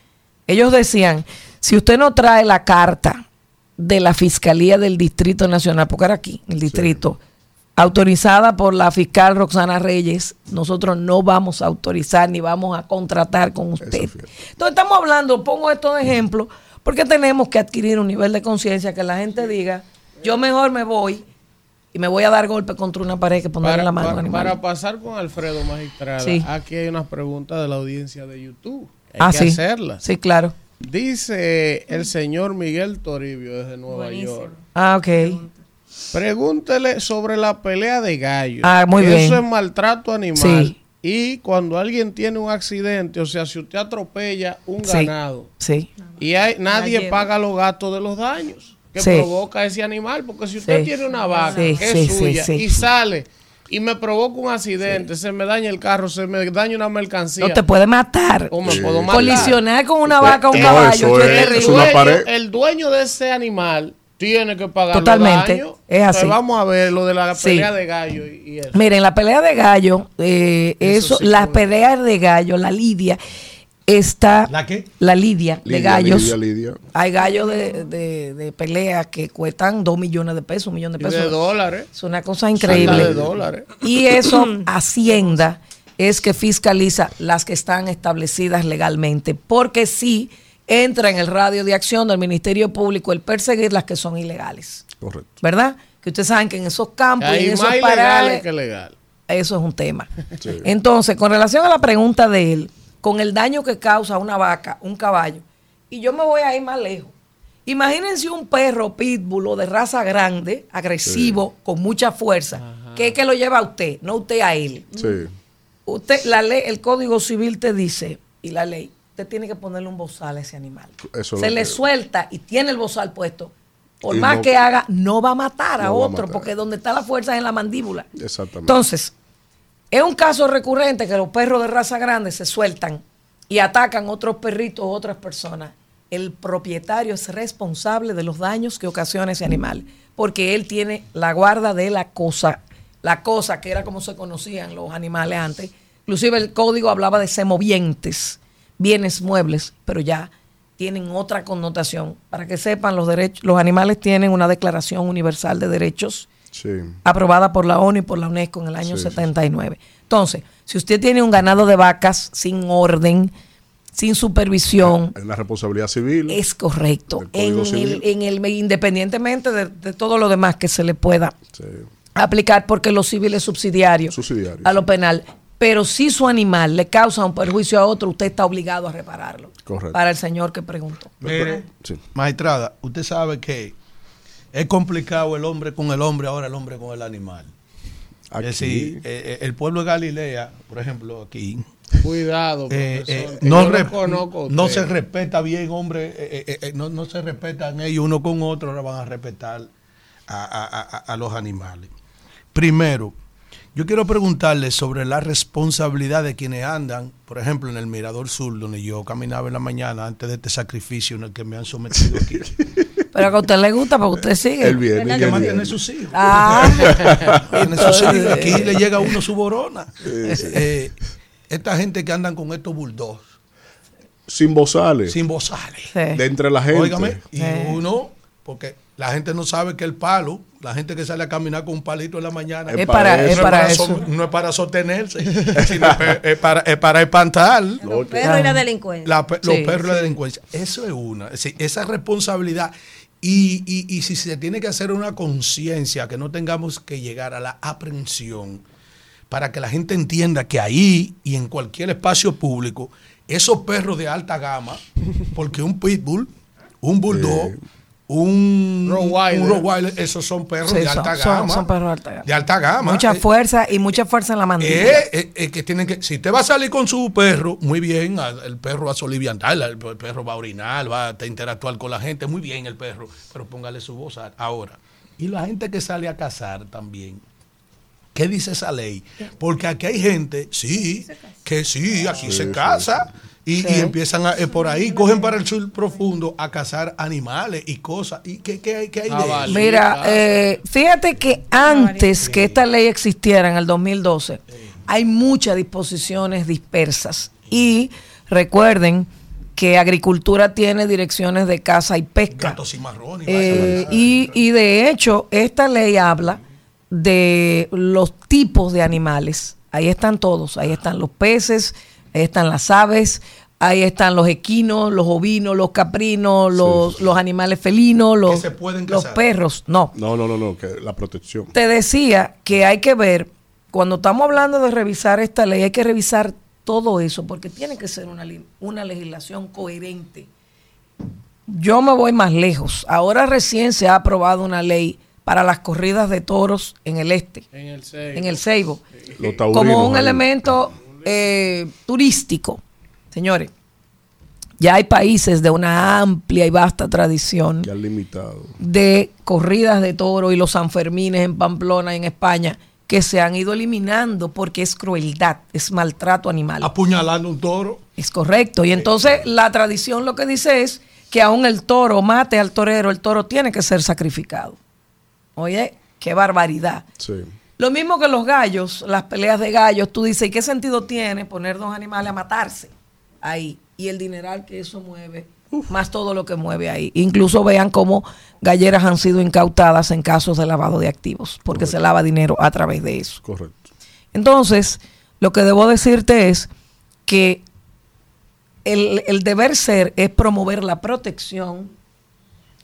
Ellos decían, si usted no trae la carta de la Fiscalía del Distrito Nacional, porque era aquí, el distrito, autorizada por la fiscal Roxana Reyes, nosotros no vamos a autorizar ni vamos a contratar con usted. Entonces estamos hablando, pongo esto de ejemplo, porque tenemos que adquirir un nivel de conciencia que la gente diga, yo mejor me voy y me voy a dar golpe contra una pared que ponerle Para, la mano para- para pasar con Alfredo Magistrada, Sí. aquí hay unas preguntas de la audiencia de YouTube. Hay ah, que sí. hacerlas. Sí, claro. Dice el señor Miguel Toribio desde Nueva York. Ah, ok. Pregúntele sobre la pelea de gallos. Ah, muy bien. Eso es maltrato animal. Sí. Y cuando alguien tiene un accidente, o sea, si usted atropella un Sí. ganado Sí. y hay, nadie paga los gastos de los daños que Sí. provoca ese animal, porque si usted Sí. tiene una vaca Sí, que es sí, suya sí. y sale y me provoca un accidente, se me daña el carro, se me daña una mercancía. No te puede matar. ¿O me puedo matar? Colisionar con una vaca o un El- caballo. el, eso es terrible. dueño, el dueño de ese animal tiene que pagar Totalmente, los daños. es así. Entonces, vamos a ver lo de la Sí. pelea de gallo y, y eso. Miren, la pelea de gallo, eh, Eso eso, sí las peleas de gallo, la lidia, está. ¿La qué? La lidia, de Lidia, gallos. Lidia, Lidia. Hay gallos de, de, de pelea que cuestan dos millones de pesos, un millón de Y pesos. de dólares. Es una cosa de increíble. dólares. Y eso, Hacienda es que fiscaliza las que están establecidas legalmente, porque sí entra en el radio de acción del Ministerio Público el perseguir las que son ilegales. Correcto. ¿Verdad? Que ustedes saben que en esos campos y Hay en esos más parajes, que legal. eso es un tema. <laughs> Sí. Entonces, con relación a la pregunta de él, con el daño que causa una vaca, un caballo, y yo me voy a ir más lejos. Imagínense un perro pitbull o de raza grande, agresivo, con mucha fuerza, que es que lo lleva a usted, no usted a él. Sí. Usted, la ley, el Código Civil te dice, y la ley, usted tiene que ponerle un bozal a ese animal. Eso Se le suelta y tiene el bozal puesto. Por Y más no- que haga, no va a matar a No va a otro, matar. porque donde está la fuerza es en la mandíbula. Exactamente. Entonces, es un caso recurrente que los perros de raza grande se sueltan y atacan otros perritos o otras personas. El propietario es responsable de los daños que ocasiona ese animal, porque él tiene la guarda de la cosa, la cosa que era como se conocían los animales antes. Inclusive el código hablaba de semovientes, bienes muebles, pero ya tienen otra connotación. Para que sepan, los derechos, los animales tienen una Declaración Universal de Derechos Sí. aprobada por la ONU y por la UNESCO en el año Sí, sí. 79. Entonces, si usted tiene un ganado de vacas sin orden, sin supervisión, Es la responsabilidad civil. es correcto. En el, en el, independientemente de, de todo lo demás que se le pueda Sí. aplicar porque lo civil es subsidiario, Subsidiario, a lo penal. Pero si su animal le causa un perjuicio a otro, usted está obligado a repararlo. Correcto. Para el señor que preguntó. Mire, magistrada, usted sabe que es complicado el hombre con el hombre, ahora el hombre con el animal. Aquí. Es decir, eh, eh, el pueblo de Galilea, por ejemplo, aquí, Cuidado, eh, profesor, eh, no, se respeta bien, hombre, eh, eh, eh, no, no se respetan ellos uno con otro, ahora van a respetar a, a- a- a los animales. Primero, yo quiero preguntarle sobre la responsabilidad de quienes andan, por ejemplo, en el Mirador Sur, donde yo caminaba en la mañana antes de este sacrificio en el que me han sometido aquí. <laughs> Pero que a usted le gusta, porque usted sigue. Él viene, Hay que mantener sus hijos. Ah. <laughs> Tiene sus hijos. Aquí le llega a uno su borona. Eh, esta gente que andan con estos bulldogs. Sin bozales. Sin bozales. De entre la gente. Óigame, y uno, porque la gente no sabe que el palo, la gente que sale a caminar con un palito en la mañana, Es para- es no para so- eso. no es para sostenerse, <laughs> sino es, es para, es para espantar. Los perros y la delincuencia. La los Sí, perros y la delincuencia. Eso es una. Es decir, esa responsabilidad. Y, y- y si se tiene que hacer una conciencia, que no tengamos que llegar a la aprehensión, para que la gente entienda que ahí y en cualquier espacio público, esos perros de alta gama, porque un pitbull, un bulldog, un Rottweiler. un Rottweiler, esos son perros Sí, de alta son- gama. son perros de alta gama. De alta gama. Mucha Eh, fuerza y mucha fuerza en la mandíbula. eh, eh, eh, que tienen que, si usted va a salir con su perro, muy bien, el perro va a soliviantar, el, perro va a orinar, va a interactuar con la gente, muy bien el perro, pero póngale su voz ahora. Y la gente que sale a cazar también. ¿Qué dice esa ley? Porque aquí hay gente, sí, que sí, aquí se casa y, y empiezan a, eh, por ahí, cogen para el sur profundo a cazar animales y cosas. ¿Y qué, qué hay, qué hay de eso? Mira, eh, fíjate que antes que esta ley existiera en el 2012, hay muchas disposiciones dispersas. Y recuerden que Agricultura tiene direcciones de caza y pesca. Gatos y marrones. Eh, y, y de hecho, esta ley habla de los tipos de animales. Ahí están todos. Ahí están los peces, ahí están las aves, ahí están los equinos, los ovinos, los caprinos, los, los animales felinos, los, se pueden los cazar. perros. No. No, no, no, no, que la protección. Te decía que hay que ver, cuando estamos hablando de revisar esta ley, hay que revisar todo eso, porque tiene que ser una, legislación coherente. Yo me voy más lejos. Ahora recién se ha aprobado una ley para las corridas de toros en el este, En el Seibo. en el como un elemento eh, turístico. Señores, ya hay países de una amplia y vasta tradición Ya limitado. de corridas de toro y los Sanfermines en Pamplona y en España que se han ido eliminando porque es crueldad, es maltrato animal. Apuñalando un toro. Es correcto. Y entonces la tradición lo que dice es que aún el toro mate al torero, el toro tiene que ser sacrificado. Oye, qué barbaridad. Sí. Lo mismo que los gallos, las peleas de gallos, tú dices, ¿y qué sentido tiene poner dos animales a matarse ahí? Y el dineral que eso mueve, más todo lo que mueve ahí. Incluso vean cómo galleras han sido incautadas en casos de lavado de activos, porque se lava dinero a través de eso. Correcto. Entonces, lo que debo decirte es que el, el deber ser es promover la protección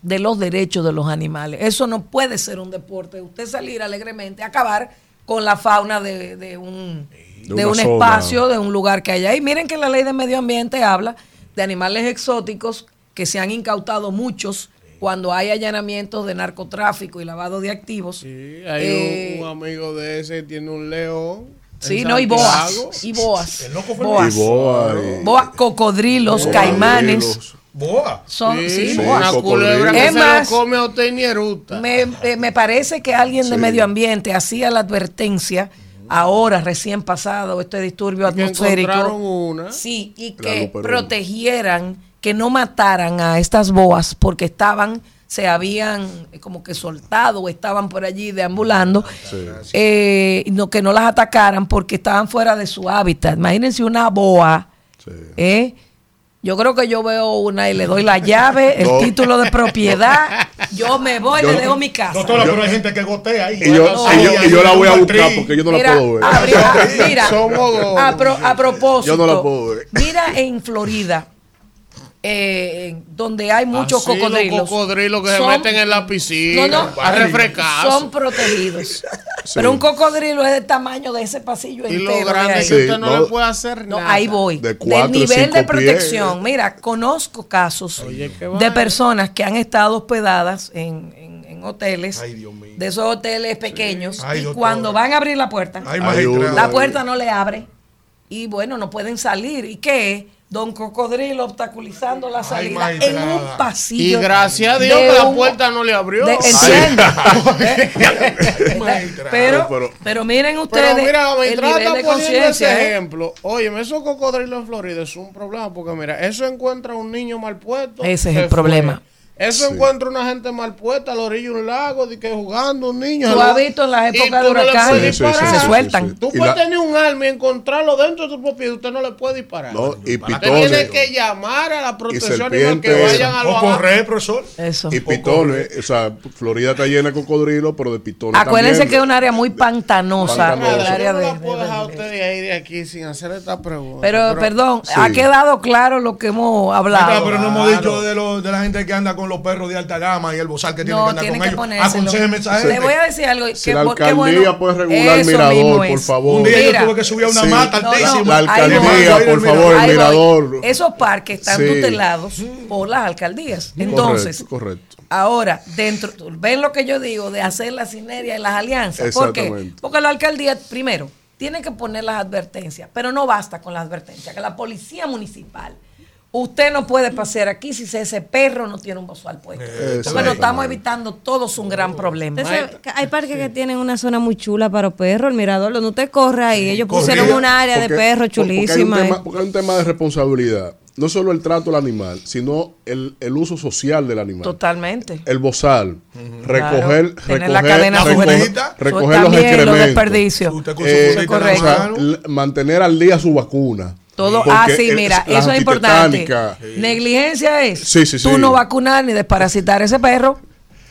de los derechos de los animales. Eso no puede ser un deporte. Usted salir alegremente a acabar con la fauna de, de un, De un zona. espacio, de un lugar que hay ahí. Miren que la ley de medio ambiente habla de animales exóticos que se han incautado muchos cuando hay allanamientos de narcotráfico y lavado de activos. Sí, hay Eh, un, un amigo de ese tiene un león. Sí, no, y boas. Y boas. fue Boas. Y boa, y- Boas, cocodrilos, caimanes. Boa. Son, Sí, sí, una culebra que Es se más, lo come a usted ni eruta. me, eh, me parece que alguien de medio ambiente hacía la advertencia ahora recién pasado este disturbio Que atmosférico. una. Sí, y que protegieran, que no mataran a estas boas porque estaban, se habían eh, como que soltado o estaban por allí deambulando, eh, no, que no las atacaran porque estaban fuera de su hábitat. Imagínense una boa, ¿eh? Yo creo que yo veo una y le doy la llave, el No. título de propiedad. <laughs> Yo me voy, Yo- le dejo mi casa. Doctora, pero hay gente que gotea ahí. Y yo, y yo, y yo la voy a buscar porque yo no Mira, la puedo ver. <laughs> mira, Somos dos. a, pro- a propósito, Yo no la puedo ver. mira en Florida, eh, donde hay muchos Así, cocodrilos. Los cocodrilos que se son- meten en la piscina No, no, a refrescarse. son protegidos. <laughs> Pero un cocodrilo es del tamaño de ese pasillo Y entero. grande que usted no, le puede hacer No, nada. ahí voy. De Del nivel de pies. protección. Mira, conozco casos de personas que han estado hospedadas en, en- en hoteles, de esos hoteles pequeños, Ay, y cuando van a abrir la puerta, Ay, la puerta no le abre y bueno, no pueden salir. ¿Y qué? Don Cocodrilo obstaculizando la salida en un pasillo. Y gracias a Dios que la puerta no le abrió. de- entiende. <laughs> pero, pero- pero miren ustedes Pero mira, la el nivel de poniendo ese. ¿eh? ejemplo. Oye, esos cocodrilos en Florida es un problema porque mira, eso encuentra un niño mal puesto. Ese es el problema. Eso Sí. encuentra una gente mal puesta a la orilla de un lago, de que jugando un niño. Tú has visto en las Y épocas de huracán puedes se disparar. sueltan. Tú Y puedes la- tener un arma y encontrarlo dentro de tu propiedad, usted no le puede disparar. No, y Usted pitones. tiene que llamar a la protección animal que serpientes. vayan a O los correr, profesor. Eso. Y pitones. O sea, Florida está llena de cocodrilos, pero de pitones Acuérdense también. que es un área muy pantanosa. Pantanosa. el área Yo no la puedo dejar a usted de ahí de aquí sin hacer esta pregunta. pero, perdón, Sí. ha quedado claro lo que hemos hablado. Pero no hemos dicho de, lo- de la gente que anda con los perros de alta gama y el bozal que tiene No, que andar tienen con que ellos. ponérselo. Aconsejeme esa Le voy a decir algo. Si que la alcaldía bueno. puede regular el mirador, por favor. Un día Mira. yo tuve que subir a una Sí. mata No, no, altísima. La alcaldía, por favor, el mirador. Esos parques están Sí. tutelados por las alcaldías. Entonces, Correcto, correcto. Ahora, dentro, ven lo que yo digo de hacer la sinergia y las alianzas. ¿Por qué? Porque la alcaldía, primero, tiene que poner las advertencias, pero no basta con las advertencias, que la policía municipal, usted no puede pasear aquí si ese perro no tiene un bozal puesto. Nos estamos evitando todos un gran problema. Entonces, hay parques que tienen una zona muy chula para perros, el mirador, donde usted corre ahí. Ellos pusieron un área de perros Porque hay, un chulísima. tema, porque hay un tema de responsabilidad. No solo el trato del animal, sino el, el uso social del animal. Totalmente. El bozal, recoger, Claro. Recoger, la cadena recoger, recoger los los excrementos. desperdicios. Con su Eh, o sea, mantener al día su vacuna. Todo así, el- mira, eso es importante. Negligencia es Sí, sí, tú no vacunar ni desparasitar ese perro.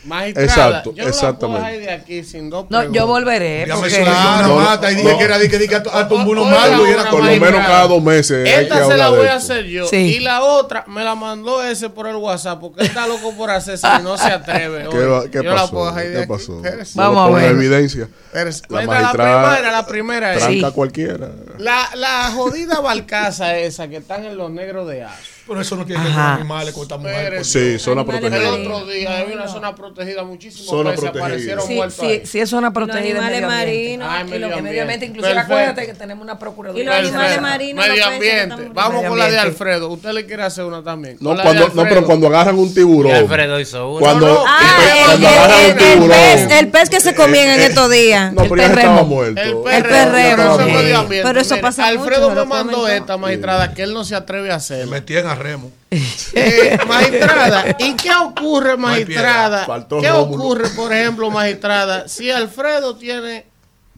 Magistrada, Exacto, yo no la puedo exactamente. de aquí sin dos No, yo volveré. Ya me porque- una No, mata y dije que era di que di que a, a Oiga, malos y era Por lo magistrada. menos cada dos meses. que Esta se la voy a hacer yo. Sí. Y la otra me la mandó ese por el WhatsApp porque él está loco por hacerse y no se atreve. <laughs> ¿Qué, va- qué yo la pasó? puedo dejar de ¿Qué pasó? Vamos a ver. evidencia. Espérese. La Venga, la magistrada primera, la primera es. tranca Sí. cualquiera. La, la jodida barcaza esa que están en los negros de Aso. Pero eso no tiene que ver con animales, con. Espérese. Sí, zona El protegida. marinos. otro día había una zona protegida, muchísimos Zona protegida. aparecieron Sí, muertos sí, ahí. sí es zona Los protegida. de animales marinos. Ay, y medio los- Que medio ambiente, inclusive acuérdate que tenemos una procuraduría. Y los animales Perfecto. marinos, Medio los ambiente. Vamos Medio con la de. Alfredo. Usted le quiere hacer una también. No, cuando, no, pero cuando agarran un tiburón. Y Alfredo hizo uno. Cuando, No, no. Ah, el, cuando el- agarran un el- el tiburón. pez, el pez que se comían en estos días. No, El pero ya estaba muerto. El El perreo. pero eso pasa mucho, Alfredo me mandó esta magistrada que él no se atreve a hacer. metían a remo. <laughs> Eh, magistrada, ¿y qué ocurre, magistrada? ¿Qué Rómulo. ocurre, por ejemplo, magistrada, si Alfredo tiene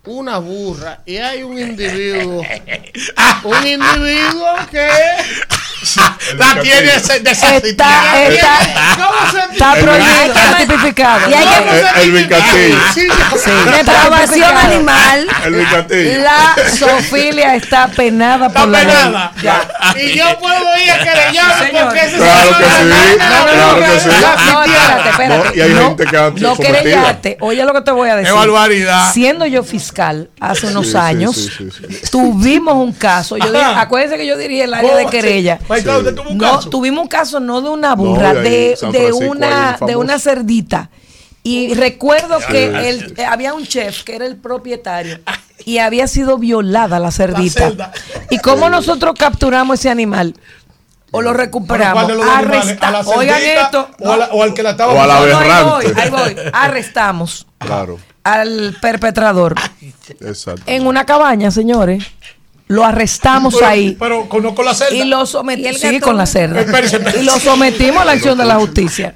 una burra y hay un individuo, <laughs> un individuo que La tiene ese- de ese Está, está, ¿Cómo se está El- prohibido, está tipificado. y hay que- ¿Cómo se El-. Sí, Depravación animal. El Vicatillo. La zoofilia está penada por la ley. penada. Y yo puedo ir a que le llame Señor. porque ese Claro que sí, claro que sí. No, espérate, espérate. No, y hay no, gente que no sometida. querellate. Oye lo que te voy a decir. Qué barbaridad. Siendo yo fiscal hace unos años, tuvimos un caso. Yo dije, Ajá. acuérdense que yo diría el área de ¿Cómo? querella. Magistrado, ¿usted tuvo un No, caso? tuvimos un caso no de una burra, No, y ahí de, de una un de una cerdita. Y recuerdo que Sí. el- eh, había un chef que era el propietario y había sido violada la cerdita. ¿Y cómo nosotros capturamos ese animal? O lo recuperamos. ¿Cuál de los dos animales? Arresta- ¿A la Oigan cerdita esto. o, a la- o al que la estaba O a la No, no, ahí voy, ahí voy. Arrestamos Claro, al perpetrador exacto. en una cabaña, señores. Lo arrestamos Pero- ahí Pero conozco la celda. y lo ¿Y el sometimos. Sí, con la cerda. Espérese, espérese. Y lo sometimos a la acción de la justicia.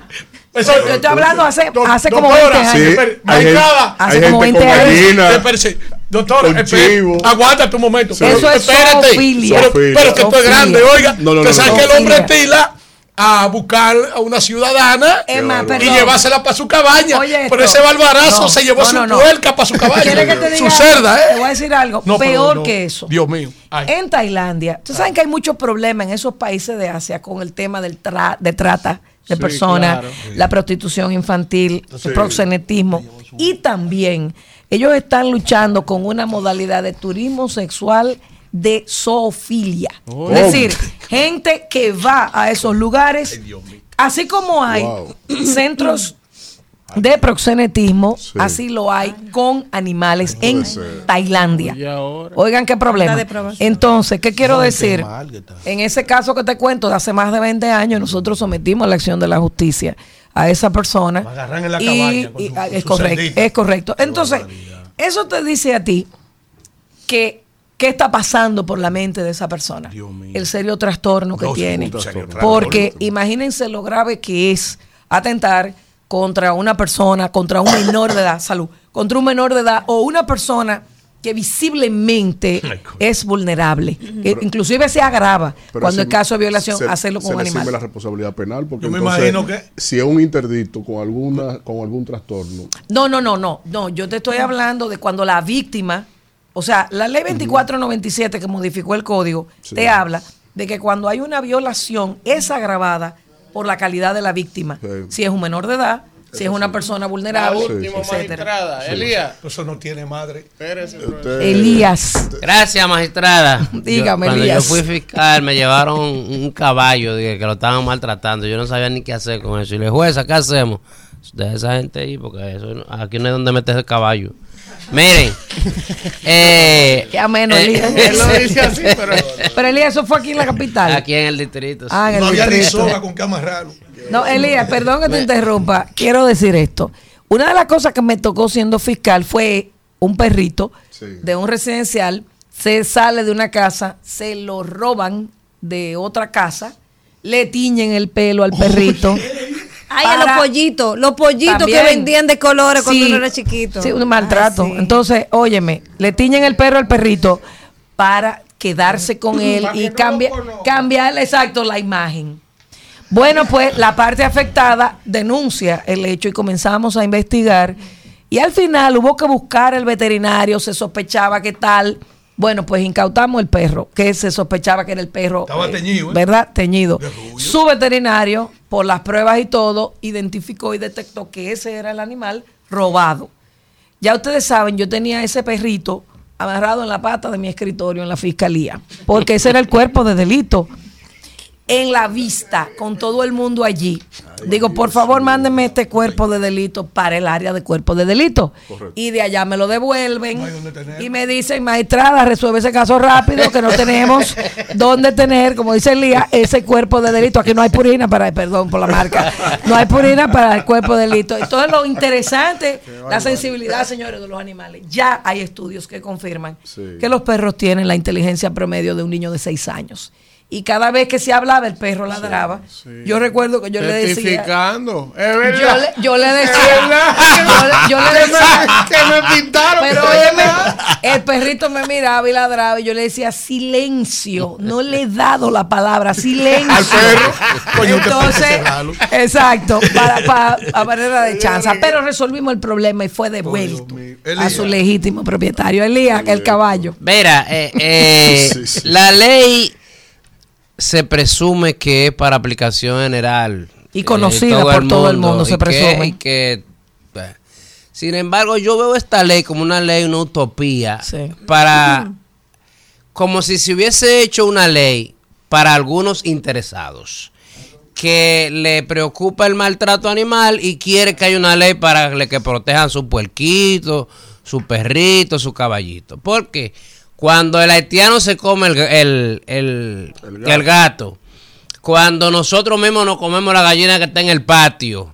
Eso- Yo estoy hablando hace, Do- hace como doctora, 20 Sí, años. Espere, hay. Hace hay como gente 20 con años. gallina. Espérese. Doctor, Con espere, chivo. aguántate un momento. Eso es Espérate. zoofilia. Pero, pero que esto es grande, oiga. No, no, que no, sabe no. que el hombre Zoofilia. A buscar a una ciudadana y perdón. llevársela para su cabaña. Oye, Pero ese barbarazo No, se llevó no, su no, no. puerca para su cabaña. ¿Quieres que te diga su cerda, ¿eh? Te voy a decir algo peor no. que eso. Dios mío. Ay. En Tailandia, tú saben que hay muchos problemas en esos países de Asia con el tema del tra- de trata de Sí, personas, claro. la prostitución infantil, Sí. el proxenetismo y también ellos están luchando con una modalidad de turismo sexual de zoofilia. Oh. Es decir, <laughs> gente que va a esos lugares, así como hay Wow. <clears throat> centros de proxenetismo, así lo hay con animales en Tailandia. Oigan qué problema. Entonces, ¿qué quiero qué decir? En ese caso que te cuento, de hace más de 20 años, nosotros sometimos a la acción de la justicia a esa persona. Lo agarran en la Y- cabaña con y- su- ah, es su correcto, es correcto. Entonces, eso te dice a ti que qué está pasando por la mente de esa persona. El serio trastorno que tiene. un trastorno. Porque imagínense lo grave que es atentar contra una persona, contra un menor de edad, salud, contra un menor de edad o una persona que visiblemente es vulnerable. Eh, Inclusive se agrava Pero cuando se- es caso de violación se- hacerlo se con un le exime animal. la responsabilidad penal porque Yo me entonces, imagino que- si es un interdicto con alguna con algún trastorno No, no, no, no, no. Yo te estoy hablando de cuando la víctima, o sea, la ley 2497 que modificó el código, Sí. te habla de que cuando hay una violación es agravada por la calidad de la víctima. Sí. Si es un menor de edad, si es una persona vulnerable, La última etcétera. magistrada, Elías. Eso no tiene madre. Espérese, Elías. Gracias, magistrada. <laughs> Yo- Dígame, Cuando Elías. yo fui fiscal, me llevaron un caballo dije, que lo estaban maltratando. Yo no sabía ni qué hacer con eso. Y le dije, jueza, ¿qué hacemos? Deja esa gente ahí, porque eso no- aquí no hay donde meter el caballo. Miren. <laughs> eh, Qué ameno, eh, Elías. <laughs> Él lo dice así, <laughs> pero Pero Elías, eso fue aquí en la capital. Aquí en el distrito. Ah, en el No había ni soga con. No, Elías, perdón que te interrumpa. Quiero decir esto. Una de las cosas que me tocó siendo fiscal fue un perrito de un residencial. Se sale de una casa, se lo roban de otra casa, le tiñen el pelo al perrito. Ay, a los pollitos, los pollitos También. que vendían de colores cuando uno era chiquito. Sí, un maltrato. Sí. Entonces, óyeme, le tiñen el perro al perrito para quedarse con él y cambia, cambiar, exacto, la imagen. Bueno, pues la parte afectada denuncia el hecho y comenzamos a investigar. Y al final hubo que buscar el veterinario, se sospechaba que tal. Bueno, pues incautamos el perro, que se sospechaba que era el perro. Estaba eh, teñido, ¿eh? ¿Verdad? Teñido. Su veterinario, por las pruebas y todo, identificó y detectó que ese era el animal robado. Ya ustedes saben, yo tenía ese perrito amarrado en la pata de mi escritorio en la fiscalía, porque ese era el cuerpo de delito. En la vista, con todo el mundo allí. Digo, por favor, mándenme este cuerpo de delito para el área de cuerpo de delito. Y de allá me lo devuelven. Y me dicen, magistrada, resuelve ese caso rápido, que no tenemos <laughs> dónde tener, como dice Elías, ese cuerpo de delito. Aquí no hay purina para, perdón por la marca, no hay purina para el cuerpo de delito. Entonces, lo interesante, la sensibilidad, señores, de los animales. Ya hay estudios que confirman Sí. que los perros tienen la inteligencia promedio de un niño de seis años. Y cada vez que se hablaba, el perro ladraba. Yo recuerdo que yo le decía. Testificando. Es Yo verdad. le, yo le Es decía. verdad. Yo, le- yo le Que me- decía. que me pintaron. Pero Es óyeme, verdad. el perrito me miraba y ladraba y yo le decía silencio. No le he dado la palabra silencio. Al perro. Entonces, exacto, para, para- a manera de <laughs> chanza. Pero resolvimos el problema y fue devuelto a su legítimo propietario, Elías, el caballo. Mira, eh, eh, <laughs> Sí, sí. la ley se presume que es para aplicación general. Y conocida por todo el mundo, se y que- presume. y que, eh, sin embargo, yo veo esta ley como una ley, una utopía, para, <laughs> como si se hubiese hecho una ley para algunos interesados que le preocupa el maltrato animal y quiere que haya una ley para que protejan su puerquito, su perrito, su caballito. Porque cuando el haitiano se come el, el- el- gato. el gato, cuando nosotros mismos nos comemos la gallina que está en el patio,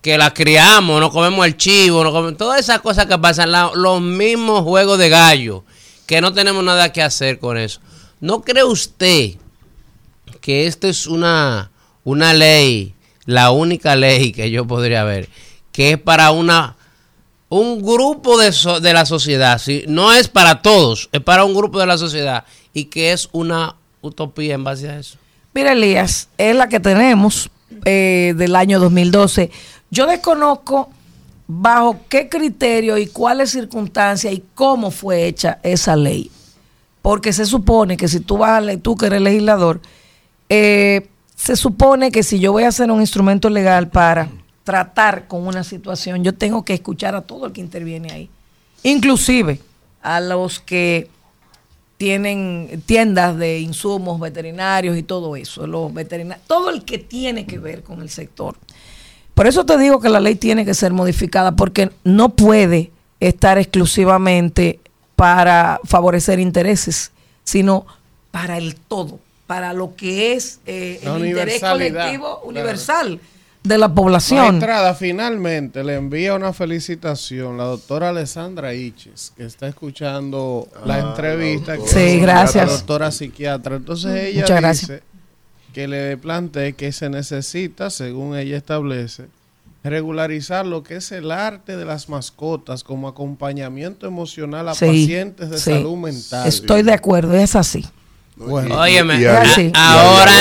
que la criamos, nos comemos el chivo, nos comemos, todas esas cosas que pasan, la- los mismos juegos de gallo, que no tenemos nada que hacer con eso. ¿No cree usted que esta es una, una ley, la única ley que yo podría ver, que es para una un grupo de, so- de la sociedad, ¿sí? no es para todos, es para un grupo de la sociedad y que es una utopía en base a eso? Mira, Elías, es la que tenemos eh, del año 2012. Yo desconozco bajo qué criterio y cuáles circunstancias y cómo fue hecha esa ley. Porque se supone que si tú vas a tú que eres legislador, eh, se supone que si yo voy a hacer un instrumento legal para tratar con una situación, yo tengo que escuchar a todo el que interviene ahí. Inclusive a los que tienen tiendas de insumos veterinarios y todo eso, los veterinarios, todo el que tiene que ver con el sector. Por eso te digo que la ley tiene que ser modificada porque no puede estar exclusivamente para favorecer intereses, sino para el todo, para lo que es eh, el interés colectivo claro. De la población. Maestrada, finalmente le envía una felicitación la doctora Alessandra Iches, que está escuchando la entrevista. que Sí, gracias. La doctora psiquiatra. Entonces ella Muchas gracias. dice que le planteé que se necesita, según ella establece, regularizar lo que es el arte de las mascotas como acompañamiento emocional a Sí, pacientes de sí. salud mental. Estoy de acuerdo, es así. Bueno. Óyeme, y- y- a- y- ahora,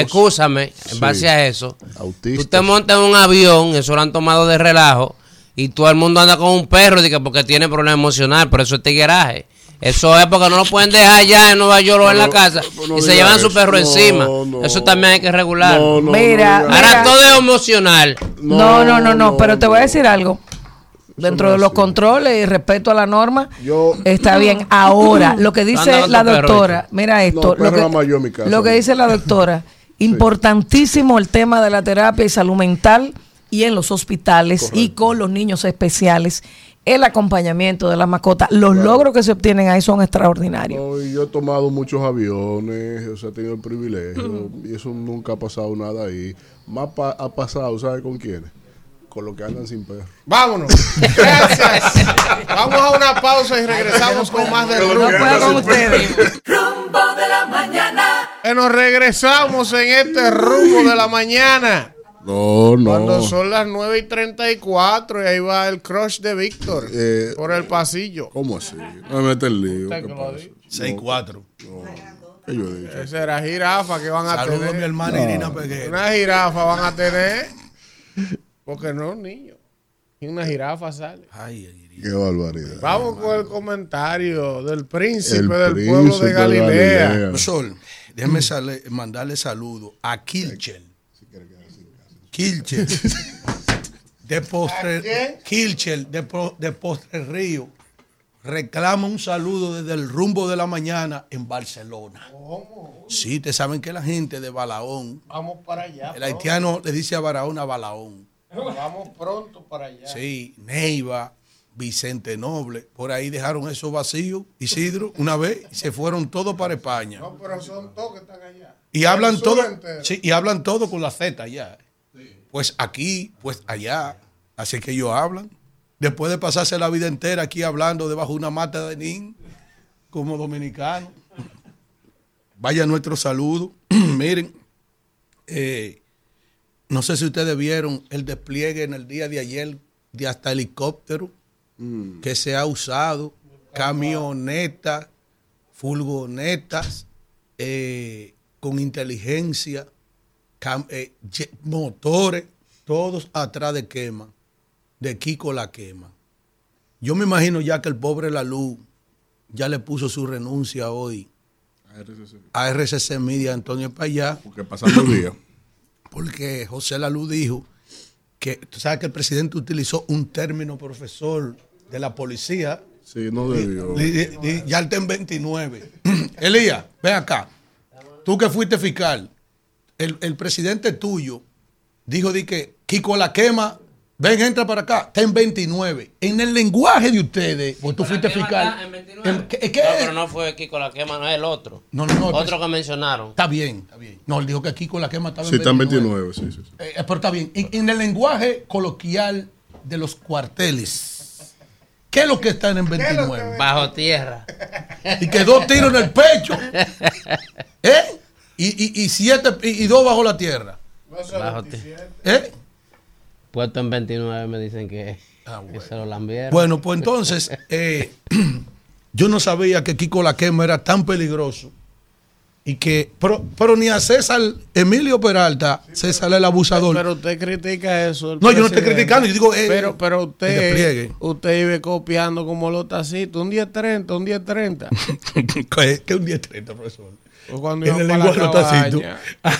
escúchame, en Sí. base a eso, Autistas. tú te montas en un avión, eso lo han tomado de relajo, y todo el mundo anda con un perro dice, porque tiene problema emocional, por eso es tigueraje. Eso es porque no lo pueden dejar allá en Nueva York o en la casa no y se llevan su perro No, encima. no. eso también hay que regular. No, no, Mira, no, Ahora mira. todo es emocional. No, no, no, no, pero te voy a decir algo. Dentro de los controles y respeto a la norma, está bien. <clears throat> Ahora, lo que dice la doctora, mira esto, No, lo, que, nada más yo en mi casa. lo que dice la doctora, <laughs> importantísimo el tema de la terapia y salud mental y en los hospitales y con los niños especiales, el acompañamiento de la mascota, los logros que se obtienen ahí son extraordinarios. No, y yo he tomado muchos aviones, o sea, he tenido el privilegio, y eso nunca ha pasado nada ahí. Más pa- ha pasado, ¿sabes con quiénes? Con los que andan sin perro. Vámonos. Gracias. Vamos a una pausa y regresamos con más de No Rumbo. puedo con ustedes. Rumbo de la mañana. Que nos regresamos en este rumbo de la mañana. No, no. Cuando son las 9 y 34 y ahí va el crush de Víctor Eh, por el pasillo. ¿Cómo así? No me metes el lío. Usted ¿qué que lo ha pasa? 6-4. ¿Qué yo he dicho? Esa era jirafa que van a Saludos tener. a mi hermana Irina Peguero. Una jirafa van a tener. Porque no, niño. Y una jirafa sale. Qué barbaridad. Vamos con el comentario del príncipe El del príncipe pueblo de Galilea. Galilea. Sol, déjeme sale- mandarle saludo a Kilchel. Kilchel. <laughs> De postre, Kilchel, de, de Postre Río. Reclama un saludo desde el rumbo de la mañana en Barcelona. Sí, te saben que la gente de Balaón, Vamos para allá. el haitiano le dice a Barahona Balaón. Vamos pronto para allá. Sí, Neiva, Vicente Noble, por ahí dejaron eso vacío, Isidro, una vez, y se fueron todos para España. No, pero son todos que están allá. Y hablan todo, sí, y hablan todo con la Z allá. Pues aquí, pues allá. Así que ellos hablan. Después de pasarse la vida entera aquí hablando debajo de una mata de nin, como dominicanos. Vaya nuestro saludo. <clears throat> Miren, eh, no sé si ustedes vieron el despliegue en el día de ayer de hasta helicóptero que se ha usado, camionetas, furgonetas, eh, con inteligencia, cam- eh, motores, todos atrás de quema, de Kiko la quema. Yo me imagino ya que el pobre La Luz ya le puso su renuncia hoy a RCC Media Antonio Payá. Porque pasando el día. Porque José Lalú dijo que, tú sabes que el presidente utilizó un término profesor de la policía. Sí, no debió. Ya está en 29. <clears throat> Elías, ven acá. Tú que fuiste fiscal, el, el presidente tuyo dijo di que Kiko la quema, ven, entra para acá, está en 29. En el lenguaje de ustedes, pues tú fuiste fiscal. en- ¿qué- qué No, es? pero no fue Kiko la quema, no es el otro. No, no, no, Otro pues- que mencionaron. Está bien, está bien. No, él dijo que Kiko la quema estaba Sí, está en 29, sí, sí. sí. Eh, pero está bien. En, en el lenguaje coloquial de los cuarteles, ¿qué es lo que están en 29? Bajo tierra. Y que dos tiros en el pecho. <laughs> ¿Eh? Y, y, y siete y, y dos bajo la tierra. Bajo ¿Eh? Puesto en 29 me dicen que, que se lo lambieron. Bueno, pues entonces, eh, <clears throat> yo no sabía que Kiko la quema era tan peligroso Y que, pero, pero ni a César Emilio Peralta, César el abusador. Pero usted critica eso. No, yo no estoy criticando, yo digo, eh, pero, pero usted, usted vive copiando como los tacitos. Un 10-30, un 10-30. <laughs> ¿Qué que un 10-30, profesor? O cuando En el lenguaje tacitos. cabaña. <laughs>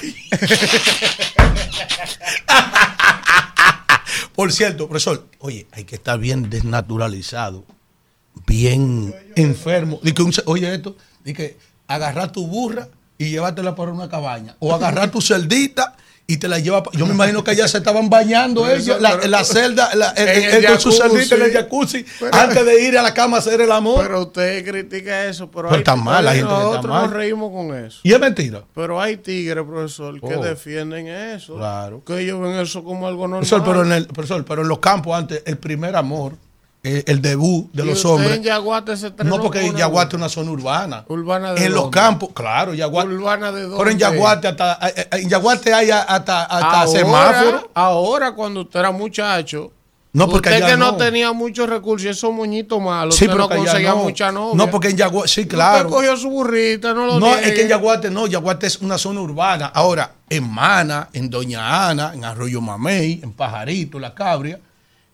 Por cierto, profesor, oye, hay que estar bien desnaturalizado, bien enfermo. Oye esto, di que agarrar tu burra y llevártela para una cabaña. O agarrar tu celdita y te la lleva. Yo me imagino que allá se estaban bañando ellos, la, la celda, la- el- En el- el su celdita en el jacuzzi. Pero- antes de ir a la cama a hacer el amor. Pero usted critica eso. Pero, Pero hay- está mal, la gente que está Nosotros mal. nos reímos con eso. y es mentira. Pero hay tigres, profesor, que Oh. defienden eso. Claro. Que ellos ven eso como algo normal. Profesor, pero en, el, profesor, pero en los campos antes, el primer amor, eh, el debut de Y los usted hombres. en Yaguate se No, porque una- Yaguate es una zona urbana. Urbana de En los campos, claro, Yaguate. Urbana de dónde? Pero en Yaguate hasta, eh, eh, en Yaguate hay hasta, hasta Ahora- semáforo. Ahora, cuando usted era muchacho, No, porque usted que no. no. tenía muchos recursos, esos moñitos malos, Sí, usted no conseguía no. mucha novia. No, porque en Yaguate, sí, claro. Usted cogió su burrita, no lo No, niegue. es que en Yaguate no, Yaguate es una zona urbana. Ahora, en Mana, en Doña Ana, en Arroyo Mamey, en Pajarito, La Cabria,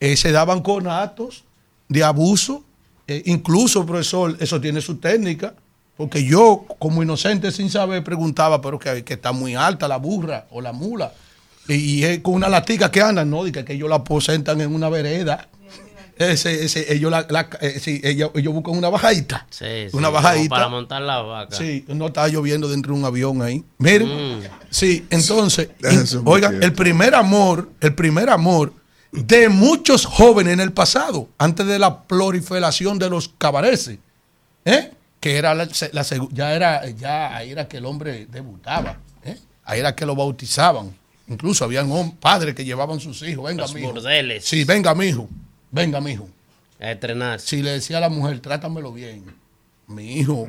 eh, se daban conatos de abuso. Eh, incluso, profesor, eso tiene su técnica. Porque yo, como inocente sin saber, preguntaba, pero que, que está muy alta la burra o la mula. Y, y es con una latica que andan, ¿no? Dice que ellos la aposentan en una vereda. Ese, ese, ellos, la, la- eh, sí, ellos, ellos buscan una bajadita. Sí, sí, una como bajadita. Para montar la vaca. Sí, no estaba lloviendo dentro de un avión ahí. Miren, Mm. sí, entonces, in- oigan, el primer amor, el primer amor de muchos jóvenes en el pasado, antes de la proliferación de los cabareces, ¿eh? que era la, se- la ya era, ya ahí era que el hombre debutaba, ¿eh? ahí era que lo bautizaban. Incluso habían padres que llevaban sus hijos, venga Los mijo. burdeles. Sí, venga mijo, venga mijo. A estrenar. Si le decía a la mujer, trátamelo bien, mi hijo.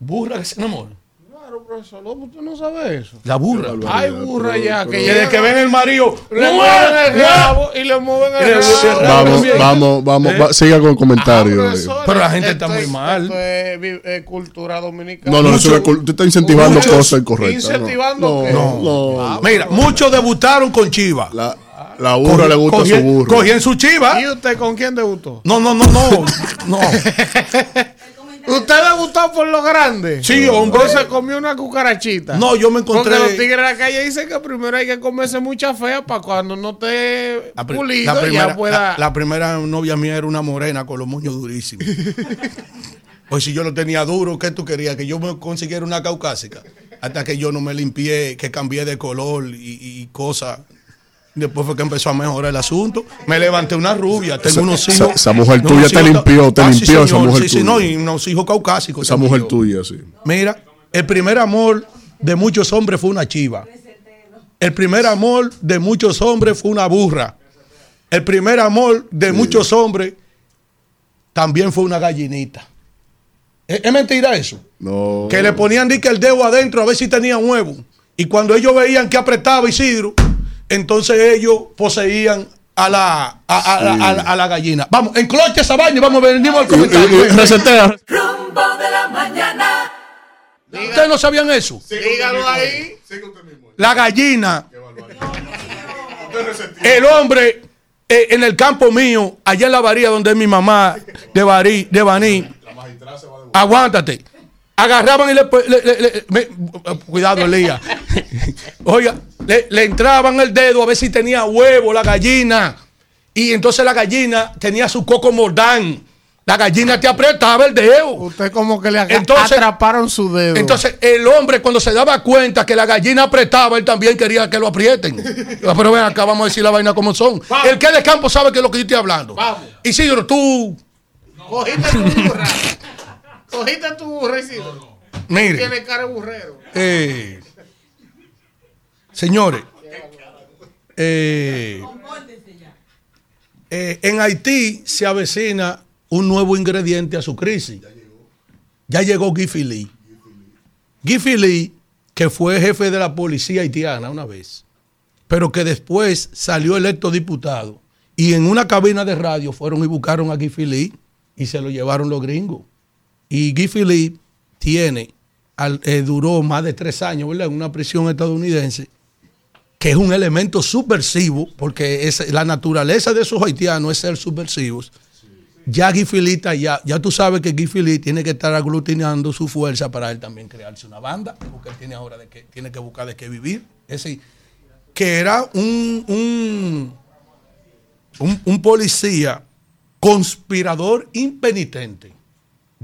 Burra que se enamora. Claro, profesor, ¿cómo usted no sabe eso? La burra. Hay burra ya que Que desde que ven el marido. le mueven el rabo y le mueven el rabo. Vamos, vamos, vamos, va- siga con el comentario. eh. Profesor, Pero la gente está muy es- mal. esto es vi- eh, cultura dominicana. No, no, no, Mucho- eso es cul- usted está incentivando muchos- cosas incorrectas. no. ¿Incentivando no, qué? no, no. Mira, muchos debutaron con Chiva. La, la burra le gusta Cogían- su burro. Cogían su Chiva. ¿Y usted con quién debutó? No, no, no, no. no. <laughs> ¿Usted debutó por lo grande? Sí, hombre. ¿O se comió una cucarachita? No, yo me encontré. Porque los tigres de la calle dicen que primero hay que comerse mucha fea para cuando no esté La, pulido la primera, ya pueda... la- la primera novia mía era una morena con los moños durísimos. <laughs> Pues si yo lo tenía duro, ¿qué tú querías? Que yo me consiguiera una caucásica. Hasta que yo no me limpié, que cambié de color y, y cosas. Después fue que empezó a mejorar el asunto. Me levanté una rubia, tengo Esa- unos hijos. esa mujer tuya te limpió, te Ah, limpió esa mujer Sí, sí, tuya. no, y unos hijos caucásicos. Esa mujer tuya, sí. Mira, el primer amor de muchos hombres fue una chiva. El primer amor de muchos hombres fue una burra. El primer amor de muchos hombres también fue una gallinita. ¿Es, es mentira eso? No. Que le ponían dique el dedo adentro a ver si tenía huevo. Y cuando ellos veían que apretaba Isidro, entonces ellos poseían a la, a, a- a- a- a la gallina. Vamos, encloche esa vaina y vamos, venimos al comentario. Resetea. Rumbo de la mañana. ¿Ustedes no sabían eso? Dígalo ahí. La gallina. El hombre eh, en el campo mío, allá en la varía donde es mi mamá, de Barí, de Baní. Aguántate. Agarraban y le, le- le- le- me- cuidado, Elías. <laughs> Oiga, le, le entraban el dedo a ver si tenía huevo la gallina. Y entonces la gallina tenía su coco mordán. La gallina te apretaba el dedo. Usted como que le Entonces- atraparon su dedo. Entonces, el hombre cuando se daba cuenta que la gallina apretaba, él también quería que lo aprieten. <laughs> Pero ven acá, vamos a decir la vaina como son. El que es de campo sabe que es lo que yo estoy hablando. Vamos. Isidro, tú, Cogiste tu burra. Cogiste tu Isidro. mire, Tiene cara de burrero. eh, señores, eh, eh, en Haití se avecina un nuevo ingrediente a su crisis. Ya llegó Giffy Lee. Giffy Lee, que fue jefe de la policía haitiana una vez, pero que después salió electo diputado. Y en una cabina de radio fueron y buscaron a Giffy Lee y se lo llevaron los gringos. Y Giffy Lee tiene, eh, duró más de tres años, ¿verdad? En una prisión estadounidense, que es un elemento subversivo, porque es, la naturaleza de esos haitianos es ser subversivos. Ya está ya, ya tú sabes que Philippe tiene que estar aglutinando su fuerza para él también crearse una banda, porque él tiene ahora de que, tiene que buscar de qué vivir. Ese, que era un, un, un policía conspirador impenitente,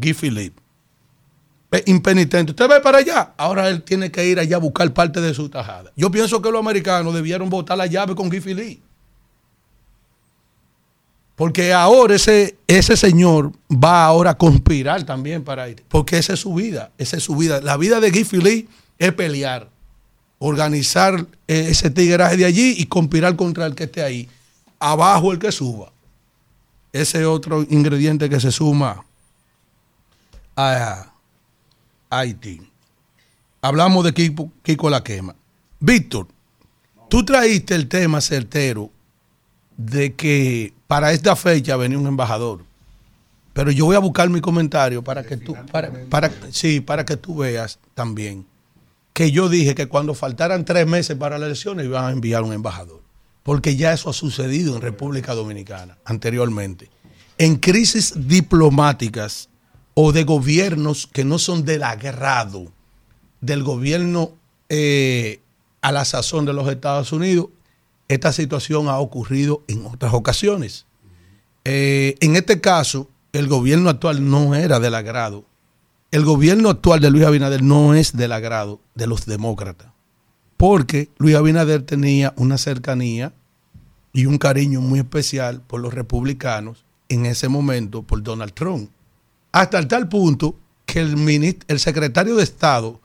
Guy Philippe. Pe- Impenitente. Usted ve para allá. Ahora él tiene que ir allá a buscar parte de su tajada. Yo pienso que los americanos debieron botar la llave con Guy Philippe. Porque ahora ese, ese señor va ahora a conspirar también para ir. Porque esa es su vida. Esa es su vida. La vida de Guy Philippe es pelear, organizar eh, ese tigreaje de allí y conspirar contra el que esté ahí. Abajo el que suba. Ese otro ingrediente que se suma a Haití. Hablamos de Kiko, Kiko la quema. Víctor, tú traíste el tema certero de que para esta fecha venía un embajador. Pero yo voy a buscar mi comentario para que tú, para, para- sí, para que tú veas también que yo dije que cuando faltaran tres meses para las elecciones iban a enviar un embajador. Porque ya eso ha sucedido en República Dominicana anteriormente. En crisis diplomáticas o de gobiernos que no son del agrado del gobierno eh, a la sazón de los Estados Unidos, esta situación ha ocurrido en otras ocasiones. Eh, en este caso, el gobierno actual no era del agrado. El gobierno actual de Luis Abinader no es del agrado de los demócratas, porque Luis Abinader tenía una cercanía y un cariño muy especial por los republicanos en ese momento, por Donald Trump. Hasta el tal punto que el, minist- el secretario de Estado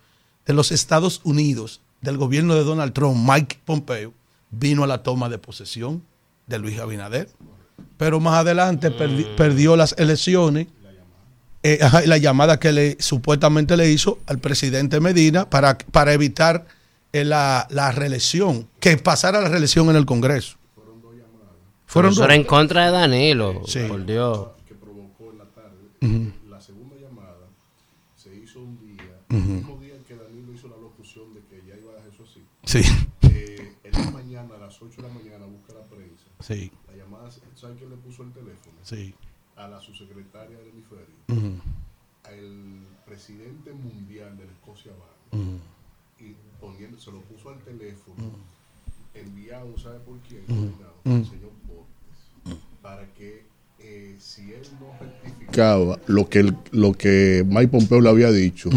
de los Estados Unidos del gobierno de Donald Trump, Mike Pompeo, vino a la toma de posesión de Luis Abinader. Pero más adelante perdi- perdió las elecciones. eh, la llamada que le supuestamente le hizo al presidente Medina para, para evitar eh, la, la reelección, que pasara la reelección en el Congreso. Fueron Eso dos. era en contra de Danilo, Sí. por Dios. que provocó en la tarde. Ujú. La segunda llamada se hizo un día, Ujú. el mismo día en que Danilo hizo la locución de que ya iba a eso así. Sí. Eh, en la mañana, a las 8 de la mañana, busca la prensa. Sí. La llamada, ¿sabe quién le puso el teléfono? Sí. A la subsecretaria del hemisferio. Ujú. Al presidente mundial de la Escocia. Ujú. Y poniendo, se lo puso al teléfono, enviado, ¿sabe por quién? Al Ujú. señor Portes. Para que eh, si él no lo que, el- lo que Mike Pompeo le había dicho,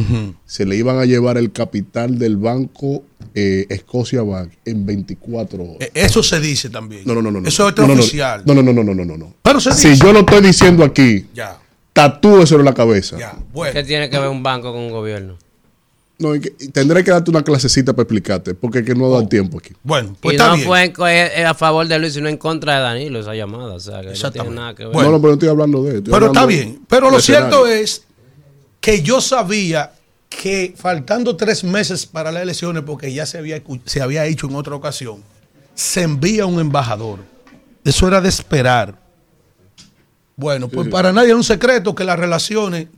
se le iban a llevar el capital del banco eh, Escocia Bank en 24 horas. Eh, Eso se dice también. No, no, no, no. no. Eso es no, oficial. No, no, no, no, no, no, no, no. Pero se si dice. yo lo estoy diciendo aquí, Ya. tatúeselo en la cabeza. ¿Qué tiene que ver un banco con un gobierno? No, y que- y tendré que darte una clasecita para explicarte, porque es que no da el tiempo aquí. Bueno, y no fue en co- eh, a favor de Luis, sino en contra de Danilo esa llamada. O sea, que no tiene nada que ver. No, no, pero no estoy hablando de esto. Pero está bien. Pero lo cierto es que yo sabía que faltando tres meses para las elecciones, porque ya se había, se había hecho en otra ocasión, se envía un embajador. Eso era de esperar. Bueno, pues sí. para nadie es un secreto que las relaciones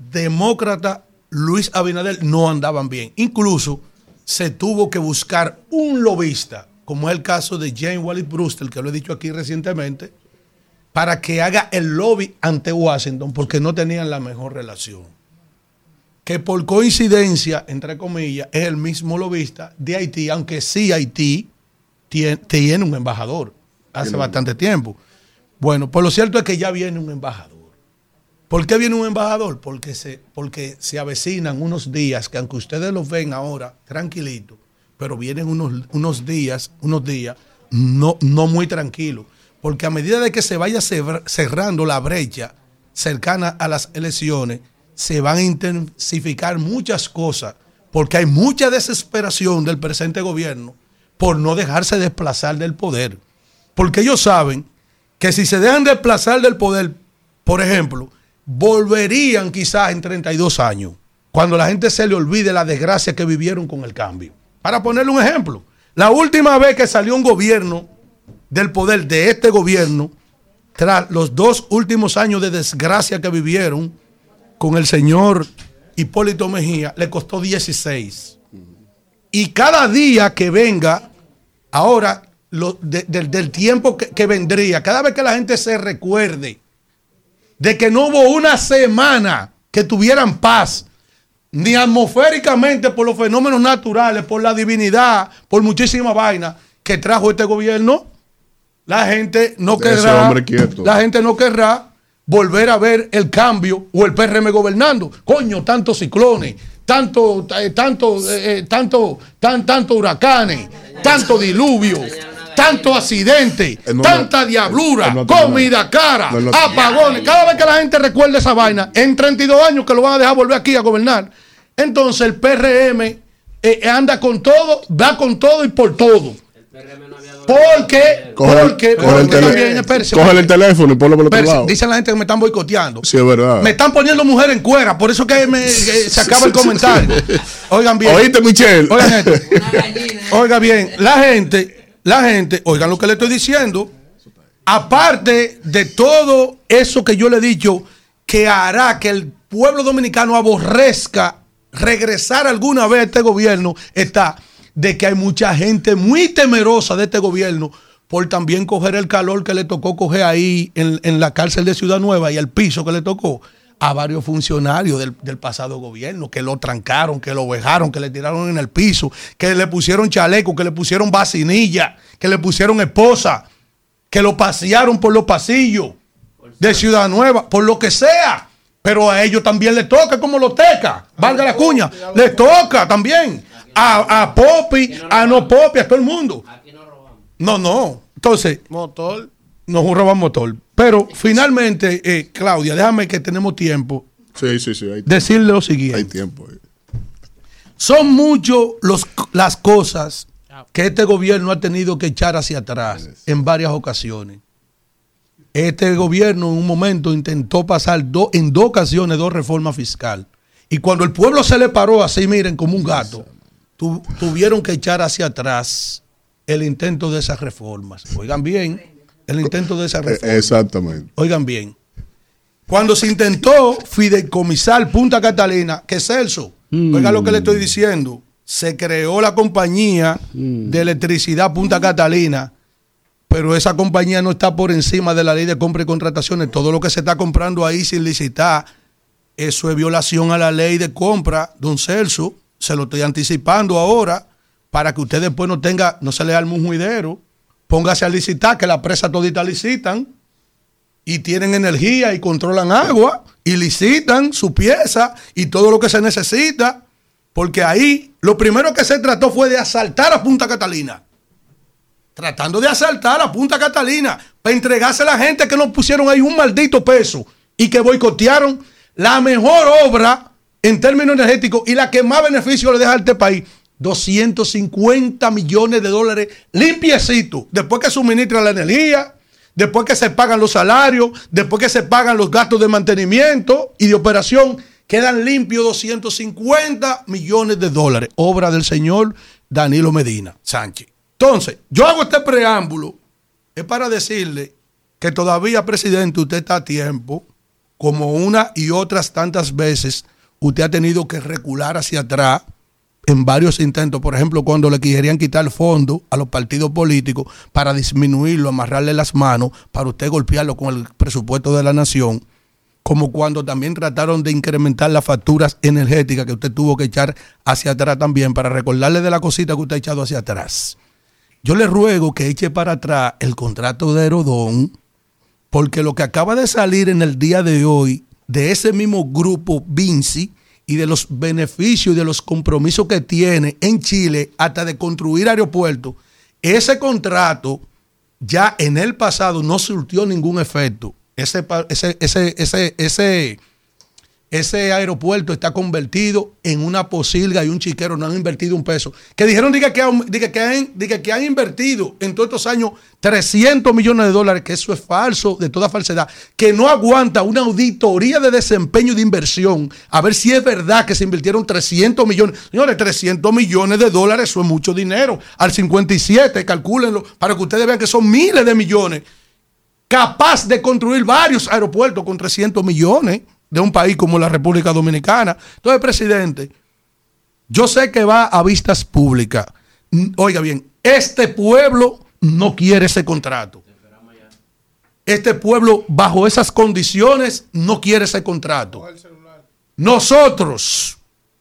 demócrata-Luis Abinader no andaban bien. Incluso se tuvo que buscar un lobista, como es el caso de Jane Wallis Brewster, que lo he dicho aquí recientemente, para que haga el lobby ante Washington porque no tenían la mejor relación. Que por coincidencia, entre comillas, es el mismo lobista de Haití, aunque sí Haití tiene, tiene un embajador hace bastante tiempo. Bueno, pues lo cierto es que ya viene un embajador. ¿Por qué viene un embajador? Porque se, porque se avecinan unos días que aunque ustedes los ven ahora tranquilitos, pero vienen unos, unos días, unos días no, no muy tranquilos. Porque a medida de que se vaya cerr- cerrando la brecha cercana a las elecciones, se van a intensificar muchas cosas, porque hay mucha desesperación del presente gobierno por no dejarse desplazar del poder. Porque ellos saben que si se dejan desplazar del poder, por ejemplo, volverían quizás en 32 años, cuando la gente se le olvide la desgracia que vivieron con el cambio. Para ponerle un ejemplo, la última vez que salió un gobierno del poder de este gobierno, tras los dos últimos años de desgracia que vivieron con el señor Hipólito Mejía, le costó 16. Y cada día que venga, ahora, lo- de- del- del tiempo que, que vendría, cada vez que la gente se recuerde de que no hubo una semana que tuvieran paz, ni atmosféricamente por los fenómenos naturales, por la divinidad, por muchísima vaina que trajo este gobierno, la gente no De querrá, la gente no querrá volver a ver el cambio o el PRM gobernando. Coño, tantos ciclones, tanto, eh, tanto, eh, eh, tanto, tan, tanto huracanes, tanto diluvio, tanto accidente, no, tanta diablura, no tiene comida cara, apagones. Cada vez que la gente recuerde esa vaina, en 32 años que lo van a dejar volver aquí a gobernar, entonces el PRM eh, eh, anda con todo, va con todo y por todo. Porque, Coge, porque, coge el, también, espérese, coge el teléfono y ponlo por el otro espérese, lado. dicen la gente que me están boicoteando. Sí, es verdad. Me están poniendo mujer en cuera, por eso que me, <laughs> se acaba el comentario. Oigan bien. Oíste, Michelle. Oigan esto. Oiga bien, la gente, la gente, oigan lo que le estoy diciendo. Aparte de todo eso que yo le he dicho, que hará que el pueblo dominicano aborrezca regresar alguna vez a este gobierno, está de que hay mucha gente muy temerosa de este gobierno por también coger el calor que le tocó coger ahí en, en la cárcel de Ciudad Nueva y el piso que le tocó a varios funcionarios del, del pasado gobierno, que lo trancaron, que lo vejaron, que le tiraron en el piso, que le pusieron chaleco, que le pusieron vacinilla, que le pusieron esposa, que lo pasearon por los pasillos de Ciudad Nueva, por lo que sea. Pero a ellos también les toca como los tecas, valga la cuña, les toca también. A, a Popi, a no Popi, a todo el mundo. No, no. Entonces, Motor. Nos roban motor. Pero finalmente, eh, Claudia, déjame que tenemos tiempo. Sí, sí, sí. Hay, Decirle lo siguiente. hay tiempo. eh. Son muchos los, las cosas que este gobierno ha tenido que echar hacia atrás en varias ocasiones. Este gobierno en un momento intentó pasar do- en dos ocasiones dos reformas fiscales. Y cuando el pueblo se le paró así, miren, como un gato, tu- tuvieron que echar hacia atrás el intento de esas reformas. Oigan bien, el intento de esas Eh, reformas. Exactamente. Oigan bien. Cuando se intentó fideicomisar Punta Catalina, que Celso, oigan lo que le estoy diciendo, se creó la compañía de electricidad Punta Catalina, pero esa compañía no está por encima de la ley de compra y contrataciones. Todo lo que se está comprando ahí sin licitar, eso es violación a la ley de compra, don Celso. Se lo estoy anticipando ahora para que usted después no tenga, no se le arme un juidero. Póngase a licitar, que las presas toditas licitan y tienen energía y controlan agua y licitan su pieza y todo lo que se necesita, porque ahí lo primero que se trató fue de asaltar a Punta Catalina. Tratando de asaltar a Punta Catalina para entregarse a la gente que nos pusieron ahí un maldito peso y que boicotearon la mejor obra en términos energéticos y la que más beneficio le deja a este país. 250 millones de dólares limpiecitos después que suministra la energía, después que se pagan los salarios, después que se pagan los gastos de mantenimiento y de operación, quedan limpios 250 millones de dólares. Obra del señor Danilo Medina Sánchez. Entonces, yo hago este preámbulo, es para decirle que todavía, presidente, usted está a tiempo, como una y otras tantas veces, usted ha tenido que recular hacia atrás en varios intentos, por ejemplo, cuando le querían quitar fondos a los partidos políticos para disminuirlo, amarrarle las manos, para usted golpearlo con el presupuesto de la nación, como cuando también trataron de incrementar las facturas energéticas que usted tuvo que echar hacia atrás también, para recordarle de la cosita que usted ha echado hacia atrás. Yo le ruego que eche para atrás el contrato de Herodón, porque lo que acaba de salir en el día de hoy de ese mismo grupo Vinci y de los beneficios y de los compromisos que tiene en Chile hasta de construir aeropuertos, ese contrato ya en el pasado no surtió ningún efecto. Ese, ese, ese, ese, ese, aeropuerto está convertido en una posilga y un chiquero, no han invertido un peso. Que dijeron diga, que, han- diga, que, han, diga, que han invertido en todos estos años 300 millones de dólares, que eso es falso, de toda falsedad, que no aguanta una auditoría de desempeño de inversión, a ver si es verdad que se invirtieron 300 millones. Señores, 300 millones de dólares, eso es mucho dinero. Al 57, calcúlenlo, para que ustedes vean que son miles de millones capaz de construir varios aeropuertos con 300 millones. De un país como la República Dominicana. Entonces, presidente, yo sé que va a vistas públicas. Oiga bien, este pueblo no quiere ese contrato. Este pueblo, bajo esas condiciones, no quiere ese contrato. Nosotros,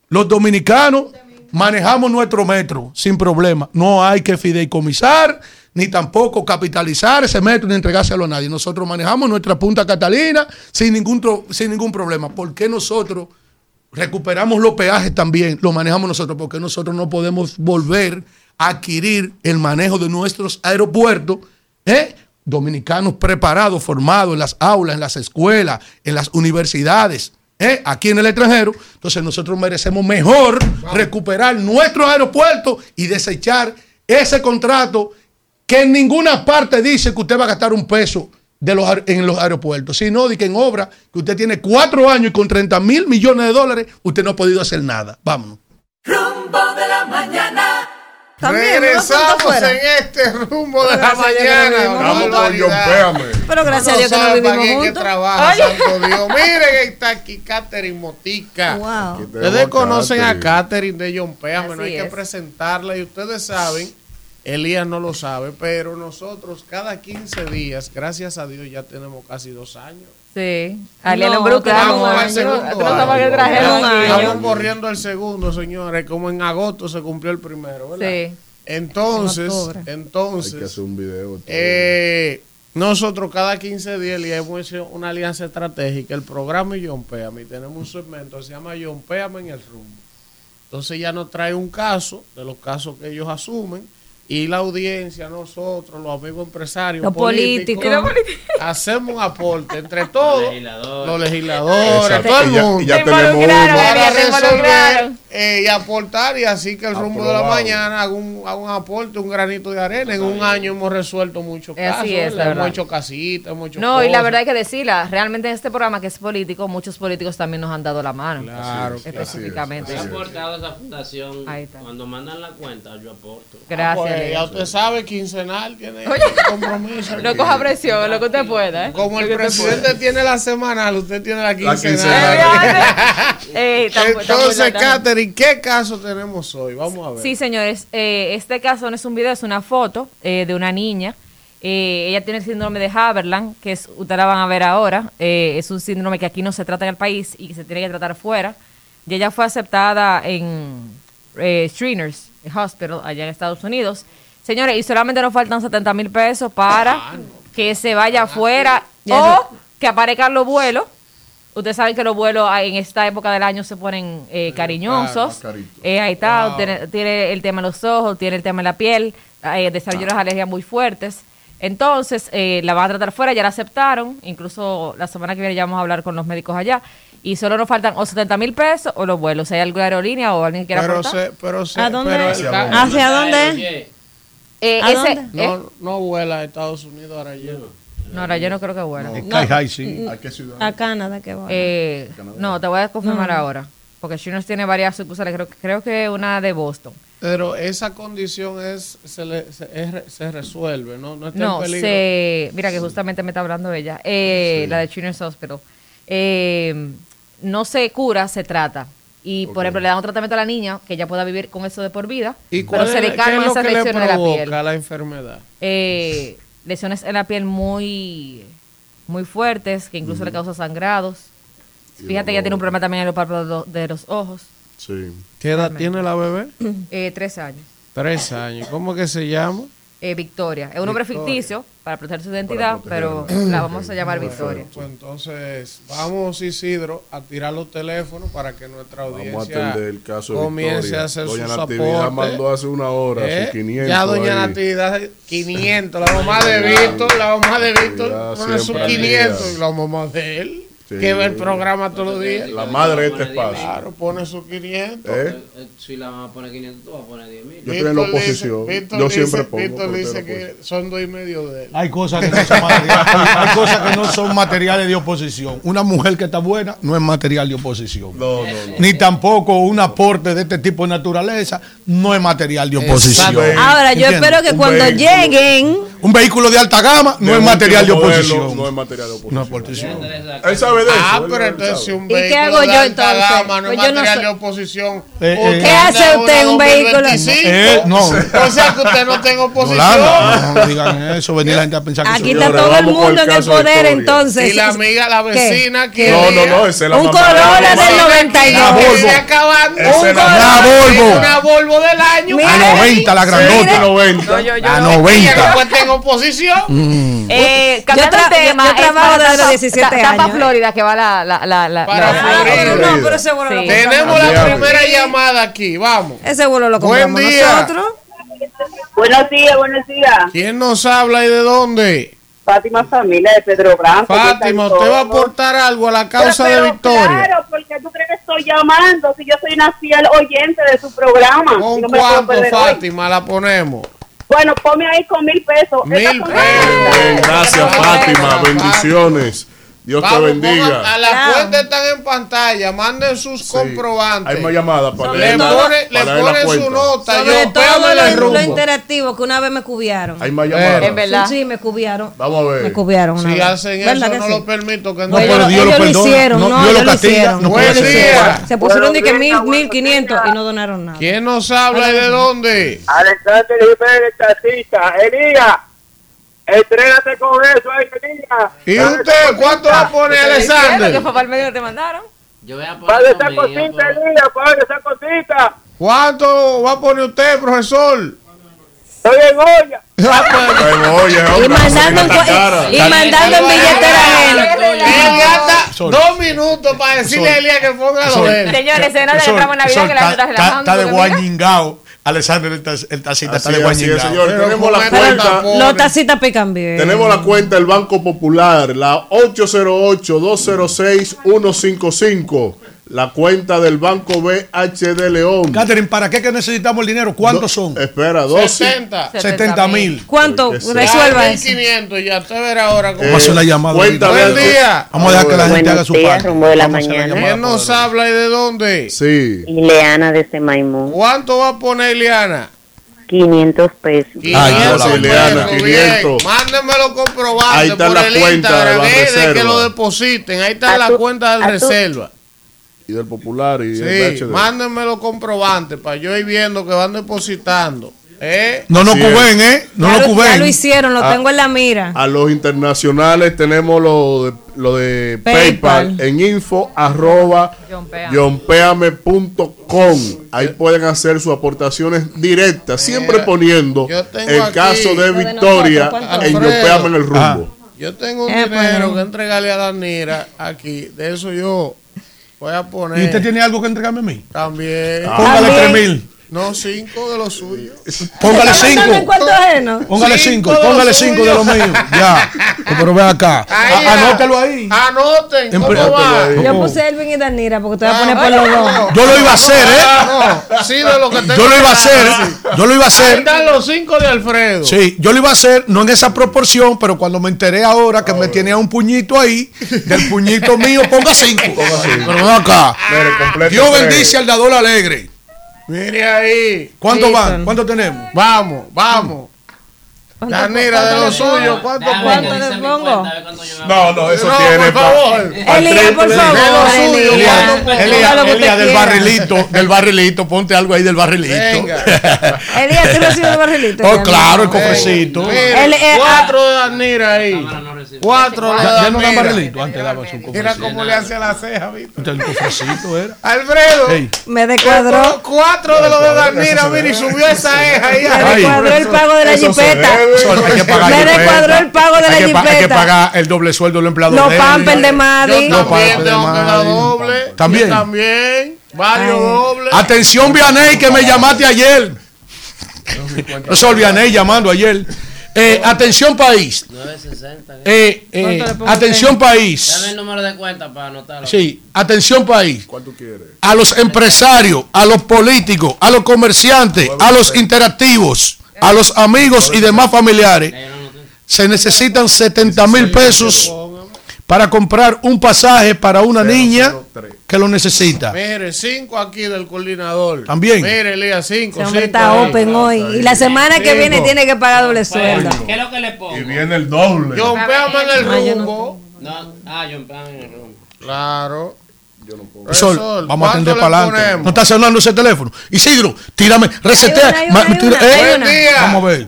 los dominicanos, manejamos nuestro metro sin problema. No hay que fideicomisar, ni tampoco capitalizar ese metro ni entregárselo a nadie. Nosotros manejamos nuestra Punta Catalina sin ningún, sin ningún problema. ¿Por qué nosotros recuperamos los peajes también? Lo manejamos nosotros porque nosotros no podemos volver a adquirir el manejo de nuestros aeropuertos. ¿eh? Dominicanos preparados, formados en las aulas, en las escuelas, en las universidades. ¿eh? aquí en el extranjero, entonces nosotros merecemos mejor recuperar nuestros aeropuertos y desechar ese contrato que en ninguna parte dice que usted va a gastar un peso de los, aer- en los aeropuertos, sino de que en obra que usted tiene cuatro años y con 30 mil millones de dólares, usted no ha podido hacer nada. Vámonos. Rumbo de la mañana. También, Regresamos ¿no? En este rumbo de la no mañana. Una juntos. barbaridad. Pero gracias a Dios que no vivimos quién que juntos. trabaja, Ay. santo Dios. Miren, está aquí Catherine Motica. Wow. Ustedes conocen a Catherine de John Péame, no hay que es. presentarla y ustedes saben, Elías no lo sabe, pero nosotros cada 15 días, gracias a Dios, ya tenemos casi dos años. Sí. No. Vamos al segundo no aquí. Estamos corriendo el segundo, señores, como en agosto se cumplió el primero, ¿verdad? Sí. Entonces, entonces, Hay que hacer un video. eh, nosotros cada 15 días le hemos hecho una alianza estratégica. El programa y John Péame. y Tenemos un segmento que se llama John Péame en el rumbo. Entonces ya nos trae un caso de los casos que ellos asumen y la audiencia, nosotros, los amigos empresarios, Los políticos. Hacemos un aporte entre todos, legisladores. los legisladores, todo el Y ya- mundo, y ya Te tenemos para resolver eh, y aportar y así que el rumbo de la mañana haga un, haga un aporte, un granito de arena. En un año hemos resuelto muchos Así casos, es, la verdad. hemos hecho casitas, hemos hecho No, y la verdad hay que decirla, realmente en este programa que es político, muchos políticos también nos han dado la mano. Claro, específicamente. Yo he aportado a esa fundación. Ahí está. Cuando mandan la cuenta, yo aporto. Gracias. Ya usted sabe, quincenal tiene compromiso. No coja presión, lo que usted pueda. ¿eh? Como el presidente tiene la semanal, usted tiene la La quincenal. <laughs> Está muy Entonces, larga. Catherine, ¿qué caso tenemos hoy? Vamos a ver. Sí, señores, eh, este caso no es un video, es una foto eh, de una niña. Eh, ella tiene el síndrome de Haberland, que es, ustedes la van a ver ahora. Eh, es un síndrome que aquí no se trata en el país y que se tiene que tratar fuera. Y ella fue aceptada en eh, Shriners Hospital, allá en Estados Unidos. Señores, y solamente nos faltan 70 mil pesos para que se vaya afuera Ya o que aparezcan los vuelos. Ustedes saben que los vuelos ah, en esta época del año se ponen eh, cariñosos. Eh, ahí está, tiene, tiene el tema de los ojos, tiene el tema de la piel, eh, desarrolló unas alergias muy fuertes. Entonces, eh, la van a tratar fuera, ya la aceptaron, incluso la semana que viene ya vamos a hablar con los médicos allá. Y solo nos faltan o 70 mil pesos o los vuelos. Si hay alguna aerolínea o alguien que quiera Pero aportar. pero se, ¿A dónde? pero ¿Hacia el dónde? ca- ¿Hacia dónde? Eh, ¿A ese, dónde? eh, No, no vuela a Estados Unidos ahora lleno. no, ahora yo no creo que vuela. No. ¿A qué ciudad? A Canadá que va. Eh, no, te voy a confirmar No. ahora. Porque Chinos tiene varias sucursales, creo, creo que una de Boston. Pero esa condición es se, le, se, es se resuelve, ¿no? No está No, en peligro. se, mira que justamente me está hablando ella, eh, la de Children's Hospital. Eh, no se cura, se trata. Y, por ejemplo, le dan un tratamiento a la niña que ella pueda vivir con eso de por vida, ¿Y pero se le calman esas que le lesiones de la piel. provoca la enfermedad? Eh, lesiones en la piel muy, muy fuertes, que incluso le causan sangrados. Fíjate, ella tiene un problema también en los párpados de los- de los ojos. Sí. ¿Qué edad tiene la bebé? Eh, tres años. Tres años. ¿Cómo que se llama? Eh, Victoria. Es un nombre ficticio para proteger su identidad, pero la vamos a llamar Victoria. Pues entonces, vamos Isidro a tirar los teléfonos para que nuestra audiencia Vamos a atender el caso de comience Victoria. a hacer Doña sus Natividad mandó hace una hora ¿Eh? sus 500 Ya doña ahí. Natividad 500, la mamá de Víctor, la mamá de Víctor sus siempre al 500 día. y la mamá de él Sí. que ve el programa todos los días. La madre de este espacio. Claro, pone sus 500. ¿Eh? Si la van a poner 500, tú vas a poner 10 mil. Yo estoy en la dice- oposición. Víctor Yo dice- siempre pongo. Víctor dice que son dos y medio de él. Hay cosas que no son materiales, <laughs> hay cosas que no son materiales de oposición. Una mujer que está buena no es material de oposición. No, no, no. Ni tampoco un aporte de este tipo de naturaleza no es material de oposición. Ahora, yo ¿Entiendes? espero que Un cuando vehículo. lleguen Un vehículo de alta gama no De es material de oposición. No es material de oposición. No es oposición. Él sabe de eso. Ah, pero entonces si un ¿Y qué vehículo hago yo entonces? gama no es Pues yo no material soy- de oposición. Eh, ¿Usted eh. ¿Qué hace usted en un vehículo? 2025? Eh, no. O sea que usted no tiene oposición. Yolanda, no digan eso, venir la gente a pensar que Aquí está todo el mundo el en el poder entonces. Y la amiga, la vecina que No, no, no, esa es la Un Corolla del Una 92. Volvo. acabando. Un Corolla, Una Volvo. Una Volvo del año. A 90, la grandota. 90. A Ella 90. después tengo oposición. Mm. Eh, Yo cambiando el tema, yo es trabajo desde los Tampa- 17 Ta- Tampa, años. Florida, que va la... la, la, la Para la- pero Florida. no, pero ese vuelo lo Sí. Tenemos la primera llamada aquí. Vamos. Ese vuelo lo Buen compramos día. nosotros. Buenos días, buenos días. ¿Quién nos habla y de dónde? Fátima Familia de Pedro Branco. Fátima, ¿usted va a aportar algo a la causa Pero, de Victoria? Claro, porque tú crees que estoy llamando, si yo soy una fiel oyente de su programa. ¿Con Si no me puedo cuánto, perder hoy. Fátima, la ponemos? Bueno, ponme ahí con mil pesos. Mil Bien, gracias, Fátima. Bendiciones. Dios te Vamos, bendiga. pongan- a la Claro. cuenta están en pantalla. Manden sus comprobantes. Hay más llamadas para Le ponen ponen su nota. Sobre Yo todo lo, el lo rumbo. interactivo que una vez me cubrieron. Hay más llamadas. verdad. Sí, sí, me cubrieron. Vamos a ver. Me cubrieron una Si vez. hacen ¿Verdad eso, no sí? lo permito que No, no. pero ellos, Dios lo ellos lo hicieron, No, no, Dios lo ellos lo castiga. hicieron. No puede ellos lo ser. hicieron. Se pusieron de que mil, mil quinientos y no donaron nada. ¿Quién nos habla y de dónde? Alexander Jiménez, tacita. Elías, entrénate con eso ahí, Elías. ¿Y usted cuánto va a poner, que Alexander? fue para el medio que te mandaron. Yo voy a Padre esa poner lo mío, cosita, pero- Elías, padre esa cosita. ¿Cuánto va a poner usted, profesor? Estoy en olla. <laughs> Ay, oye, Y mandando, en, y mandando en billetera. Él gasta dos minutos para decirle a Elías que ponga lo de él. Señores, se nos Eso- celebramos Navidad eso que la gente está está- relajando. Está de guañingao. Alexander, el, tac- el tacita está Así de. Pero Tenemos la cuenta. Los tacitas pican bien. Tenemos la cuenta del Banco Popular, la 808-206-155. La cuenta del Banco BHD León. Catherine, ¿para qué que necesitamos el dinero? ¿Cuántos son? Espera, dos. 70. 70 mil. ¿Cuánto? Resuelva Ya, eso. 1500, ya usted verá ahora cómo. Eh, Vamos a hacer la llamada. Buen día. Vamos a dejar que la gente haga su días, parte. rumbo de la Vamos mañana. ¿Quién nos habla y de dónde? Sí. Ileana de Semaimón, ¿Cuánto va a poner, Eliana? 500 pesos. Ay, yo la 500 Eliana, pesos, 500. bien. Mándenme los comprobantes Ahí está por la el cuenta de Instagram, la eh, de que reserva. lo depositen. Ahí está A la tu- cuenta de tu- reserva. Y del Popular y Sí, del BHD. mándenme los comprobantes para yo ir viendo que van depositando. ¿Eh? No nos cuben, ¿eh? No nos lo, ya lo cuben. hicieron, lo tengo en la mira. A los internacionales tenemos lo de, lo de PayPal, PayPal. en info arroba. Ahí pueden hacer sus aportaciones directas, siempre poniendo el aquí- caso de Lo de Victoria nosotros, en. Yompeame en el rumbo. Ah. Yo tengo un Eh, dinero pues. que entregarle a Danira aquí. De eso yo voy a poner ¿Y usted tiene algo que entregarme a mí? también. Póngale También. 3 mil. No, cinco de los suyos. Póngale ¿Está mandando en 5. cuarto ajeno? Póngale Cinco 5. de lo Póngale 5 de lo suyo. mío. Ya. <laughs> Pero ve acá. Ahí, A- ah. Anótelo ahí. Anoten. Yo puse Elvin y Danira porque te voy a poner Ah, por los dos. no. Yo lo iba a hacer, ¿eh? Ah, no. Sí, de lo que tengo Yo lo iba a hacer. Yo lo iba a Ahí hacer. están los cinco de Alfredo. Sí, yo lo iba a hacer, no en esa proporción, pero cuando me enteré ahora que me tenía un puñito ahí, del puñito mío, ponga 5. Pero ven acá. Dios bendice al dador alegre. Mire ahí. ¿Cuánto Sí, van? ¿Cuánto tenemos? Vamos, vamos. Danira, de los suyos, ¿cuánto Déjame ¿Cuánto que le pongo? No, no, eso No, tiene. por favor. Elías, por favor. De lo suyo, Elías. ¿cuánto pongo? Elías, del barrilito, del barrilito, ponte algo ahí del barrilito. Venga. <laughs> Elías, ¿tú recibes el barrilito? Oh, claro, el cofrecito. Eh, cuatro de Danira ahí. Cuatro de Ya, ya no dan barrilito, antes daba su Mira cofrecito. cómo le hace a la ceja, ¿viste? El cofrecito era. Alfredo. Me descuadró. Cuatro de los de Danira, mira, y subió esa ceja ahí. Me descuadró el pago de la jipeta. Que pagar Me jipeta. descuadró el pago de la pa- hay que jipeta. pagar el doble sueldo de los empleados. Los de pampers de Yo tengo que dar para- doble. También. Yo también. Varios dobles. Atención, Vianey, que me llamaste ayer. Eso Vianey llamando ayer. Eh, atención, país. 960. Eh, eh, ¿Cuánto le pongo atención, Dame país. el número de cuenta para anotarlo. Sí, atención, país. ¿Cuánto quieres? A los empresarios, a los políticos, a los comerciantes, a los interactivos, a los amigos y demás familiares. Se necesitan 70 mil pesos para comprar un pasaje para una niña que lo necesita. Mire, cinco aquí del coordinador. También. Mire, Elías, cinco. Ese hombre cinco está ahí. open hoy. Y la semana que viene tiene que pagar doble sueldo. ¿Qué es lo que le pongo? Y viene el doble. Yo en el Ah, rumbo. No, ah, yo en el rumbo. Claro. Sol, vamos a atender ¿cuánto para adelante. No está sonando ese teléfono. Isidro, tírame, resetea. Hay una, ma- hay una, tira- hay eh. Vamos a ver.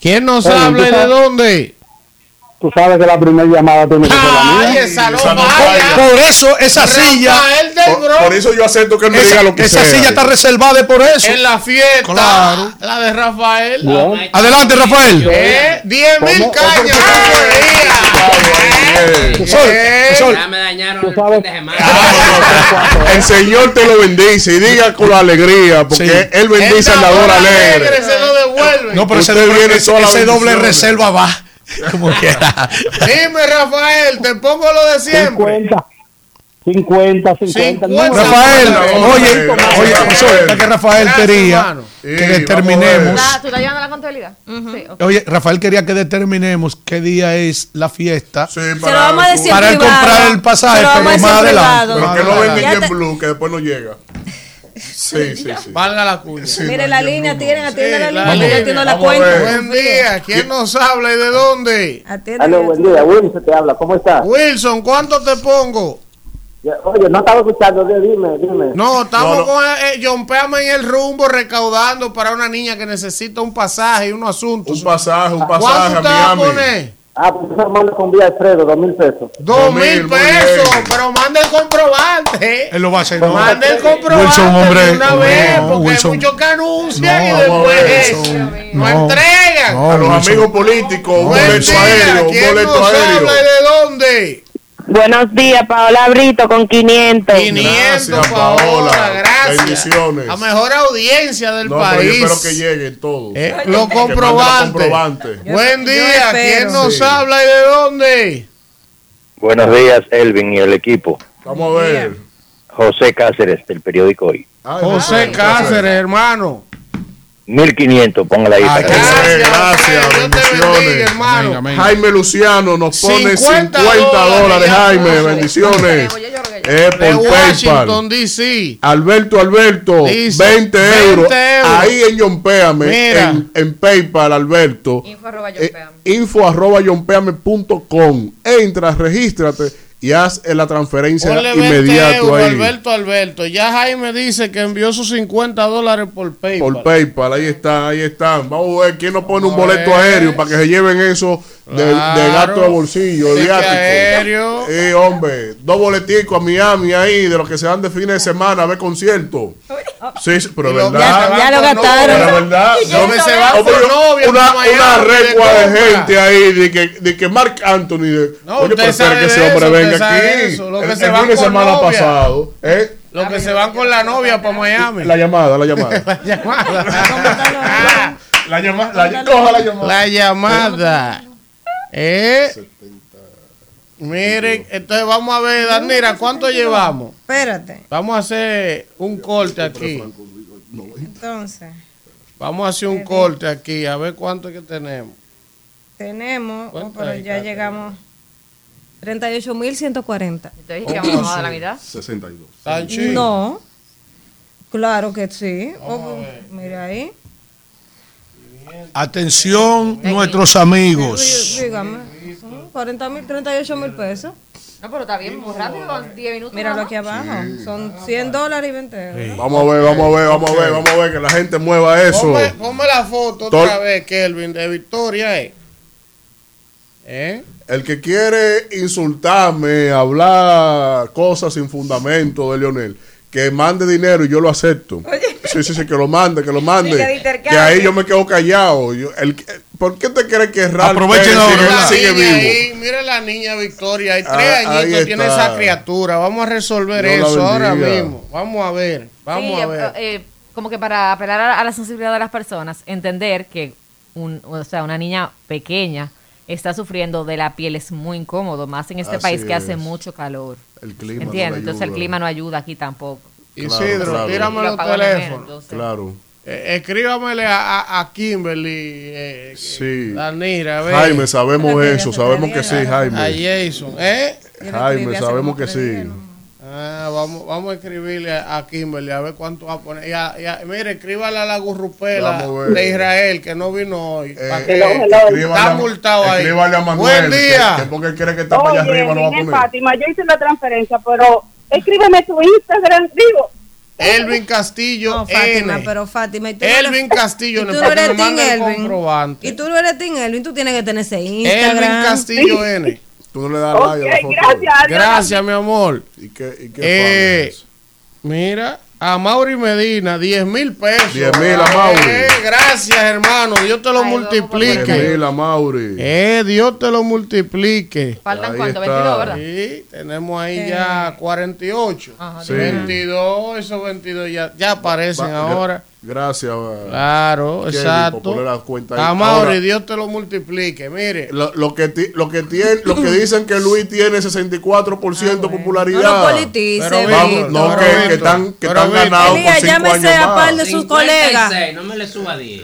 ¿Quién nos Oye, habla y ¿tú de dónde? Tú sabes que la primera llamada tiene que ser la Ay, mía. esa no Esa no vaya. falla. Por eso esa silla, Rafael del Por, por eso yo acepto que él me diga esa, lo que esa sea. silla está reservada por eso. En la fiesta. Claro. La de Rafael. Adelante, Rafael. ¿Eh? 10 mil ¿Cómo? cañas. Eh, Sol, Ya me dañaron el. El Señor te lo bendice y diga con alegría, porque Sí. Él bendice al dador hora alegre. Se lo devuelve. No, pero ese Usted doble, viene ese- doble reserva va. <laughs> Como quiera. Dime, Rafael, te pongo lo de siempre. 50, 50, 50. el número- Rafael, oye, oye, que Rafael quería que determinemos. Ah, ¿Tú estás llevando la contabilidad? Sí. Oye, Rafael quería que determinemos qué día es la fiesta Sí, Se lo para, vamos a decir para él comprar el pasaje, lo pero más adelante. Pero que venga Ya en Blue, que después no llega. Sí, sí, sí. Valga la cuña. Mire, la línea, tienen, atiende Sí, la la línea, que línea. yo atiendo la cuenta. Buen día. ¿Quién nos habla y de dónde? Atiende. Aló, buen día, Wilson te habla, ¿cómo estás? Wilson, ¿cuánto te pongo? Oye, no estaba escuchando, dime, dime. No, estamos No, no. con eh, John Peame en el rumbo recaudando para una niña que necesita un pasaje y unos asuntos. Un pasaje, un ¿Cuánto pasaje te va a a Miami. poner? Ah, pues eso manda con vía Alfredo, dos mil pesos. Dos mil, pesos, pero manda el comprobante. Él lo va a hacer, ¿no? Manda el comprobante Wilson, hombre, una no, vez, porque Wilson. hay muchos que anuncian y después Wilson, no, no. entregan. No, A los Wilson. amigos políticos, un boleto aéreo, un ¿quién boleto nos aéreo. habla y de dónde? Buenos días, Paola Brito con 500. 500, Gracias, Paola, Paola. gracias. Bendiciones. La mejor audiencia del No, pero yo país. espero que lleguen todos. Eh, los comprobantes. comprobantes. Buen día. ¿quién nos Sí. habla y de dónde? Buenos días, Elvin y el equipo. Vamos a ver. José Cáceres, del periódico Hoy. Ay, José Cáceres, hermano. 1500, póngala ahí. Ay, para que- José, Gracias, te bendiciones. bendiga, hermano. Jaime Luciano nos pone 50 50, dólares, Jaime, bendiciones. Eh, De por Washington, PayPal. D.C. Alberto, Alberto, Dice, 20 20 euros. euros. Ahí en Yompeame, en, en PayPal, Alberto. Info arroba Eh, yompeame. info arroba yompeame.com. Entra, regístrate y haz la transferencia 20 inmediato euros, ahí. Alberto, Alberto. Ya Jaime dice que envió sus 50 dólares por PayPal. Por PayPal, ahí está, ahí están. Vamos a ver quién nos pone un Vamos boleto ver. aéreo para que se lleven eso de, de Claro. gasto de bolsillo, de viático. aéreo. Sí, hombre, dos boleticos a Miami ahí, de los que se dan de fines de semana a ver conciertos. Sí, sí, pero verdad. Ya- ya lo gastaron. Pero novia. es verdad. Lo que se novia una, una de recua de compra. gente ahí de que, de que Mark Anthony. De, No, oye, usted pero espera sabe que ese hombre eso, venga aquí. eso. Lo que el se el van fin de con semana novia. pasado. ¿eh? Los que se van con la novia para Miami. <laughs> La llamada, la llamada. La llamada. la llamada, la, coja la llamada. La llamada. Eh. Miren, entonces vamos a ver, Danira, ¿cuánto llevamos? Espérate. Vamos a hacer un corte aquí. Entonces, Vamos a hacer un corte aquí, a ver cuánto es que tenemos. tenemos, oh, ¿Cuánto pero ya llegamos 38.140. Entonces, ¿qué vamos a bajar la mitad? 62. ¿Tan chido? No. Claro que sí. Oh, mira ahí. Atención, nuestros amigos. Dí- Dígame. Son 40 mil, 38 mil pesos. No, pero está bien, muy rápido, con 10 minutos. Míralo aquí abajo. Son 100 dólares y 20 euros. Vamos a ver, vamos a ver, vamos a ver, vamos a ver que la gente mueva eso. Ponme, ponme la foto otra vez, Kelvin, de Victoria. ¿eh? ¿Eh? El que quiere insultarme, hablar cosas sin fundamento de Leonel, que mande dinero y yo lo acepto. Sí, sí, sí, que lo mande, que lo mande. Que ahí yo me quedo callado. Yo- el que- ¿Por qué te crees que Ralph Aprovechen ahora, sigue- vivo? ahí, mira la niña Victoria, hay tres Ah, añitos tiene está. esa criatura. Vamos a resolver eso ahora mismo. Vamos a ver, vamos Sí, a eh, ver. eh, como que para apelar a, a la sensibilidad de las personas, entender que un, o sea, una niña pequeña está sufriendo de la piel es muy incómodo, más en este Así país que hace mucho calor. El clima no ¿Entiendes? le Entonces el ayuda. clima no ayuda aquí tampoco. Isidro, claro. tírame Lo los teléfonos. entonces. Claro. Eh, escríbamele a, a, a Kimberly, eh, Sí. Danira, a ver. Jaime, sabemos eso, sabemos que sí, Jaime. A Jason, ¿eh? Jaime, sabemos que sí. Ah, vamos, vamos a escribirle a Kimberly a ver cuánto va a poner. Y a- y a- mire, escríbale a la gurrupela de Israel que no vino hoy. pa' que- Hello, hello. Escríbale está a- multado ahí. escríbale a Manuel, Buen día. que- que porque él cree que está para allá arriba, no va a poner. Fátima, yo hice la transferencia, pero escríbeme tu Instagram, digo. Elvin Castillo No, Fátima, N. pero Fátima. y tú no Elvin eres- Castillo y N, tú no para eres el Elvin. Y tú no eres Team Elvin, tú tienes que tener ese Instagram. Elvin Castillo N. Tú no le das like a la foto. Gracias, mi amor. ¿Y qué, y qué Eh, mira, a Mauri Medina, 10 mil pesos. 10 mil a Mauri. Eh, gracias, hermano. Dios te lo multiplique. Mira, Mauri. Eh, Dios te lo multiplique. ¿Faltan Ahí cuánto? está. 22, ¿verdad? Sí, tenemos ahí Eh. ya 48. Sí. 22, esos 22 ya, ya aparecen Va- ahora. Gracias. uh, Claro, Kevin, exacto. por poner la cuenta ahí. A Mauri, Ahora, Dios te lo multiplique. Mire, lo, lo que ti- lo que tiene, lo que dicen que Luis tiene 64% de popularidad. No lo politice, Pero, Vamos, no, pero, que, que están, que pero, están ganados por Elías, 5 llámese años a par más. de sus colegas. no me le suba 10.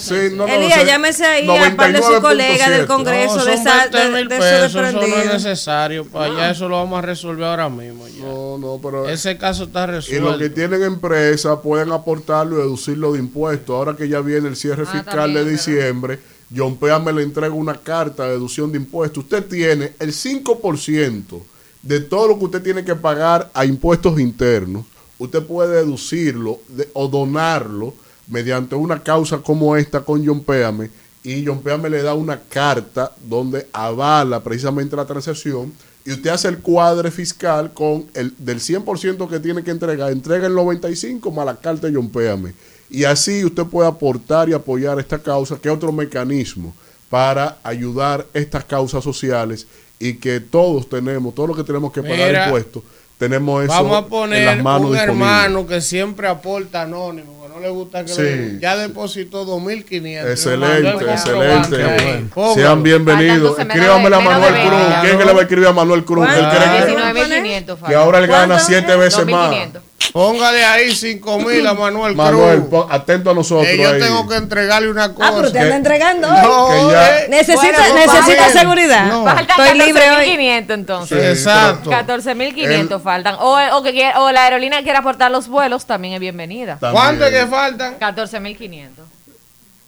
Sí, no, no, llámese ahí a par de sus colegas del 99.7. Congreso No, de, esa, 20 de, de pesos, eso no es necesario. Para allá eso lo vamos a resolver ahora mismo. ya. No, no, pero Ese caso está Y resuelto. los que tienen empresa pueden aportarlo deducirlo de impuestos. Ahora que ya viene el cierre Ah, fiscal también, de diciembre, John Pea me le entrega una carta de deducción de impuestos. Usted tiene el 5% de todo lo que usted tiene que pagar a impuestos internos. Usted puede deducirlo de- o donarlo mediante una causa como esta con John Péame y John Péame le da una carta donde avala precisamente la transacción y usted hace el cuadre fiscal con el del 100% que tiene que entregar, entrega el 95 más la carta de John Péame. Y así usted puede aportar y apoyar esta causa, que es otro mecanismo para ayudar estas causas sociales y que todos tenemos, todo lo que tenemos que pagar Mira, impuestos, tenemos eso Vamos a en las poner manos un hermano que siempre aporta anónimo, no le gusta que Sí. le- ya depositó 2.500. Excelente, excelente. Sean bienvenidos. Faltan Escríbamele a Manuel. Cruz. ¿Quién que le va a escribir a Manuel Cruz? Él cree que- 19.500 que ahora él gana ¿Cuánto? siete veces más. 2.500. Póngale ahí 5.000 a Manuel, Manuel, Cruz. pon- atento a nosotros. Que yo ahí. tengo que entregarle una cosa. Ah, pero te Que- anda entregando No, hoy. que ya- eh, Necesita, Bueno, necesita seguridad. no. Faltan Estoy libre hoy. 14.500 entonces. Sí, Exacto. 14.500 faltan. O, o que la aerolínea quiera aportar los vuelos, también es bienvenida. También. ¿Cuánto es que faltan? 14.500.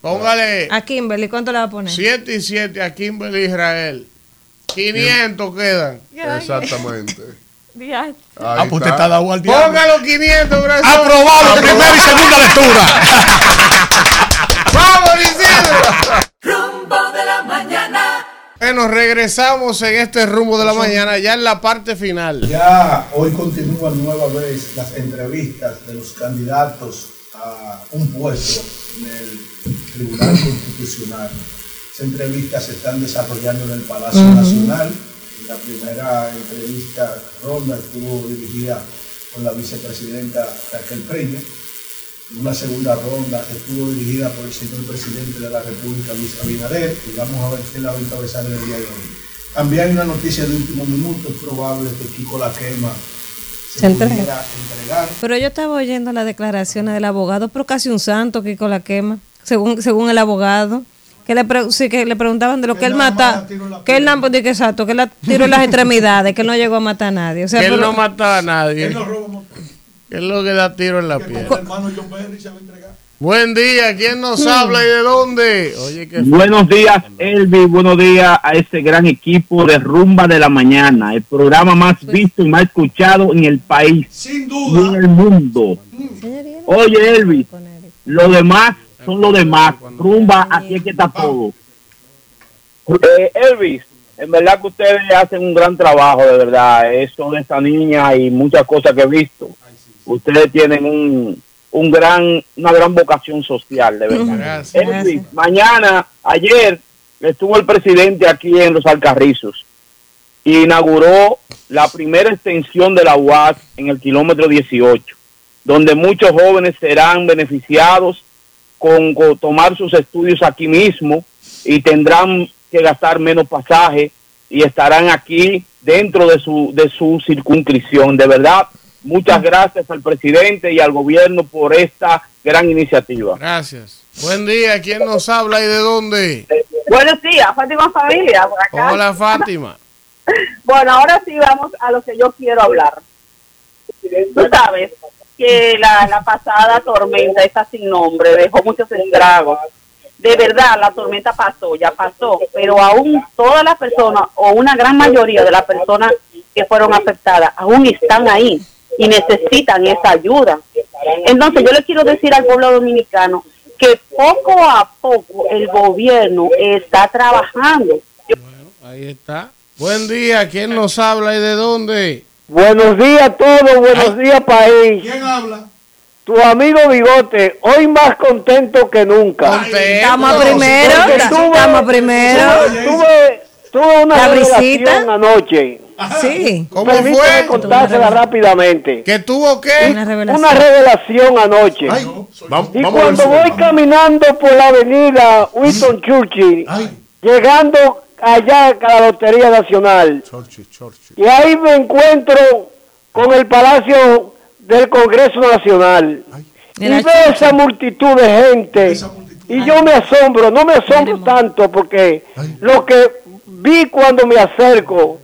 Póngale A Kimberly, ¿cuánto le va a poner? 7 y 7 a Kimberly Israel. 500 quedan. Exactamente. Ahí Ah, pues usted está dado al diablo. Póngalo 500, gracias. Aprobado, primera y segunda lectura. <laughs> ¡Vamos, Isidro! Rumbo de la mañana. Bueno, regresamos en este rumbo de la mañana, ya en la parte final. Ya hoy continúan nueva vez las entrevistas de los candidatos a un puesto en el Tribunal Constitucional. Esas entrevistas se están desarrollando en el Palacio. Nacional. La primera entrevista ronda estuvo dirigida por la vicepresidenta Raquel Peña. Una segunda ronda estuvo dirigida por el señor presidente de la República, Luis Abinader, y vamos a ver quién la va a encabezar en el día de hoy. También hay una noticia de último minuto, es probable que Kiko La Quema se, Se entregue. pudiera entregar. Pero yo estaba oyendo las declaraciones del abogado, pero casi un santo Kiko la quema, según, según el abogado. Que le, pre- sí, que le preguntaban de lo que, él mata, que él de que exacto, que él tiró en las <laughs> extremidades, que él no llegó a matar a nadie. O sea, que él pero- no mataba a nadie. Que es lo que da tiro en la piel. Buen día, ¿quién nos habla y de dónde? Oye, que Buenos días, Elvi. Buenos días a este gran equipo de Rumba de la Mañana, el programa más visto y más escuchado en el país y en el mundo. Oye, Elvi, lo demás son lo demás. Rumba, así es que está todo. Eh, Elvis, en verdad que ustedes hacen un gran trabajo, de verdad. Eso de esta niña y muchas cosas que he visto. Ustedes tienen un, un gran, una gran vocación social, de verdad. Gracias. Elvis, mañana, ayer, estuvo el presidente aquí en Los Alcarrizos y inauguró la primera extensión de la UAS en el kilómetro 18, donde muchos jóvenes serán beneficiados con, con tomar sus estudios aquí mismo y tendrán que gastar menos pasaje y estarán aquí dentro de su, de su circunscripción. De verdad, Muchas gracias al presidente y al gobierno por esta gran iniciativa. Gracias. Buen día, ¿quién nos habla y de dónde? Buenos días, Fátima Familia, por acá. Hola, Fátima. <laughs> Bueno, ahora sí vamos a lo que yo quiero hablar. Tú sabes que la, pasada tormenta, esa sin nombre, dejó muchos estragos. De verdad, la tormenta pasó, ya pasó, pero aún todas las personas, o una gran mayoría de las personas que fueron afectadas, aún están ahí y necesitan esa ayuda. Entonces, yo le quiero decir al pueblo dominicano que poco a poco el gobierno está trabajando. Ahí está. Buen día, ¿quién nos habla y de dónde? Buenos días a todos, buenos días país. ¿Quién habla? Tu amigo Bigote, hoy más contento que nunca. Estamos primero, estamos primero. Tuve, tuve una ¿La revelación visita? anoche. Sí. ¿Cómo fue? contársela rápidamente. ¿Que tuvo qué? Una revelación, anoche. Vamos, y vamos a ver cuando voy caminando por la avenida Winston Churchill, llegando allá a la Lotería Nacional, y ahí me encuentro con el Palacio del Congreso Nacional. Y veo esa multitud de gente. Y yo me asombro, no me asombro tanto porque lo que vi cuando me acerco,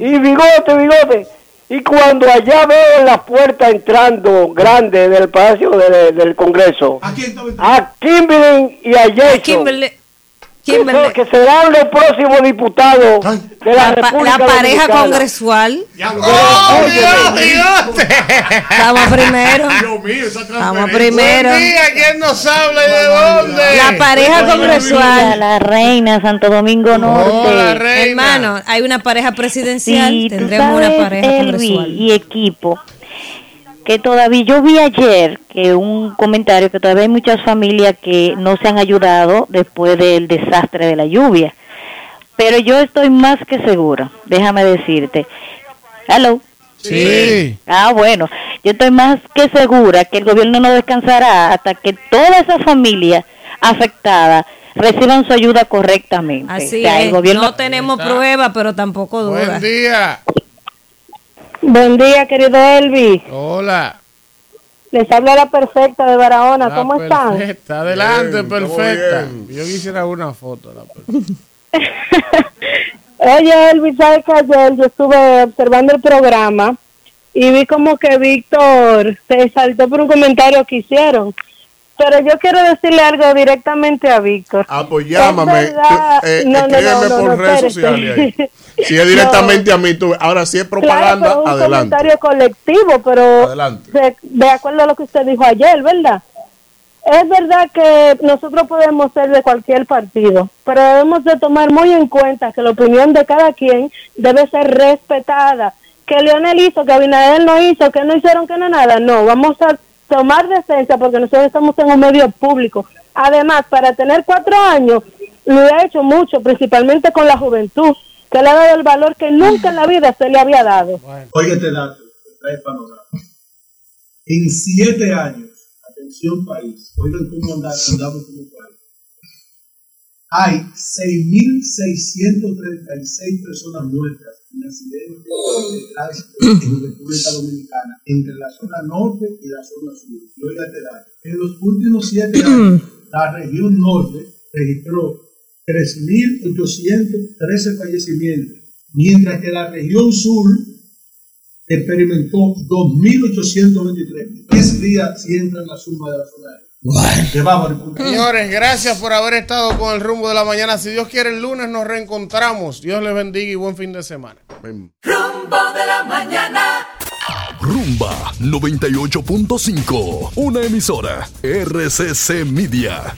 y bigote, bigote, y cuando allá veo la puerta entrando grande del Palacio de- del Congreso, a Kimberly y a Jason. Kimberly. Que, serán los próximos diputados de la, La, República la pareja Dominicana. congresual. ¡Oh, Estamos primero. Estamos primero. Día, ¿quién nos habla y de dónde? La pareja congresual. La reina Santo Domingo Norte. Hermano, hay una pareja presidencial. Sí, tendremos una pareja Elvi congresual. y equipo que todavía yo vi ayer que un comentario que todavía hay muchas familias que no se han ayudado después del desastre de la lluvia. Pero yo estoy más que segura, déjame decirte. Hello. Sí. Ah, bueno, yo estoy más que segura que el gobierno no descansará hasta que todas esas familias afectadas reciban su ayuda correctamente. Así O sea, el es. gobierno No tenemos pruebas, pero tampoco dudas. Buen día. Buen día, querido Elvi. Hola. Les habla la perfecta de Barahona. ¿Cómo La están? Perfecta, adelante, Bien, perfecta. Yo quisiera una foto. La perfecta. <laughs> Oye, Elvi, ¿sabes que ayer yo estuve observando el programa y vi como que Víctor se saltó por un comentario que hicieron? Pero yo quiero decirle algo directamente a Víctor. Ah, pues llámame. Es tú, eh, no, no, escríbeme no, no, por redes sociales. ahí. <laughs> Si es directamente a mí, tú, ahora si es propaganda, claro, pero un adelante. comentario colectivo, pero Adelante. de, de acuerdo a lo que usted dijo ayer, ¿verdad? Es verdad que nosotros podemos ser de cualquier partido, pero debemos de tomar muy en cuenta que la opinión de cada quien debe ser respetada. Que Leonel hizo, que Abinader no hizo, que no hicieron, que no nada. No, vamos a tomar decencia porque nosotros estamos en un medio público. Además, para tener cuatro años, lo ha hecho mucho, principalmente con la juventud, que le ha dado el valor que nunca en la vida se le había dado. Oye este dato, trae panorama. En siete años, atención país, oigan cómo anda- andamos como país. Hay 6.636 personas muertas en accidentes de tránsito en República Dominicana, entre la zona norte y la zona sur. Dato. En los últimos siete años, la región norte registró 3.813 fallecimientos, mientras que la región sur experimentó 2.823. ¿Qué día si entra en la suma de la zona Bávaro. Señores, gracias por haber estado con el rumbo de la mañana. Si Dios quiere, el lunes nos reencontramos. Dios les bendiga y buen fin de semana. Rumbo de la mañana. Rumba 98.5, una emisora RCC Media.